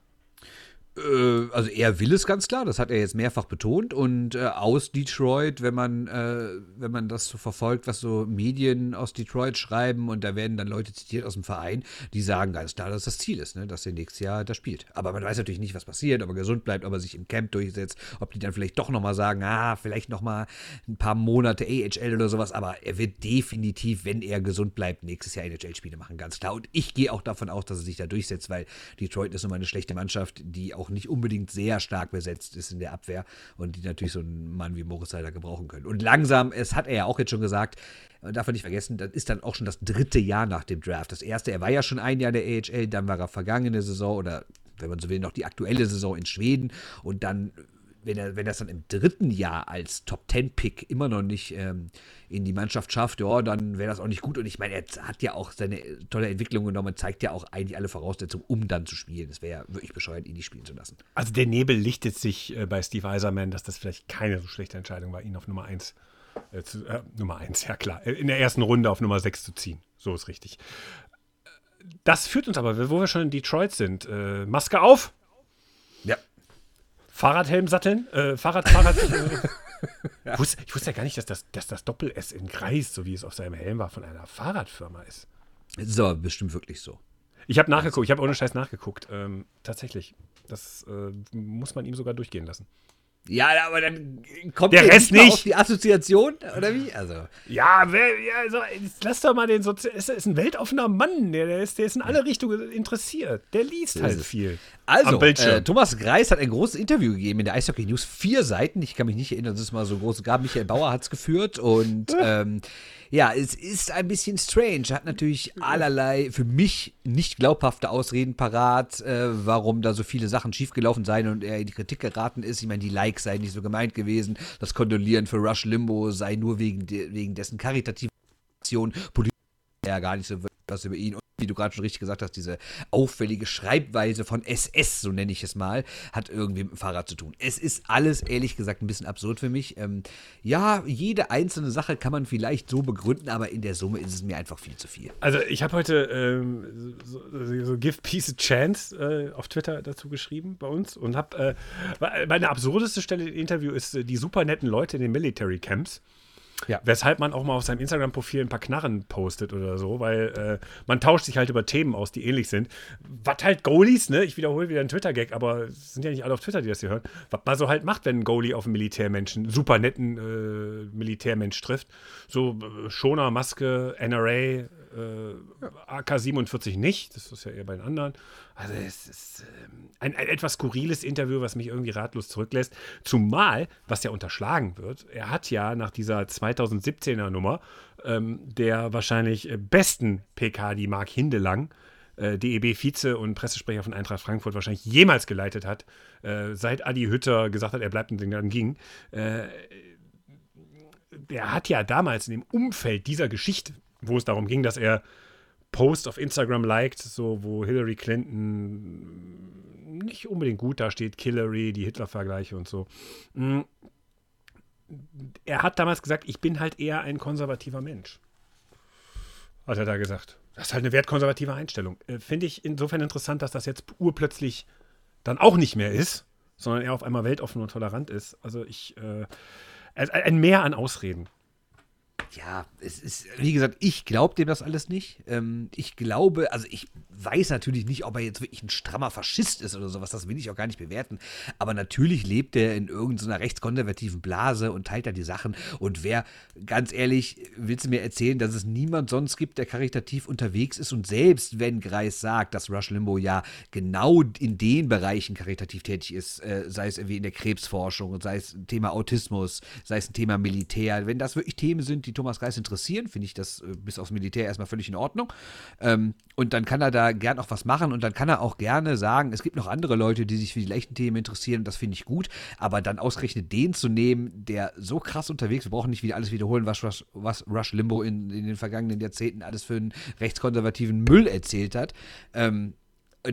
Äh, also er will es ganz klar, das hat er jetzt mehrfach betont. Und äh, aus Detroit, wenn man, äh, wenn man das so verfolgt, was so Medien aus Detroit schreiben, und da werden dann Leute zitiert aus dem Verein, die sagen ganz klar, dass das Ziel ist, ne, dass er nächstes Jahr da spielt. Aber man weiß natürlich nicht, was passiert, ob er gesund bleibt, ob er sich im Camp durchsetzt, ob die dann vielleicht doch nochmal sagen, ah, vielleicht nochmal ein paar Monate AHL oder sowas. Aber er wird definitiv, wenn er gesund bleibt, nächstes Jahr NHL-Spiele machen, ganz klar. Und ich gehe auch davon aus, dass er sich da durchsetzt, weil Detroit ist nun mal eine schlechte Mannschaft, die auch nicht unbedingt sehr stark besetzt ist in der Abwehr und die natürlich so einen Mann wie Moritz Seider gebrauchen können. Und langsam, es hat er ja auch jetzt schon gesagt, darf man nicht vergessen, das ist dann auch schon das dritte Jahr nach dem Draft. Das erste, er war ja schon ein Jahr der AHL, dann war er vergangene Saison oder wenn man so will, noch die aktuelle Saison in Schweden und dann wenn er, wenn es dann im dritten Jahr als Top Ten Pick immer noch nicht ähm, in die Mannschaft schafft, ja, dann wäre das auch nicht gut. Und ich meine, er hat ja auch seine tolle Entwicklung genommen, zeigt ja auch eigentlich alle Voraussetzungen, um dann zu spielen. Es wäre ja wirklich bescheuert, ihn nicht spielen zu lassen. Also der Nebel lichtet sich äh, bei Steve Eiserman, dass das vielleicht keine so schlechte Entscheidung war, ihn auf Nummer 1 äh, zu, äh, Nummer 1, ja klar, in der ersten Runde auf Nummer 6 zu ziehen. So ist richtig. Das führt uns aber, wo wir schon in Detroit sind, äh, Maske auf. Ja. Fahrradhelm satteln, äh, Fahrrad, Fahrrad. Äh, ja. ich, wusste, ich, wusste, ja gar nicht, dass das, dass das Doppel-S in Kreis, so wie es auf seinem Helm war, von einer Fahrradfirma ist. Das ist aber bestimmt wirklich so. Ich habe nachgeguckt, ich habe ohne Scheiß nachgeguckt. Ähm, tatsächlich. Das äh, muss man ihm sogar durchgehen lassen. Ja, aber dann kommt der Rest nicht, auf die Assoziation, oder wie? Also. Ja, wer, ja also, lass doch mal den Sozi ist, ist ein weltoffener Mann, der, der, ist, der ist in alle Richtungen interessiert. Der liest halt viel. Also, äh, Thomas Greis hat ein großes Interview gegeben in der Eishockey News. Vier Seiten, ich kann mich nicht erinnern, dass es mal so groß gab. Michael Bauer hat es geführt und ähm, ja, es ist ein bisschen strange. Hat natürlich allerlei für mich nicht glaubhafte Ausreden parat, äh, warum da so viele Sachen schiefgelaufen seien und er in die Kritik geraten ist. Ich meine, die Likes seien nicht so gemeint gewesen. Das Kondolieren für Rush Limbo sei nur wegen, de wegen dessen karitativen Aktion. Politisch ja gar nicht so was über ihn. Und wie du gerade schon richtig gesagt hast, diese auffällige Schreibweise von SS, so nenne ich es mal, hat irgendwie mit dem Fahrrad zu tun. Es ist alles, ehrlich gesagt, ein bisschen absurd für mich. Ähm, ja, jede einzelne Sache kann man vielleicht so begründen, aber in der Summe ist es mir einfach viel zu viel. Also ich habe heute ähm, so, so, Give Peace a Chance äh, auf Twitter dazu geschrieben bei uns und habe, äh, meine absurdeste Stelle im Interview ist äh, die super netten Leute in den Military Camps. Ja. Weshalb man auch mal auf seinem Instagram-Profil ein paar Knarren postet oder so, weil äh, man tauscht sich halt über Themen aus, die ähnlich sind. Was halt Goalies, ne? Ich wiederhole wieder einen Twitter-Gag, aber es sind ja nicht alle auf Twitter, die das hier hören. Was man so halt macht, wenn ein Goalie auf einen Militärmenschen, super netten äh, Militärmensch trifft. So äh, Schoner, Maske, NRA, äh, AK-47 nicht, das ist ja eher bei den anderen. Also es ist ähm, ein, ein, etwas skurriles Interview, was mich irgendwie ratlos zurücklässt. Zumal, was ja unterschlagen wird, er hat ja nach dieser 2017er Nummer ähm, der wahrscheinlich besten PK, die Marc Hindelang, äh, DEB-Vize und Pressesprecher von Eintracht Frankfurt wahrscheinlich jemals geleitet hat, äh, seit Adi Hütter gesagt hat, er bleibt und dann ging. Äh, der hat ja damals in dem Umfeld dieser Geschichte wo es darum ging, dass er Posts auf Instagram liked, so wo Hillary Clinton nicht unbedingt gut dasteht, Hillary, die Hitler-Vergleiche und so. Mm. Er hat damals gesagt, ich bin halt eher ein konservativer Mensch. Hat er da gesagt. Das ist halt eine wertkonservative Einstellung. Äh, finde ich insofern interessant, dass das jetzt urplötzlich dann auch nicht mehr ist, sondern er auf einmal weltoffen und tolerant ist. Also ich, äh, ein Mehr an Ausreden ja, es ist, wie gesagt, ich glaube dem das alles nicht. Ähm, ich glaube, also ich weiß natürlich nicht, ob er jetzt wirklich ein strammer Faschist ist oder sowas, das will ich auch gar nicht bewerten. Aber natürlich lebt er in irgendeiner rechtskonservativen Blase und teilt da die Sachen. Und wer, ganz ehrlich, willst du mir erzählen, dass es niemand sonst gibt, der karitativ unterwegs ist und selbst wenn Greis sagt, dass Rush Limbo ja genau in den Bereichen karitativ tätig ist, äh, sei es irgendwie in der Krebsforschung, sei es ein Thema Autismus, sei es ein Thema Militär, wenn das wirklich Themen sind, die Thomas Greis interessieren, finde ich das äh, bis aufs Militär erstmal völlig in Ordnung. Ähm, und dann kann er da gern auch was machen und dann kann er auch gerne sagen, es gibt noch andere Leute, die sich für die leichten Themen interessieren das finde ich gut, aber dann ausgerechnet den zu nehmen, der so krass unterwegs, wir brauchen nicht wieder alles wiederholen, was, was, was Rush Limbo in, in den vergangenen Jahrzehnten alles für einen rechtskonservativen Müll erzählt hat, ähm,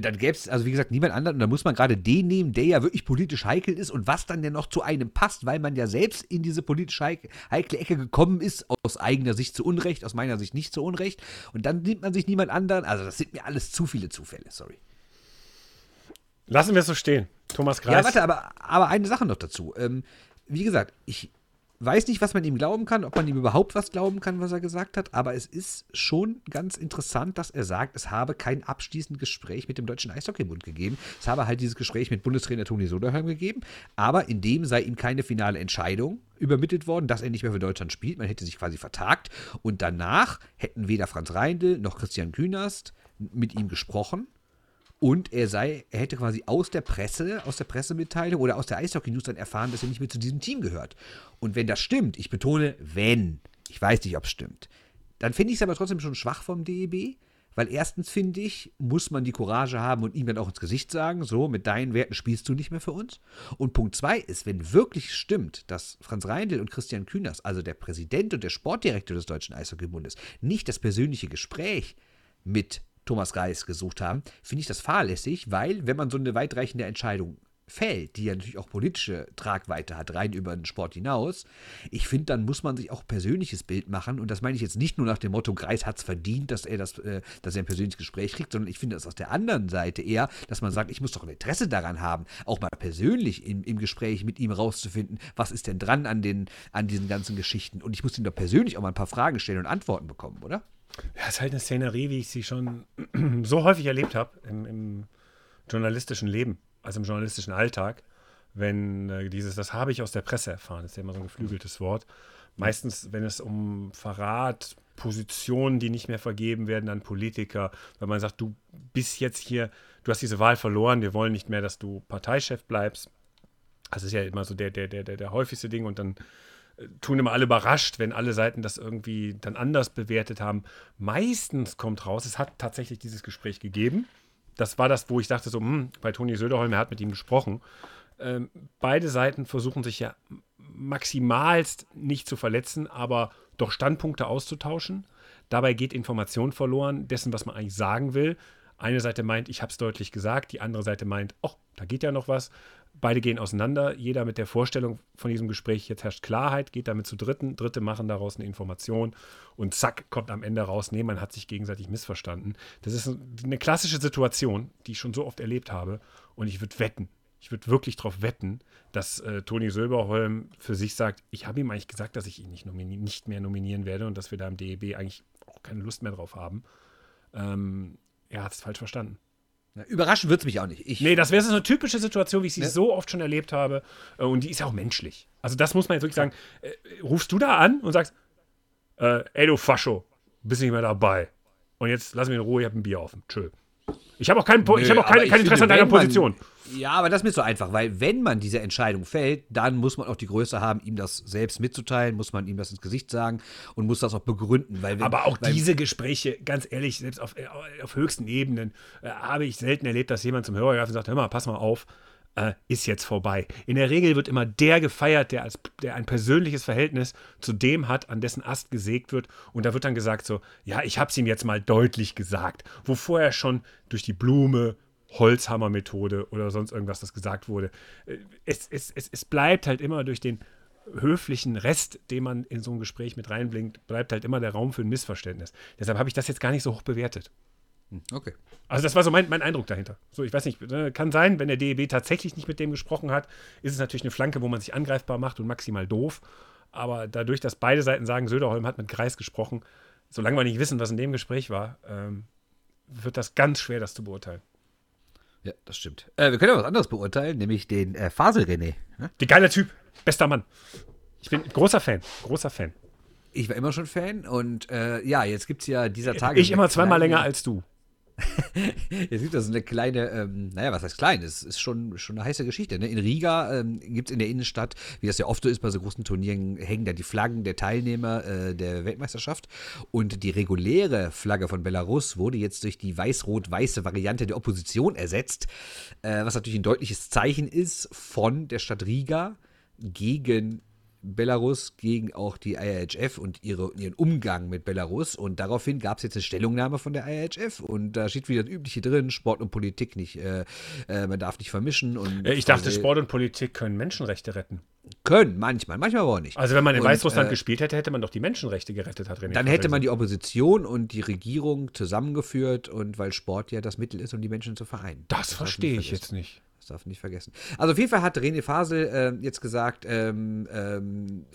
dann gäbe es, also wie gesagt, niemand anderen. Und dann muss man gerade den nehmen, der ja wirklich politisch heikel ist und was dann ja noch zu einem passt, weil man ja selbst in diese politisch heikle Ecke gekommen ist, aus eigener Sicht zu Unrecht, aus meiner Sicht nicht zu Unrecht. Und dann nimmt man sich niemand anderen. Also das sind mir alles zu viele Zufälle, sorry. Lassen wir es so stehen. Thomas Greis. Ja, warte, aber, aber eine Sache noch dazu. Ähm, wie gesagt, ich weiß nicht, was man ihm glauben kann, ob man ihm überhaupt was glauben kann, was er gesagt hat, aber es ist schon ganz interessant, dass er sagt, es habe kein abschließendes Gespräch mit dem Deutschen Eishockeybund gegeben. Es habe halt dieses Gespräch mit Bundestrainer Toni Soderholm gegeben, aber in dem sei ihm keine finale Entscheidung übermittelt worden, dass er nicht mehr für Deutschland spielt. Man hätte sich quasi vertagt und danach hätten weder Franz Reindl noch Christian Künast mit ihm gesprochen und er sei, er hätte quasi aus der Presse, aus der Pressemitteilung oder aus der Eishockey-News dann erfahren, dass er nicht mehr zu diesem Team gehört. Und wenn das stimmt, ich betone, wenn, ich weiß nicht, ob es stimmt, dann finde ich es aber trotzdem schon schwach vom DEB, weil erstens finde ich, muss man die Courage haben und ihm dann auch ins Gesicht sagen, so, mit deinen Werten spielst du nicht mehr für uns. Und Punkt zwei ist, wenn wirklich stimmt, dass Franz Reindl und Christian Kühners, also der Präsident und der Sportdirektor des Deutschen Eishockeybundes, nicht das persönliche Gespräch mit Thomas Reis gesucht haben, finde ich das fahrlässig, weil wenn man so eine weitreichende Entscheidung fällt, die ja natürlich auch politische Tragweite hat, rein über den Sport hinaus, ich finde, dann muss man sich auch persönliches Bild machen und das meine ich jetzt nicht nur nach dem Motto, Greis hat es verdient, dass er, das, äh, dass er ein persönliches Gespräch kriegt, sondern ich finde das aus der anderen Seite eher, dass man sagt, ich muss doch ein Interesse daran haben, auch mal persönlich im, im Gespräch mit ihm rauszufinden, was ist denn dran an, den, an diesen ganzen Geschichten und ich muss ihm doch persönlich auch mal ein paar Fragen stellen und Antworten bekommen, oder? Ja, es ist halt eine Szenerie, wie ich sie schon so häufig erlebt habe im, im, journalistischen Leben, also im journalistischen Alltag. Wenn äh, dieses, das habe ich aus der Presse erfahren, ist ja immer so ein geflügeltes Wort. Meistens, wenn es um Verrat, Positionen, die nicht mehr vergeben werden an Politiker, wenn man sagt, du bist jetzt hier, du hast diese Wahl verloren, wir wollen nicht mehr, dass du Parteichef bleibst. Das ist ja immer so der, der, der, der, der häufigste Ding und dann tun immer alle überrascht, wenn alle Seiten das irgendwie dann anders bewertet haben. Meistens kommt raus, es hat tatsächlich dieses Gespräch gegeben. Das war das, wo ich dachte, so, hm, bei Toni Söderholm, er hat mit ihm gesprochen. Ähm, beide Seiten versuchen sich ja maximalst nicht zu verletzen, aber doch Standpunkte auszutauschen. Dabei geht Information verloren, dessen, was man eigentlich sagen will. Eine Seite meint, ich habe es deutlich gesagt, die andere Seite meint, ach, da geht ja noch was. Beide gehen auseinander, jeder mit der Vorstellung von diesem Gespräch, jetzt herrscht Klarheit, geht damit zu Dritten, Dritte machen daraus eine Information und zack, kommt am Ende raus, nee, man hat sich gegenseitig missverstanden. Das ist eine klassische Situation, die ich schon so oft erlebt habe und ich würde wetten, ich würde wirklich darauf wetten, dass äh, Toni Söberholm für sich sagt, ich habe ihm eigentlich gesagt, dass ich ihn nicht, nicht, mehr nominieren werde und dass wir da im DEB eigentlich auch keine Lust mehr drauf haben. Ähm, er hat es falsch verstanden. Überraschen wird es mich auch nicht. Ich, nee, das wäre so eine typische Situation, wie ich sie ne? so oft schon erlebt habe. Äh, und die ist ja auch menschlich. Also, das muss man jetzt wirklich sagen. Äh, rufst du da an und sagst, äh, ey, du Fascho, bist nicht mehr dabei. Und jetzt lass mich in Ruhe, ich habe ein Bier offen. Tschö. Ich habe auch kein, Nö, ich hab auch kein, kein Interesse finde, an deiner Position. Man, ja, aber das ist mir so einfach, weil wenn man diese Entscheidung fällt, dann muss man auch die Größe haben, ihm das selbst mitzuteilen, muss man ihm das ins Gesicht sagen und muss das auch begründen. Weil wenn, aber auch diese Gespräche, ganz ehrlich, selbst auf, äh, auf höchsten Ebenen, äh, habe ich selten erlebt, dass jemand zum Hörer greift und sagt, hör mal, pass mal auf, äh, ist jetzt vorbei. In der Regel wird immer der gefeiert, der, als, der ein persönliches Verhältnis zu dem hat, an dessen Ast gesägt wird. Und da wird dann gesagt so, ja, ich habe es ihm jetzt mal deutlich gesagt. Wo vorher schon durch die Blume, Holzhammer-Methode oder sonst irgendwas das gesagt wurde. Äh, es, es, es, es bleibt halt immer durch den höflichen Rest, den man in so ein Gespräch mit reinbringt, bleibt halt immer der Raum für ein Missverständnis. Deshalb habe ich das jetzt gar nicht so hoch bewertet. Hm, okay. Also das war so mein, mein Eindruck dahinter. So, ich weiß nicht, ne, kann sein, wenn der DEB tatsächlich nicht mit dem gesprochen hat, ist es natürlich eine Flanke, wo man sich angreifbar macht und maximal doof. Aber dadurch, dass beide Seiten sagen, Söderholm hat mit Kreis gesprochen, solange wir nicht wissen, was in dem Gespräch war, ähm, wird das ganz schwer, das zu beurteilen. Ja, das stimmt. Äh, wir können ja was anderes beurteilen, nämlich den äh, Fasel René. Ne? Der geile Typ, bester Mann. Ich bin großer Fan, großer Fan. Ich war immer schon Fan und äh, ja, jetzt gibt es ja dieser Tage. Ich immer zweimal länger als du. Jetzt gibt es eine kleine, ähm, naja, was heißt klein? Es ist schon, schon eine heiße Geschichte. Ne? In Riga ähm, gibt es in der Innenstadt, wie das ja oft so ist bei so großen Turnieren, hängen da die Flaggen der Teilnehmer äh, der Weltmeisterschaft. Und die reguläre Flagge von Belarus wurde jetzt durch die weiß-rot-weiße Variante der Opposition ersetzt, äh, was natürlich ein deutliches Zeichen ist von der Stadt Riga gegen Belarus gegen auch die IHF und ihre, ihren Umgang mit Belarus. Und daraufhin gab es jetzt eine Stellungnahme von der IHF und da steht wieder das Übliche drin: Sport und Politik nicht, äh, äh, man darf nicht vermischen. Und Äh, Ich dachte, Sport und Politik können Menschenrechte retten. können manchmal, manchmal aber auch nicht. Also wenn man in Und, Weißrussland äh, gespielt hätte, hätte man doch die Menschenrechte gerettet, hat René Dann hätte man die. Opposition und die Regierung zusammengeführt und weil Sport ja das Mittel ist, um die Menschen zu vereinen. Das man verstehe ich jetzt nicht. Darf nicht vergessen. Also auf jeden Fall hat René Fasel äh, jetzt gesagt, ähm, ähm,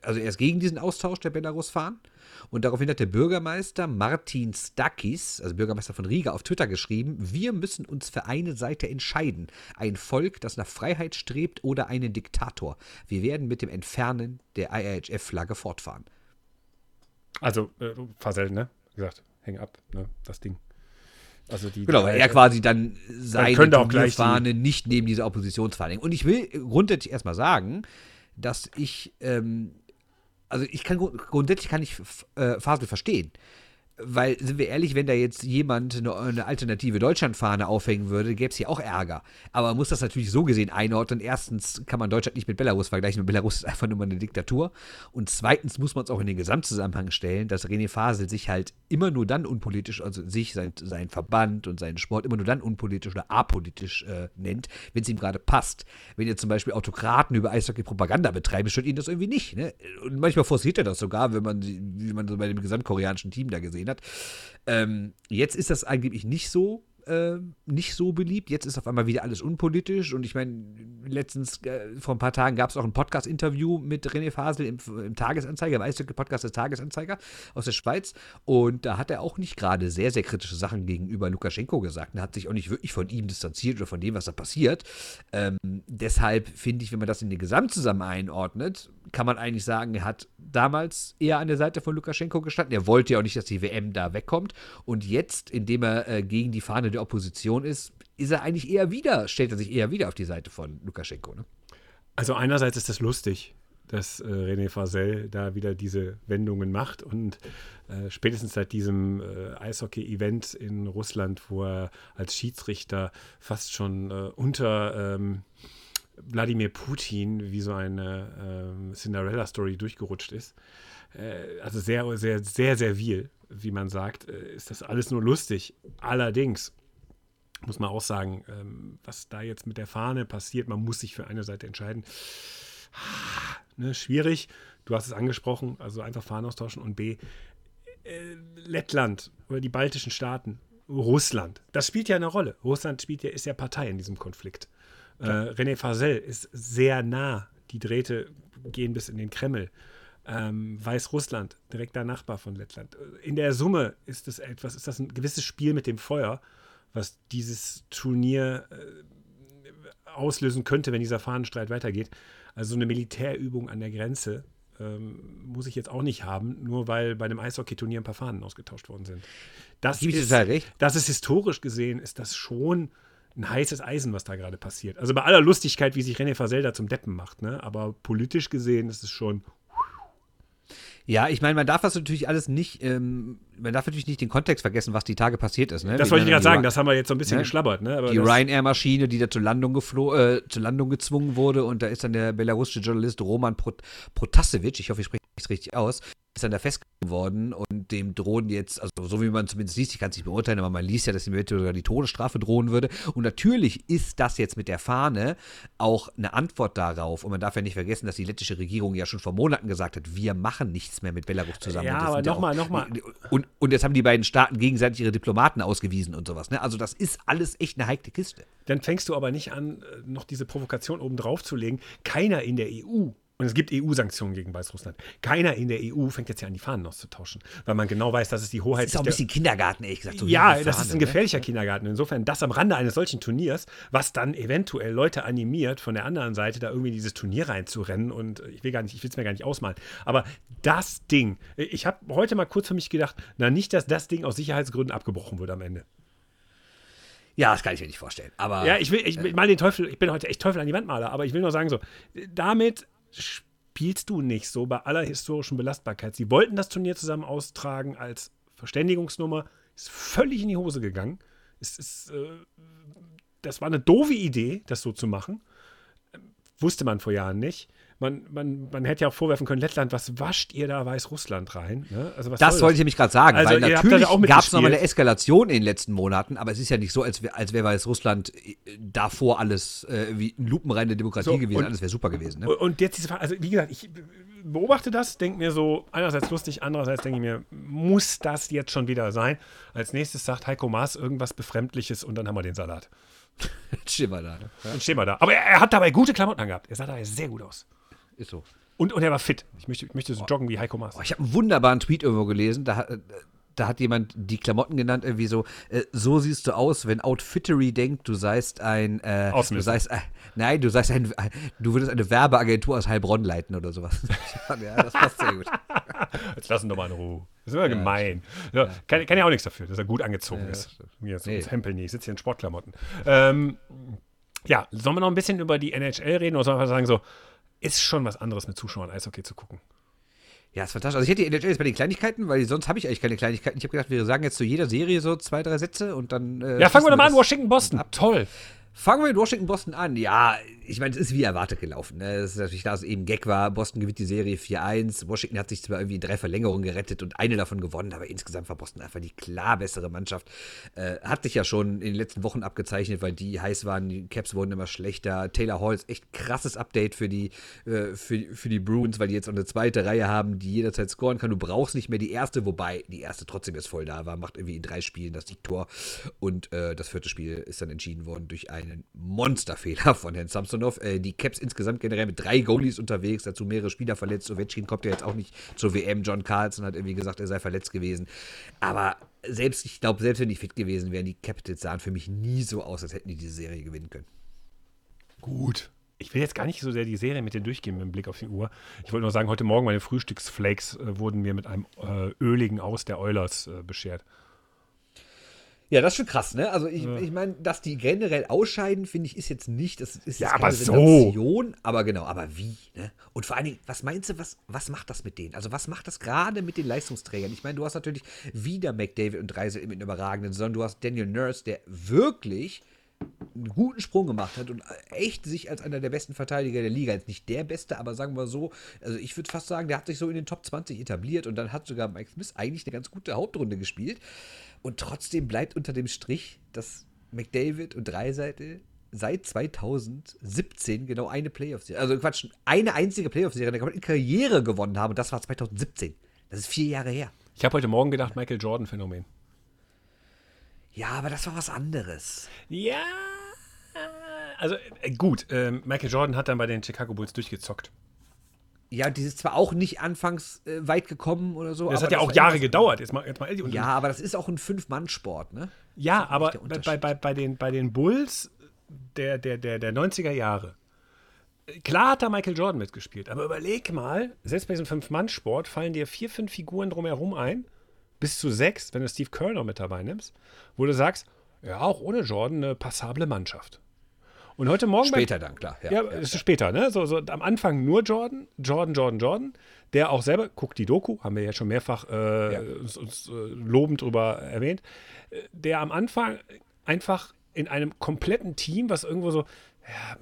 also er ist gegen diesen Austausch der Belarus fahren. Und daraufhin hat der Bürgermeister Martin Stakis, also Bürgermeister von Riga, auf Twitter geschrieben, wir müssen uns für eine Seite entscheiden. Ein Volk, das nach Freiheit strebt oder einen Diktator. Wir werden mit dem Entfernen der IIHF-Flagge fortfahren. Also, äh, Fasel, ne? Wie gesagt, häng ab, ne? Das Ding. Also die, Genau, weil er quasi dann seine Turnierfahne nicht neben diese Oppositionsfahne hängen. Und ich will grundsätzlich erstmal sagen, dass ich, ähm, also ich kann grund- grundsätzlich kann ich äh, Fasel verstehen. Weil, sind wir ehrlich, wenn da jetzt jemand eine, eine alternative Deutschlandfahne aufhängen würde, gäbe es hier auch Ärger. Aber man muss das natürlich so gesehen einordnen. Erstens kann man Deutschland nicht mit Belarus vergleichen. Belarus ist einfach nur mal eine Diktatur. Und zweitens muss man es auch in den Gesamtzusammenhang stellen, dass René Fasel sich halt immer nur dann unpolitisch, also sich, sein, sein Verband und seinen Sport immer nur dann unpolitisch oder apolitisch äh, nennt, wenn es ihm gerade passt. Wenn jetzt zum Beispiel Autokraten über Eishockey Propaganda betreiben, stört ihn das irgendwie nicht. Ne? Und manchmal forciert er das sogar, wenn man, wie man so bei dem gesamtkoreanischen Team da gesehen hat. Ähm, jetzt ist das angeblich nicht so. Äh, nicht so beliebt. Jetzt ist auf einmal wieder alles unpolitisch. Und ich meine, letztens, äh, vor ein paar Tagen gab es auch ein Podcast-Interview mit René Fasel im, im Tagesanzeiger, im Eishockey-Podcast des Tagesanzeiger aus der Schweiz. Und da hat er auch nicht gerade sehr, sehr kritische Sachen gegenüber Lukaschenko gesagt. Er hat sich auch nicht wirklich von ihm distanziert oder von dem, was da passiert. Ähm, deshalb finde ich, wenn man das in den Gesamtzusammenhang einordnet, kann man eigentlich sagen, er hat damals eher an der Seite von Lukaschenko gestanden. Er wollte ja auch nicht, dass die WM da wegkommt. Und jetzt, indem er äh, gegen die Fahne der Opposition ist, ist er eigentlich eher wieder, stellt er sich eher wieder auf die Seite von Lukaschenko. Ne? Also einerseits ist das lustig, dass äh, René Fasel da wieder diese Wendungen macht und äh, spätestens seit diesem äh, Eishockey-Event in Russland, wo er als Schiedsrichter fast schon äh, unter ähm, Wladimir Putin wie so eine ähm, Cinderella-Story durchgerutscht ist. Äh, also sehr, sehr, sehr, sehr viel, wie man sagt, äh, ist das alles nur lustig. Allerdings muss man auch sagen, ähm, was da jetzt mit der Fahne passiert, man muss sich für eine Seite entscheiden. Ah, Ne, schwierig. Du hast es angesprochen, also einfach Fahnen austauschen und B, äh, Lettland oder die baltischen Staaten, Russland, das spielt ja eine Rolle. Russland spielt ja, ist ja Partei in diesem Konflikt. Äh, René Fasel ist sehr nah. Die Drähte gehen bis in den Kreml. Ähm, Weißrussland, direkter Nachbar von Lettland. In der Summe ist das etwas, ist das ein gewisses Spiel mit dem Feuer, was dieses Turnier äh, auslösen könnte, wenn dieser Fahnenstreit weitergeht. Also so eine Militärübung an der Grenze ähm, muss ich jetzt auch nicht haben, nur weil bei einem Eishockeyturnier ein paar Fahnen ausgetauscht worden sind. Das dir ist, total recht. das ist historisch gesehen, ist das schon ein heißes Eisen, was da gerade passiert. Also bei aller Lustigkeit, wie sich René Fasel da zum Deppen macht, ne? aber politisch gesehen ist es schon Ja, ich meine, man darf das natürlich alles nicht, ähm, man darf natürlich nicht den Kontext vergessen, was die Tage passiert ist. Ne? Das wollte ich gerade sagen, Ry- das haben wir jetzt so ein bisschen Ne? geschlabbert. Ne? Die Ryanair-Maschine, die da zur Landung, äh, zur Landung gezwungen wurde und da ist dann der belarussische Journalist Roman Prot Protasevich, ich hoffe, ich spreche es richtig aus, ist dann da festgenommen worden und dem drohen jetzt, also so wie man zumindest liest, ich kann es nicht beurteilen, aber man liest ja, dass ihm eventuell sogar die Todesstrafe drohen würde. Und natürlich ist das jetzt mit der Fahne auch eine Antwort darauf. Und man darf ja nicht vergessen, dass die lettische Regierung ja schon vor Monaten gesagt hat, wir machen nichts mehr mit Belarus zusammen. Ja, aber sind noch mal, auch- noch mal. Und, und jetzt haben die beiden Staaten gegenseitig ihre Diplomaten ausgewiesen und sowas. Ne? Also das ist alles echt eine heikle Kiste. dann fängst du aber nicht an, äh, noch diese Provokation oben drauf zu legen. Keiner in der EU, und es gibt EU-Sanktionen gegen Weißrussland, keiner in der EU fängt jetzt ja an, die Fahnen auszutauschen, weil man genau weiß, dass es die Hoheit Das ist auch ein bisschen Kindergarten, ehrlich gesagt. so ja, das Fahne, ist ein ne? gefährlicher Kindergarten. Insofern, das am Rande eines solchen Turniers, was dann eventuell Leute animiert, von der anderen Seite da irgendwie in dieses Turnier reinzurennen und ich will gar nicht, ich will es mir gar nicht ausmalen. Aber das Ding, ich habe heute mal kurz für mich gedacht, na nicht, dass das Ding aus Sicherheitsgründen abgebrochen wird am Ende. Ja, das kann ich mir nicht vorstellen. Aber Ja, ich will, ich will mal den Teufel, ich bin heute echt Teufel an die Wand maler, aber ich will nur sagen so, damit spielst du nicht so bei aller historischen Belastbarkeit. Sie wollten das Turnier zusammen austragen als Verständigungsnummer, ist völlig in die Hose gegangen. Es ist, äh, das war eine doofe Idee, das so zu machen. Ähm, Wusste man vor Jahren nicht. Man, man, man hätte ja auch vorwerfen können, Lettland, was wascht ihr da Weißrussland rein? Ne? Also was Das wollte ich nämlich gerade sagen, Also, weil natürlich da gab es nochmal eine Eskalation in den letzten Monaten, aber es ist ja nicht so, als wäre als wär Weißrussland äh, davor alles äh, wie eine lupenreine Demokratie So, gewesen. und- Alles wäre super gewesen. Ne? Und- jetzt diese Frage, also wie gesagt, ich beobachte das, denke mir so, einerseits lustig, andererseits denke ich mir, muss das jetzt schon wieder sein? Als nächstes sagt Heiko Maas irgendwas Befremdliches und dann haben wir den Salat. Schimmer da. Ne? Dann stehen wir da. Aber er, er hat dabei gute Klamotten angehabt. Er sah dabei sehr gut aus. Ist so. Und, und er war fit. Ich möchte, ich möchte so joggen wie Heiko Maas. Oh, ich habe einen wunderbaren Tweet irgendwo gelesen, da, hat- da hat jemand die Klamotten genannt, irgendwie so, äh, so siehst du aus, wenn Outfittery denkt, du seist ein, äh, du seist, äh, nein, du seist ein, du würdest eine Werbeagentur aus Heilbronn leiten oder sowas. ja, das passt sehr gut. Jetzt lassen doch mal in Ruhe. Das ist immer gemein. Ja, kann, kann ja auch nichts dafür, dass er gut angezogen Ja, ist. Mir jetzt Nee. Hempel nicht. Ich sitze hier in Sportklamotten. Ähm, ja, sollen wir noch ein bisschen über die NHL reden oder sollen wir einfach sagen, so, ist schon was anderes mit Zuschauern Eishockey zu gucken? Ja, ist fantastisch. Also ich hätte die NHL jetzt bei den Kleinigkeiten, weil sonst habe ich eigentlich keine Kleinigkeiten. Ich habe gedacht, wir sagen jetzt zu jeder Serie so zwei, drei Sätze und dann. Äh, Ja, fangen wir doch mal an, das- Washington-Boston. Toll. Fangen wir mit Washington Boston an. Ja, ich meine, es ist wie erwartet gelaufen. Ne? Es ist natürlich klar, dass es eben Gag war. Boston gewinnt die Serie 4-1. Washington hat sich zwar irgendwie in drei Verlängerungen gerettet und eine davon gewonnen, aber insgesamt war Boston einfach die klar bessere Mannschaft. Äh, hat sich ja schon in den letzten Wochen abgezeichnet, weil die heiß waren. Die Caps wurden immer schlechter. Taylor Hall ist echt krasses Update für die, äh, für, für die Bruins, weil die jetzt auch eine zweite Reihe haben, die jederzeit scoren kann. Du brauchst nicht mehr die erste, wobei die erste trotzdem jetzt voll da war. Macht irgendwie in drei Spielen das Siegtor. Und äh, das vierte Spiel ist dann entschieden worden durch einen Monsterfehler von Herrn Samsonov. Äh, die Caps insgesamt generell mit drei Goalies unterwegs, dazu mehrere Spieler verletzt. Ovechkin kommt ja jetzt auch nicht zur WM. John Carlson hat irgendwie gesagt, er sei verletzt gewesen. Aber selbst, ich glaube, selbst wenn die fit gewesen wären, die Capitals sahen für mich nie so aus, als hätten die diese Serie gewinnen können. Gut. Ich will jetzt gar nicht so sehr die Serie mit dir durchgehen mit dem Blick auf die Uhr. Ich wollte nur sagen, heute Morgen meine Frühstücksflakes äh, wurden mir mit einem äh, öligen Aus der Oilers äh, beschert. Ja, das ist schon krass, ne? Also ich, ich meine, dass die generell ausscheiden, finde ich, ist jetzt nicht, das ist Ja, aber keine so. Aber genau, aber wie, ne? Und vor allen Dingen, was meinst du, was, was macht das mit denen? Also was macht das gerade mit den Leistungsträgern? Ich meine, du hast natürlich wieder McDavid und Reise mit einem überragenden, sondern du hast Daniel Nurse, der wirklich einen guten Sprung gemacht hat und echt sich als einer der besten Verteidiger der Liga, jetzt nicht der beste, aber sagen wir so, also ich würde fast sagen, der hat sich so in den Top 20 etabliert und dann hat sogar Mike Smith eigentlich eine ganz gute Hauptrunde gespielt und trotzdem bleibt unter dem Strich, dass McDavid und Dreiseite seit 2017 genau eine Playoff-Serie, also Quatsch, eine einzige Playoff-Serie in der kompletten Karriere gewonnen haben und das war 2017. Das ist vier Jahre her. Ich habe heute Morgen gedacht, Michael Jordan-Phänomen. Ja, aber das war was anderes. Ja. Also äh, gut, ähm, Michael Jordan hat dann bei den Chicago Bulls durchgezockt. Ja, die ist zwar auch nicht anfangs äh, weit gekommen oder so. Das hat ja auch Jahre gedauert. Jetzt mal, jetzt mal ehrlich. Ja, aber das ist auch ein Fünf-Mann-Sport, ne? Ja, aber bei, bei, bei, den, bei den Bulls der, der, der, der 90er Jahre, klar hat da Michael Jordan mitgespielt, aber überleg mal, selbst bei diesem Fünf-Mann-Sport fallen dir vier, fünf Figuren drumherum ein, bis zu sechs, wenn du Steve Kerr noch mit dabei nimmst, wo du sagst, ja, auch ohne Jordan eine passable Mannschaft. Und heute Morgen Später dann, klar. ja, es ist später, ne? So, so am Anfang nur Jordan, Jordan, Jordan, Jordan, der auch selber, guckt die Doku, haben wir ja schon mehrfach äh, Ja. uns, uns äh, lobend drüber erwähnt, äh, der am Anfang einfach in einem kompletten Team, was irgendwo so, ja,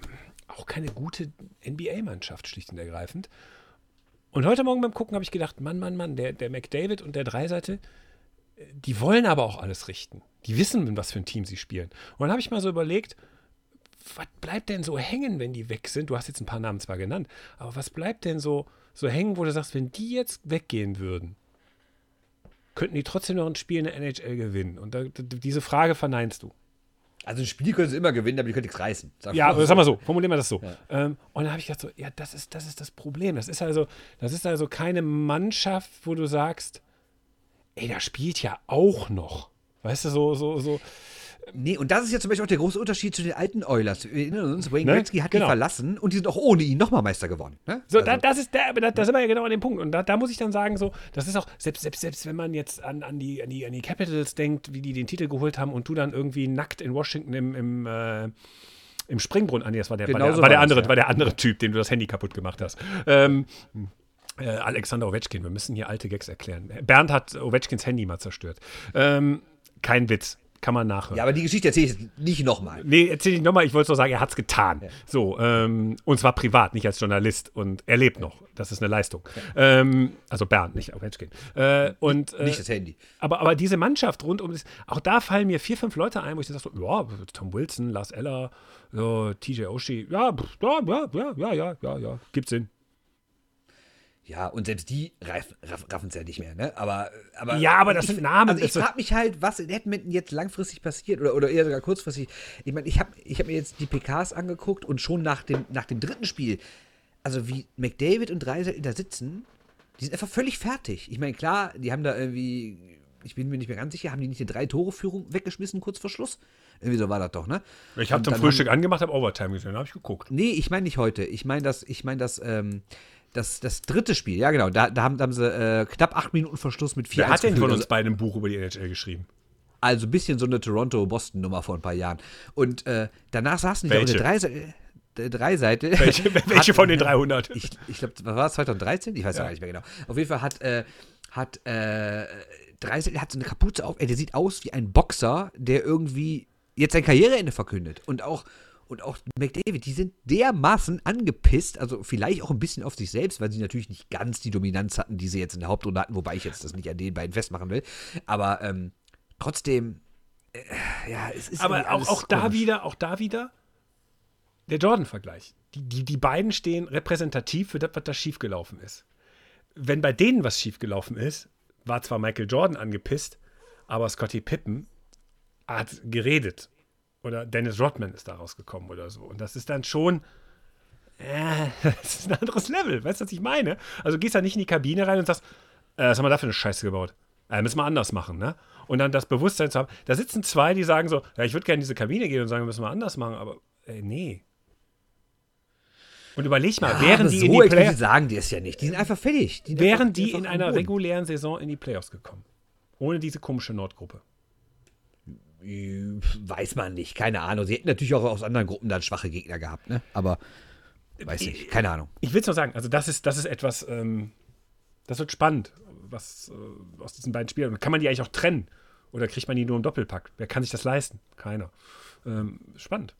auch keine gute NBA-Mannschaft, schlicht und ergreifend. Und heute Morgen beim Gucken habe ich gedacht, Mann, Mann, Mann, der, der McDavid und der Dreiseite, äh, die wollen aber auch alles richten. Die wissen, was für ein Team sie spielen. Und dann habe ich mal so überlegt, was bleibt denn so hängen, wenn die weg sind? Du hast jetzt ein paar Namen zwar genannt, aber was bleibt denn so, so hängen, wo du sagst, wenn die jetzt weggehen würden, könnten die trotzdem noch ein Spiel in der NHL gewinnen? Und da, diese Frage verneinst du. Also ein Spiel können sie immer gewinnen, aber die können nichts reißen. Sag Ja, mal so. sag mal so, formulieren wir das so. Ähm, und dann habe ich gedacht, so, ja, das ist, das ist das Problem. Das ist also, das ist also keine Mannschaft, wo du sagst, ey, da spielt ja auch noch. Weißt du, so, so, so. Nee, und das ist ja zum Beispiel auch der große Unterschied zu den alten Oilers. Wir erinnern uns, Wayne Ne? Gretzky hat Genau. die verlassen und die sind auch ohne ihn nochmal Meister geworden. Ne? So, Also- da, das ist der, da, da sind wir ja genau an dem Punkt. Und da, da muss ich dann sagen, so, das ist auch, selbst, selbst, selbst wenn man jetzt an, an, die, an, die, an die Capitals denkt, wie die den Titel geholt haben und du dann irgendwie nackt in Washington im, im, äh, im Springbrunnen, ah, nee, das war der, war Genau der, war der war das, andere, ja. war der andere Typ, dem du das Handy kaputt gemacht hast. Ähm, äh, Alexander Ovechkin, wir müssen hier alte Gags erklären. Bernd hat Ovechkins Handy mal zerstört. Ähm, kein Witz. Kann man nachhören. Ja, aber die Geschichte erzähle ich jetzt nicht nochmal. Nee, erzähl ich nochmal, ich wollte nur sagen, er hat es getan. So, ähm, und zwar privat, nicht als Journalist. Und er lebt noch. Das ist eine Leistung. Ähm, also Bernd, nicht Ovechkin. Äh, und, äh, Nicht das Handy. aber, aber diese Mannschaft rund um das, auch da fallen mir vier, fünf Leute ein, wo ich sage so, ja, Tom Wilson, Lars Eller, so, TJ Oshie, ja, ja, ja, ja, ja, ja, ja, ja, gibt Sinn. Ja, und selbst die raffen es ja nicht mehr, ne? Aber, aber Ja, aber das ich, sind Namen, Also ich frage mich halt, was in Edmonton jetzt langfristig passiert oder, oder eher sogar kurzfristig. Ich meine, ich habe ich hab mir jetzt die PKs angeguckt und schon nach dem, nach dem dritten Spiel, also wie McDavid und Dreisel da sitzen, die sind einfach völlig fertig. Ich meine, klar, die haben da irgendwie, ich bin mir nicht mehr ganz sicher, haben die nicht eine Drei-Tore-Führung weggeschmissen kurz vor Schluss? Irgendwie so war das doch, ne? Ich habe zum Frühstück angemacht, habe Overtime gesehen, habe ich geguckt. Nee, ich meine nicht heute. Ich meine das, ich meine das, ähm, das, das dritte Spiel, ja genau. Da, da, haben, da haben sie äh, knapp acht Minuten Verschluss mit 4 Wer hat denn von uns beiden ein Buch über die NHL geschrieben? Also, ein bisschen so eine Toronto-Boston-Nummer vor ein paar Jahren. Und äh, danach saßen die da Welche? auf der Dreiseite. Der Dreiseite. Welche, welche von den 300? Ich, ich glaube, was war es, 2013? Ich weiß ja. Gar nicht mehr genau. Auf jeden Fall hat, äh, hat äh, Dreisel hat so eine Kapuze auf. Ey, der sieht aus wie ein Boxer, der irgendwie jetzt sein Karriereende verkündet. Und auch, und auch McDavid, die sind dermaßen angepisst, also vielleicht auch ein bisschen auf sich selbst, weil sie natürlich nicht ganz die Dominanz hatten, die sie jetzt in der Hauptrunde hatten, wobei ich jetzt das nicht an den beiden festmachen will. Aber ähm, trotzdem, äh, ja, es ist Aber auch, auch da wieder, auch da wieder der Jordan-Vergleich. Die, die, die beiden stehen repräsentativ für das, was da schiefgelaufen ist. Wenn bei denen was schiefgelaufen ist, war zwar Michael Jordan angepisst, aber Scottie Pippen hat geredet. Oder Dennis Rodman ist da rausgekommen oder so. Und das ist dann schon. Äh, das ist ein anderes Level. Weißt du, was ich meine? Also gehst da nicht in die Kabine rein und sagst, äh, was haben wir da für eine Scheiße gebaut? Äh, müssen wir anders machen, ne? Und dann das Bewusstsein zu haben. Da sitzen zwei, die sagen so, ja, ich würde gerne in diese Kabine gehen und sagen, müssen wir anders machen, aber äh, nee. Und überleg mal, Ja, wären die so in die Playoffs, sagen die es ja nicht. Die sind einfach fertig. Die wären die in einer regulären Saison in die Playoffs gekommen. Ohne diese komische Nordgruppe. Äh, Weiß man nicht, keine Ahnung. Sie hätten natürlich auch aus anderen Gruppen dann schwache Gegner gehabt, ne? Aber weiß nicht, keine Ahnung. Ich will es nur sagen, also das ist, das ist etwas, ähm, das wird spannend, was äh, aus diesen beiden Spielen. Kann man die eigentlich auch trennen? Oder kriegt man die nur im Doppelpack? Wer kann sich das leisten? Keiner. Ähm, spannend.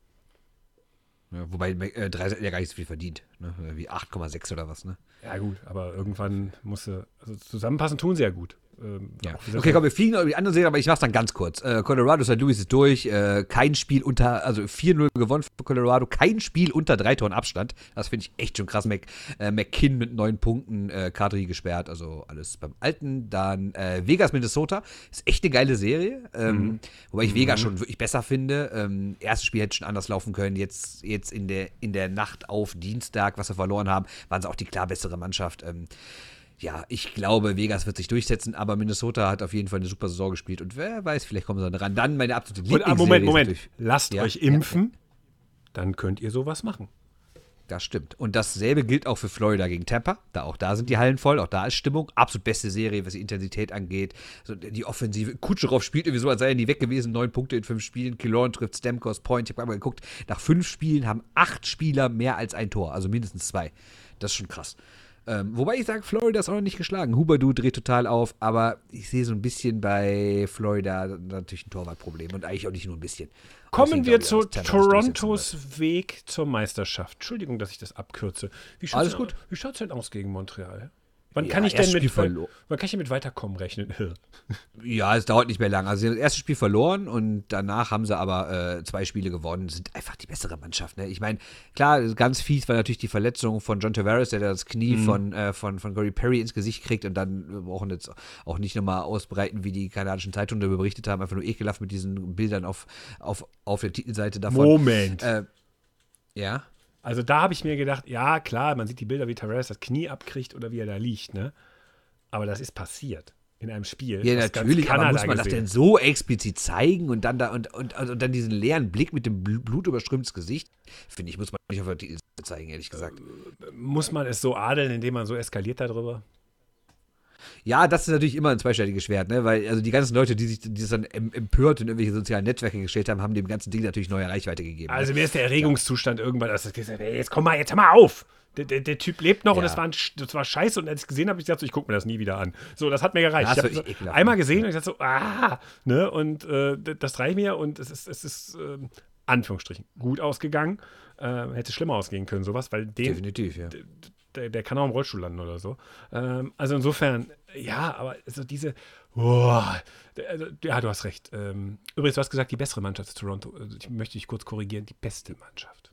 Ja, wobei äh, drei ja gar nicht so viel verdient. Ne? Wie 8,6 oder was, ne? Ja, gut, aber irgendwann musste, also zusammenpassen tun sie ja gut. Ähm, Ja. Okay, komm, wir fliegen über die andere Serie, aber ich mach's dann ganz kurz. Äh, Colorado St. Louis ist durch. Äh, kein Spiel unter, also 4-0 gewonnen für Colorado. Kein Spiel unter drei Toren Abstand. Das finde ich echt schon krass. Mac, äh, McKinn mit neun Punkten, äh, Kadri gesperrt, also alles beim Alten. Dann äh, Vegas, Minnesota. Ist echt eine geile Serie. Ähm, Wobei ich Vegas schon wirklich besser finde. Ähm, erstes Spiel hätte schon anders laufen können. Jetzt, jetzt in, der, in der Nacht auf Dienstag, was wir verloren haben, waren sie auch die klar bessere Mannschaft. Ähm, ja, ich glaube, Vegas wird sich durchsetzen, aber Minnesota hat auf jeden Fall eine super Saison gespielt und wer weiß, vielleicht kommen sie dann ran. Dann meine absolute ah, Lieblingsserie Moment, Moment. Lasst Ja, euch ja, impfen, dann könnt ihr sowas machen. Das stimmt. Und dasselbe gilt auch für Florida gegen Tampa. Da auch da sind die Hallen voll, auch da ist Stimmung. Absolut beste Serie, was die Intensität angeht. So, die Offensive. Kutscherow spielt irgendwie so, als sei er nie weg gewesen. Neun Punkte in fünf Spielen. Killorn trifft Stamkos Point. Ich habe einmal geguckt. Nach fünf Spielen haben acht Spieler mehr als ein Tor. Also mindestens zwei. Das ist schon krass. Ähm, wobei ich sage, Florida ist auch noch nicht geschlagen. Huberdu dreht total auf, aber ich sehe so ein bisschen bei Florida natürlich ein Torwartproblem und eigentlich auch nicht nur ein bisschen. Kommen wir zu. Torontos Weg zur Meisterschaft. Entschuldigung, dass ich das abkürze. Wie schaut's Alles denn- gut. Wie schaut es denn aus gegen Montreal? Wann Ja, kann ich denn mit, verlo- wann kann ich mit Weiterkommen rechnen? Ja, es dauert nicht mehr lang. Also sie haben das erste Spiel verloren und danach haben sie aber äh, zwei Spiele gewonnen. Sind einfach die bessere Mannschaft. Ne? Ich meine, klar, ganz fies war natürlich die Verletzung von John Tavares, der das Knie von, äh, von, von Corey Perry ins Gesicht kriegt und dann wir brauchen jetzt auch nicht nochmal ausbreiten, wie die kanadischen Zeitungen darüber berichtet haben. Einfach nur ekelhaft mit diesen Bildern auf, auf, auf der Titelseite davon. Moment. Äh, ja. Also da habe ich mir gedacht, ja klar, man sieht die Bilder, wie Tavares das Knie abkriegt oder wie er da liegt, ne? Aber das ist passiert in einem Spiel. Ja, natürlich, aber muss man das gesehen denn so explizit zeigen und dann da und, und, also dann diesen leeren Blick mit dem bl- blutüberströmtes Gesicht? Finde ich, muss man nicht auf der Titelseite zeigen, ehrlich gesagt. Muss man es so adeln, indem man so eskaliert darüber? Ja, das ist natürlich immer ein zweischneidiges Schwert, ne? Weil also die ganzen Leute, die sich die das dann em- empört in irgendwelche sozialen Netzwerke gestellt haben, haben dem ganzen Ding natürlich neue Reichweite gegeben. ne? Also mir ist der Erregungszustand irgendwann, dass ich gesagt habe, jetzt komm mal, jetzt hör mal auf. Der, der, der Typ lebt noch und Ja. das war, ein, das war scheiße und als ich gesehen habe, ich gesagt, so, ich gucke mir das nie wieder an. So, das hat mir gereicht. Ja, ich habe so einmal ne? gesehen und ich dachte so, ah, ne, und äh, das reicht mir und es ist, es ist ähm, Anführungsstrichen, gut ausgegangen. Äh, hätte schlimmer ausgehen können, sowas, weil den, Definitiv, ja. Der, der kann auch im Rollstuhl landen oder so. Ähm, also insofern, ja, aber so diese, der- also, ja, du hast recht. Ähm, übrigens, du hast gesagt, die bessere Mannschaft ist Toronto. Also, Ich möchte dich kurz korrigieren, die beste Mannschaft.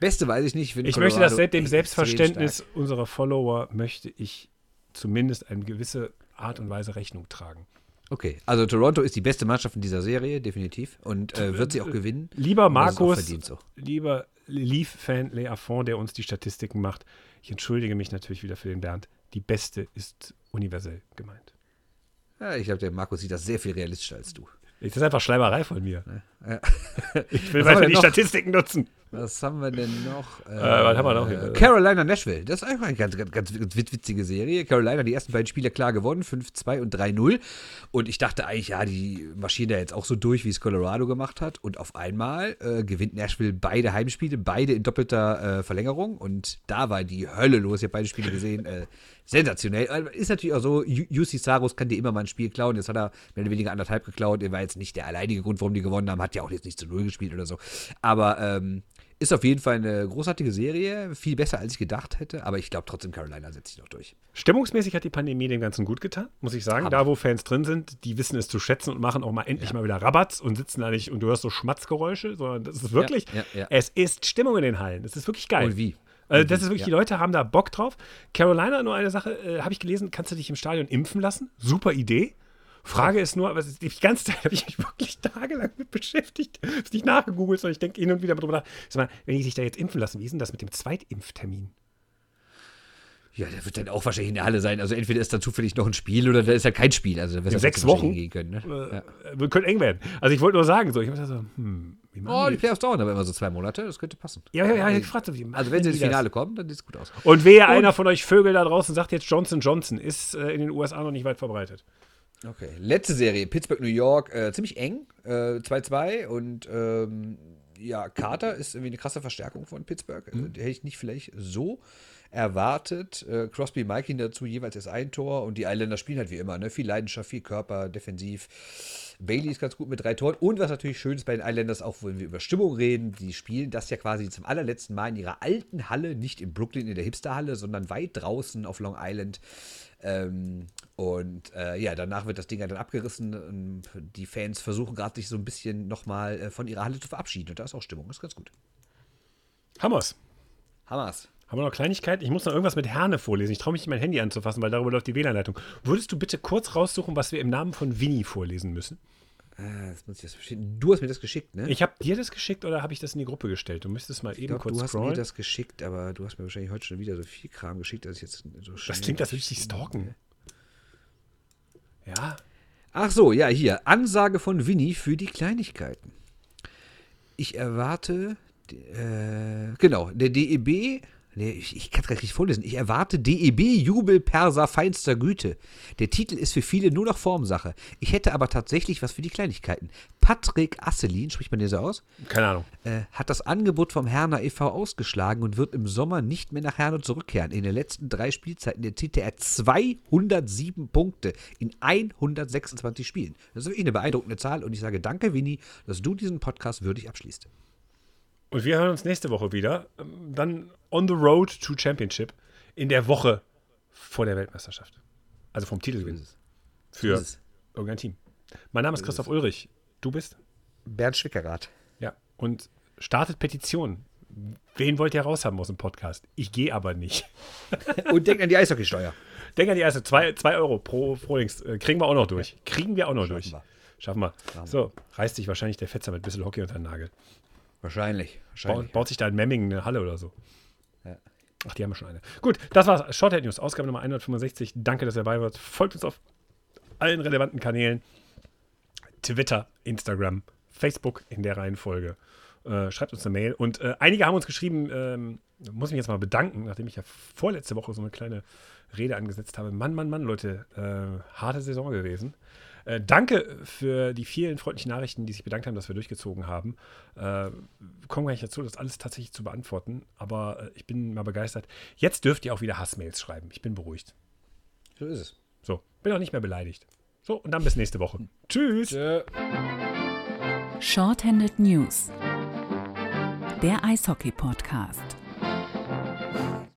Beste weiß ich nicht. finde Ich möchte, seit dem Selbstverständnis unserer Follower möchte ich zumindest eine gewisse Art und Weise Rechnung tragen. Okay, also Toronto ist die beste Mannschaft in dieser Serie, definitiv. Und äh, wird sie auch gewinnen. Lieber das Markus, so. lieber Leaf-Fan Le Affont, der uns die Statistiken macht, ich entschuldige mich natürlich wieder für den Bernd. Die beste ist universell gemeint. Ja, ich glaube, der Markus sieht das sehr viel realistischer als du. Das ist einfach Schleimerei von mir. Ja. Ich will Was weiter die noch? Statistiken nutzen. Was haben wir denn noch? Äh, was haben wir noch hier? äh, Carolina Nashville. Das ist einfach eine ganz, ganz, ganz wit- witzige Serie. Carolina die ersten beiden Spiele klar gewonnen, 5-2 und 3-0. Und ich dachte eigentlich, ja, die marschieren da jetzt auch so durch, wie es Colorado gemacht hat. Und auf einmal äh, gewinnt Nashville beide Heimspiele, beide in doppelter äh, Verlängerung. Und da war die Hölle los. Ich habe beide Spiele gesehen. Äh, sensationell. Äh, Ist natürlich auch so, UC Saros kann dir immer mal ein Spiel klauen. Jetzt hat er mehr oder weniger anderthalb geklaut. Er war jetzt nicht der alleinige Grund, warum die gewonnen haben. Hat ja auch jetzt nicht zu Null gespielt oder so. Aber ähm, ist auf jeden Fall eine großartige Serie. Viel besser, als ich gedacht hätte. Aber ich glaube trotzdem, Carolina setzt sich noch durch. Stimmungsmäßig hat die Pandemie dem Ganzen gut getan, muss ich sagen. Hammer. Da, wo Fans drin sind, die wissen es zu schätzen und machen auch mal endlich mal wieder Rabatz und sitzen da nicht und du hörst so Schmatzgeräusche, sondern das ist wirklich, ja, ja. es ist Stimmung in den Hallen. Das ist wirklich geil. Und wie? Also das ist wirklich, ja. die Leute haben da Bock drauf. Carolina, nur eine Sache, äh, habe ich gelesen, kannst du dich im Stadion impfen lassen? Super Idee. Frage ist nur, aber die ganze Zeit habe ich mich wirklich tagelang mit beschäftigt. Ist nicht nachgegoogelt, sondern ich denke hin und wieder drüber nach. Sag mal, wenn die sich da jetzt impfen lassen, wie ist denn das mit dem Zweitimpftermin? Ja, der wird dann auch wahrscheinlich in der Halle sein. Also entweder ist dann zufällig noch ein Spiel oder da ist halt kein Spiel. Also da er sechs Wochen? hingehen können. Ne? Äh, Wir können eng werden. Also ich wollte nur sagen, so, ich dachte so, hm, wie Oh, die die? Playoffs dauern aber immer so zwei Monate. Das könnte passen. Ja, ja, ja, ich gefragt, so, wie machen Also wenn sie ins das? Finale kommen, dann sieht es gut aus. Und wehe, einer von euch Vögel da draußen sagt jetzt Johnson Johnson, ist äh, in den USA noch nicht weit verbreitet. Okay. Letzte Serie, Pittsburgh, New York, äh, ziemlich eng, äh, 2-2 und ähm, ja, Carter ist irgendwie eine krasse Verstärkung von Pittsburgh. Mhm. Also, die hätte ich nicht vielleicht so erwartet. Äh, Crosby, Malkin dazu jeweils erst ein Tor und die Isländer spielen halt wie immer, ne? Viel Leidenschaft, viel Körper, defensiv. Bailey ist ganz gut mit drei Toren. Und was natürlich schön ist bei den Islanders, auch wenn wir über Stimmung reden, die spielen das ja quasi zum allerletzten Mal in ihrer alten Halle, nicht in Brooklyn in der Hipsterhalle, sondern weit draußen auf Long Island. Ähm, und äh, ja, danach wird das Ding ja dann abgerissen. Und die Fans versuchen gerade sich so ein bisschen nochmal äh, von ihrer Halle zu verabschieden. Und da ist auch Stimmung, ist ganz gut. Hammers. Hammers. Haben wir noch Kleinigkeiten? Ich muss noch irgendwas mit Herne vorlesen. Ich traue mich nicht, mein Handy anzufassen, weil darüber läuft die WLAN-Leitung. Würdest du bitte kurz raussuchen, was wir im Namen von Winnie vorlesen müssen? Äh, jetzt muss ich das verstehen. Du hast mir das geschickt, ne? Ich habe dir das geschickt oder habe ich das in die Gruppe gestellt? Du müsstest mal Ich eben glaub, kurz du hast mir scrollen. das geschickt, aber du hast mir wahrscheinlich heute schon wieder so viel Kram geschickt, dass ich jetzt so schnell das klingt, als würde ich dich stalken. Ja, Ach so, ja, hier. Ansage von Winnie für die Kleinigkeiten. Ich erwarte, äh, genau, der DEB, nee, ich, ich kann es gar nicht vorlesen. Ich erwarte DEB-Jubel Perser feinster Güte. Der Titel ist für viele nur noch Formsache. Ich hätte aber tatsächlich was für die Kleinigkeiten. Patrick Asselin, spricht man den so aus? keine Ahnung. äh, hat das Angebot vom Herner e.V. ausgeschlagen und wird im Sommer nicht mehr nach Herne zurückkehren. In den letzten drei Spielzeiten erzielte er 207 Punkte in 126 Spielen. Das ist wirklich eine beeindruckende Zahl und ich sage danke, Winnie, dass du diesen Podcast würdig abschließt. Und wir hören uns nächste Woche wieder. Ähm, Dann on the road to Championship in der Woche vor der Weltmeisterschaft. Also vom Titelgewinn. Für irgendein Team. Mein Name ist Christoph Ulrich. Du bist? Bernd Schwickerath. Ja. Und startet Petition. Wen wollt ihr raushaben aus dem Podcast? Ich gehe aber nicht. Und denk an die Eishockeysteuer. Denk an die erste. 2 Euro pro, Dings. Äh, Kriegen wir auch noch durch. Kriegen wir auch noch durch. wir. Schaffen wir. So, reißt sich wahrscheinlich der Fetzer mit ein bisschen Hockey unter den Nagel. Wahrscheinlich. Baut, wahrscheinlich. baut sich da in Memmingen eine Halle oder so. Ja. Ach, die haben wir schon eine. Gut, das war's. Shorthead News, Ausgabe Nummer 165. Danke, dass ihr dabei wart. Folgt uns auf allen relevanten Kanälen. Twitter, Instagram, Facebook in der Reihenfolge. Äh, schreibt uns eine Mail. Und äh, einige haben uns geschrieben, ähm, muss mich jetzt mal bedanken, nachdem ich ja vorletzte Woche so eine kleine Rede angesetzt habe. Mann, Mann, Mann, Leute, äh, harte Saison gewesen. Äh, danke für die vielen freundlichen Nachrichten, die sich bedankt haben, dass wir durchgezogen haben. Äh, kommen gar nicht dazu, das alles tatsächlich zu beantworten, aber äh, ich bin mal begeistert. Jetzt dürft ihr auch wieder Hassmails schreiben. Ich bin beruhigt. So ist es. So, bin auch nicht mehr beleidigt. So, und dann bis nächste Woche. Tschüss. Tschö. Shorthanded News. Der Eishockey-Podcast.